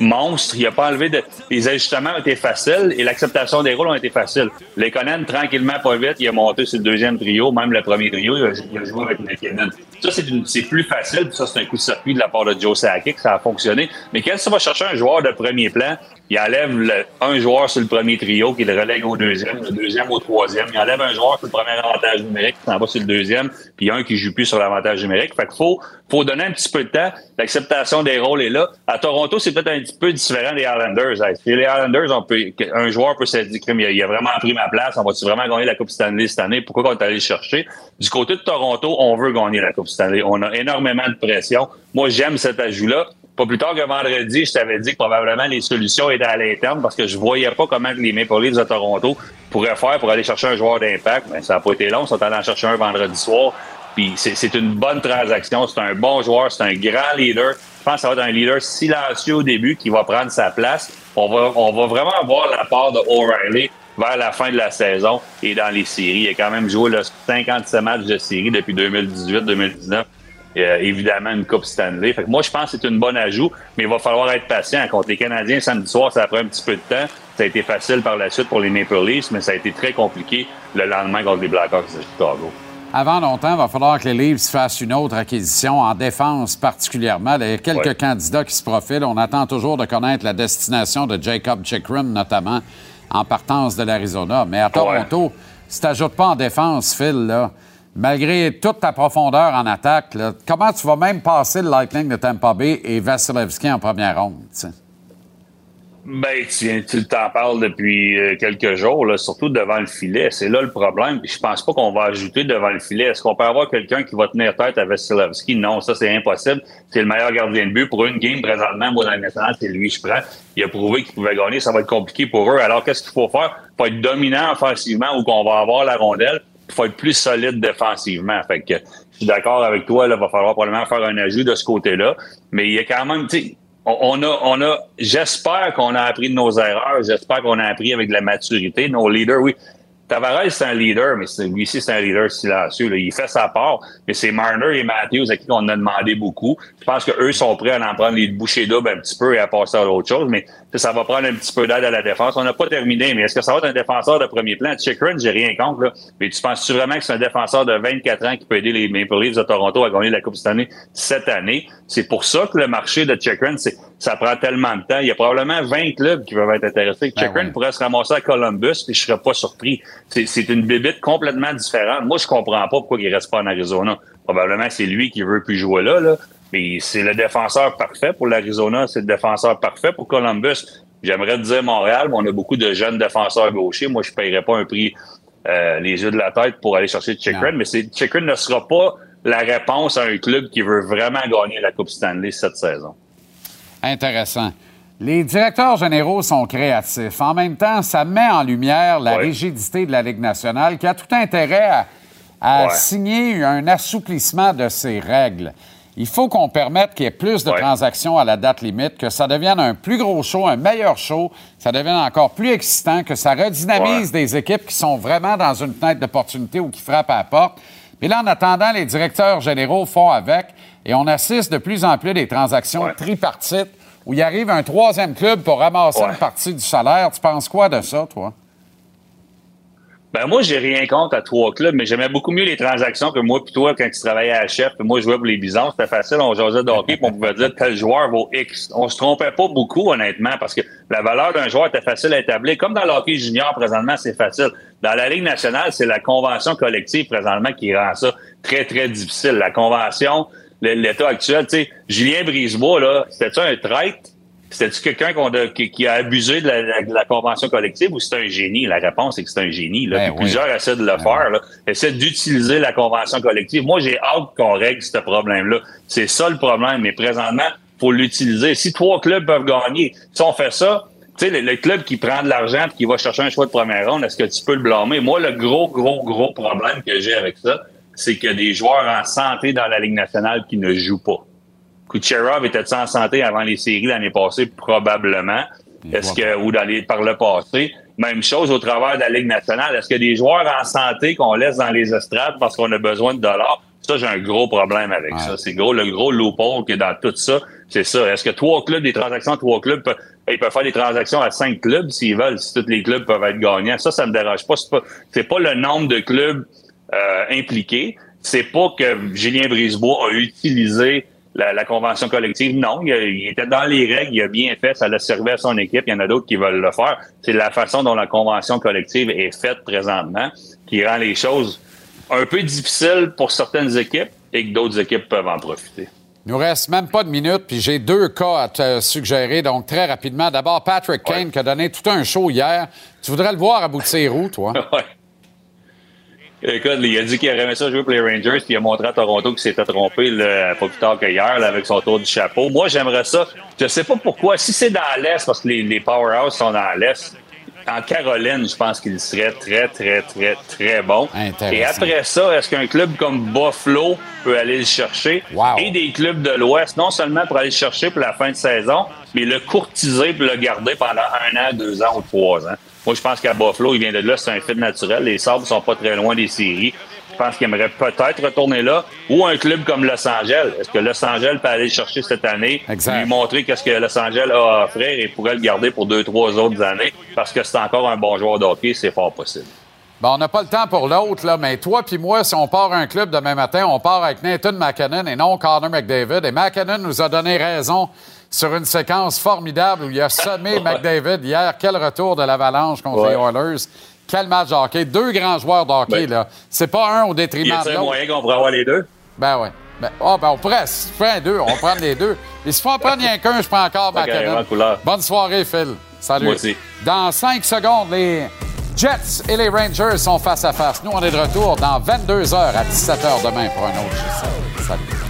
monstre. Il a pas enlevé de. Les ajustements ont été faciles et l'acceptation des rôles ont été faciles. Lekonen, tranquillement, pas vite, il a monté sur le deuxième trio, même le premier trio, il a, joué avec McKinnon. Ça, c'est, plus facile, ça, c'est un coup de circuit de la part de Joe Sakic, ça a fonctionné. Mais quand ça va chercher un joueur de premier plan, il enlève un joueur sur le premier trio, qui le relègue au deuxième, le deuxième au troisième. Il enlève un joueur sur le premier avantage numérique, qui s'en va sur le deuxième, puis un qui joue plus sur l'avantage numérique. Fait qu'il faut, faut donner un petit peu de temps. L'acceptation des rôles est là. À Toronto, c'est peut-être un petit peu différent des Islanders. Les Islanders, on peut, un joueur peut se dire, il a, il a vraiment pris ma place. On va-tu vraiment gagner la Coupe Stanley cette année? Pourquoi on est allé le chercher? Du côté de Toronto, on veut gagner la Coupe On a énormément de pression. Moi, j'aime cet ajout-là. Pas plus tard que vendredi, je t'avais dit que probablement les solutions étaient à l'interne parce que je voyais pas comment les Maple Leafs de Toronto pourraient faire pour aller chercher un joueur d'impact. Mais ça n'a pas été long. Ils sont allés en chercher un vendredi soir. Puis c'est c'est une bonne transaction. C'est un bon joueur, c'est un grand leader. Je pense que ça va être un leader silencieux au début qui va prendre sa place. On va, on va vraiment voir la part de O'Reilly vers la fin de la saison et dans les séries. Il a quand même joué là, 57 matchs de série depuis 2018-2019. Euh, évidemment, une Coupe Stanley. Fait que moi, je pense que c'est une bonne ajout, mais il va falloir être patient. Contre les Canadiens samedi soir, ça a pris un petit peu de temps. Ça a été facile par la suite pour les Maple Leafs, mais ça a été très compliqué le lendemain contre les Blackhawks de Chicago. Avant longtemps, il va falloir que les Leafs fassent une autre acquisition en défense particulièrement. Il y a quelques Ouais. candidats qui se profilent. On attend toujours de connaître la destination de Jacob Chikrin, notamment en partance de l'Arizona. Mais à Toronto, si tu n'ajoutes pas en défense, Phil, là, malgré toute ta profondeur en attaque, là, comment tu vas même passer le Lightning de Tampa Bay et Vasilevski en première ronde? Ben, tu, t'en parles depuis euh, quelques jours, là, surtout devant le filet. C'est là le problème. Je pense pas qu'on va ajouter devant le filet. Est-ce qu'on peut avoir quelqu'un qui va tenir tête à Vasilevski? Non, ça, c'est impossible. C'est le meilleur gardien de but. Pour une game, présentement, moi, dans le national, c'est lui je prends. Il a prouvé qu'il pouvait gagner. Ça va être compliqué pour eux. Alors, qu'est-ce qu'il faut faire? Il faut être dominant offensivement ou qu'on va avoir la rondelle. Il faut être plus solide défensivement. Fait que je suis d'accord avec toi. Il va falloir probablement faire un ajout de ce côté-là. Mais il y a quand même, tu on a, on a, j'espère qu'on a appris de nos erreurs. J'espère qu'on a appris avec de la maturité. Nos leaders, oui. Tavares, c'est un leader, mais lui aussi, c'est un leader silencieux. là. Il fait sa part. Mais c'est Marner et Matthews à qui on a demandé beaucoup. Je pense qu'eux sont prêts à en prendre les bouchées doubles un petit peu et à passer à autre chose. Mais ça va prendre un petit peu d'aide à la défense. On n'a pas terminé, mais est-ce que ça va être un défenseur de premier plan? Chikrin, j'ai rien contre. Là. Mais tu penses-tu vraiment que c'est un défenseur de 24 ans qui peut aider les Maple Leafs de Toronto à gagner la Coupe cette année cette année? C'est pour ça que le marché de Chikrin, c'est ça prend tellement de temps. Il y a probablement 20 clubs qui peuvent être intéressés. Ben Chikrin pourrait se ramasser à Columbus, puis je serais pas surpris. C'est une bébite complètement différente. Moi, je comprends pas pourquoi il reste pas en Arizona. Probablement c'est lui qui veut plus jouer là, là. Mais c'est le défenseur parfait pour l'Arizona, c'est le défenseur parfait pour Columbus. J'aimerais te dire Montréal, mais on a beaucoup de jeunes défenseurs gauchers. Moi, je paierais pas un prix euh, les yeux de la tête pour aller chercher Chikrin, mais c'est Chikrin ne sera pas la réponse à un club qui veut vraiment gagner la Coupe Stanley cette saison. Intéressant. Les directeurs généraux sont créatifs. En même temps, ça met en lumière la Ouais. rigidité de la Ligue nationale qui a tout intérêt à, à Ouais. signer un assouplissement de ses règles. Il faut qu'on permette qu'il y ait plus de transactions à la date limite, que ça devienne un plus gros show, un meilleur show, que ça devienne encore plus excitant, que ça redynamise des équipes qui sont vraiment dans une fenêtre d'opportunité ou qui frappent à la porte. Puis là, en attendant, les directeurs généraux font avec et on assiste de plus en plus à des transactions tripartites où il arrive un troisième club pour ramasser une partie du salaire. Tu penses quoi de ça, toi? Ben moi, j'ai rien contre à trois clubs, mais j'aimais beaucoup mieux les transactions que moi puis toi quand tu travaillais à chef. Puis moi, je jouais pour les Bisons. C'était facile, on jasait de hockey, puis on pouvait dire tel joueur vaut X. On se trompait pas beaucoup, honnêtement, parce que la valeur d'un joueur était facile à établir. Comme dans le hockey junior, présentement, c'est facile. Dans la Ligue nationale, c'est la convention collective, présentement, qui rend ça très, très difficile. La convention, l'état actuel, tu sais, Julien Brisebois, là, c'était-tu un traître? C'était-tu quelqu'un qu'on a- qui, qui a abusé de la, la- de la convention collective ou c'est un génie? La réponse est que c'est un génie. Là. Ben oui. Plusieurs essaient de le faire. Là. Essaient d'utiliser la convention collective. Moi, j'ai hâte qu'on règle ce problème-là. C'est ça le problème. Mais présentement, faut l'utiliser. Si trois clubs peuvent gagner, si on fait ça, tu sais, le, le club qui prend de l'argent et qui va chercher un choix de première ronde, est-ce que tu peux le blâmer? Moi, le gros, gros, gros problème que j'ai avec ça, c'est qu'il y a des joueurs en santé dans la Ligue nationale qui ne jouent pas. Kucherov était en santé avant les séries l'année passée? Probablement. Est-ce que, ou dans les, par le passé? Même chose au travers de la Ligue nationale. Est-ce qu'il y a des joueurs en santé qu'on laisse dans les estrades parce qu'on a besoin de dollars? Ça, j'ai un gros problème avec ça. C'est gros, le gros loophole qui est dans tout ça. C'est ça. Est-ce que trois clubs, des transactions trois clubs, peuvent- ils peuvent faire des transactions à cinq clubs s'ils veulent, si tous les clubs peuvent être gagnants? Ça, ça me dérange pas. C'est pas, c'est pas le nombre de clubs euh, impliqués. C'est pas que Julien Brisebois a utilisé la, la convention collective. Non, il, était dans les règles, il a bien fait, ça l'a servi à son équipe. Il y en a d'autres qui veulent le faire. C'est la façon dont la convention collective est faite présentement qui rend les choses un peu difficiles pour certaines équipes et que d'autres équipes peuvent en profiter. Il nous reste même pas de minutes, puis j'ai deux cas à te suggérer, donc très rapidement. D'abord, Patrick Kane qui a donné tout un show hier. Tu voudrais le voir à bout de ses roues, toi? Ouais. Écoute, il a dit qu'il aurait aimé ça jouer pour les Rangers, puis il a montré à Toronto qu'il s'était trompé là, pas plus tard qu'hier avec son tour du chapeau. Moi, j'aimerais ça. Je sais pas pourquoi. Si c'est dans l'Est, parce que les, les powerhouses sont dans l'Est, en Caroline, je pense qu'il serait très, très, très, très bon. Et après ça, est-ce qu'un club comme Buffalo peut aller le chercher? Et des clubs de l'Ouest, non seulement pour aller le chercher pour la fin de saison, mais le courtiser pour le garder pendant un an, deux ans ou trois ans. Moi, je pense qu'à Buffalo, il vient de là, c'est un fit naturel. Les Sabres sont pas très loin des séries. Je pense qu'il aimerait peut-être retourner là. Ou un club comme Los Angeles. Est-ce que Los Angeles peut aller le chercher cette année? Lui montrer qu'est-ce que Los Angeles a à offrir et pourrait le garder pour deux, trois autres années. Parce que c'est encore un bon joueur de hockey, c'est fort possible. Bon, on n'a pas le temps pour l'autre, là, mais toi puis moi, si on part un club demain matin, on part avec Nathan McKinnon et non Connor McDavid. Et McKinnon nous a donné raison sur une séquence formidable où il a semé McDavid hier. Quel retour de l'avalanche contre les Oilers. Quel match de hockey. Deux grands joueurs de hockey, Ben, là. C'est pas un au détriment Y de l'autre. moyen qu'on pourrait avoir les deux? Ben oui. Ben, ah, ben on pourrait. Si tu prends deux, on prend les deux. Et si en prendre rien qu'un, je prends encore McKinnon. Bonne soirée, Phil. Salut. Moi aussi. Dans cinq secondes, les Jets et les Rangers sont face à face. Nous, on est de retour dans 22 h à 17 h demain pour un autre. Salut.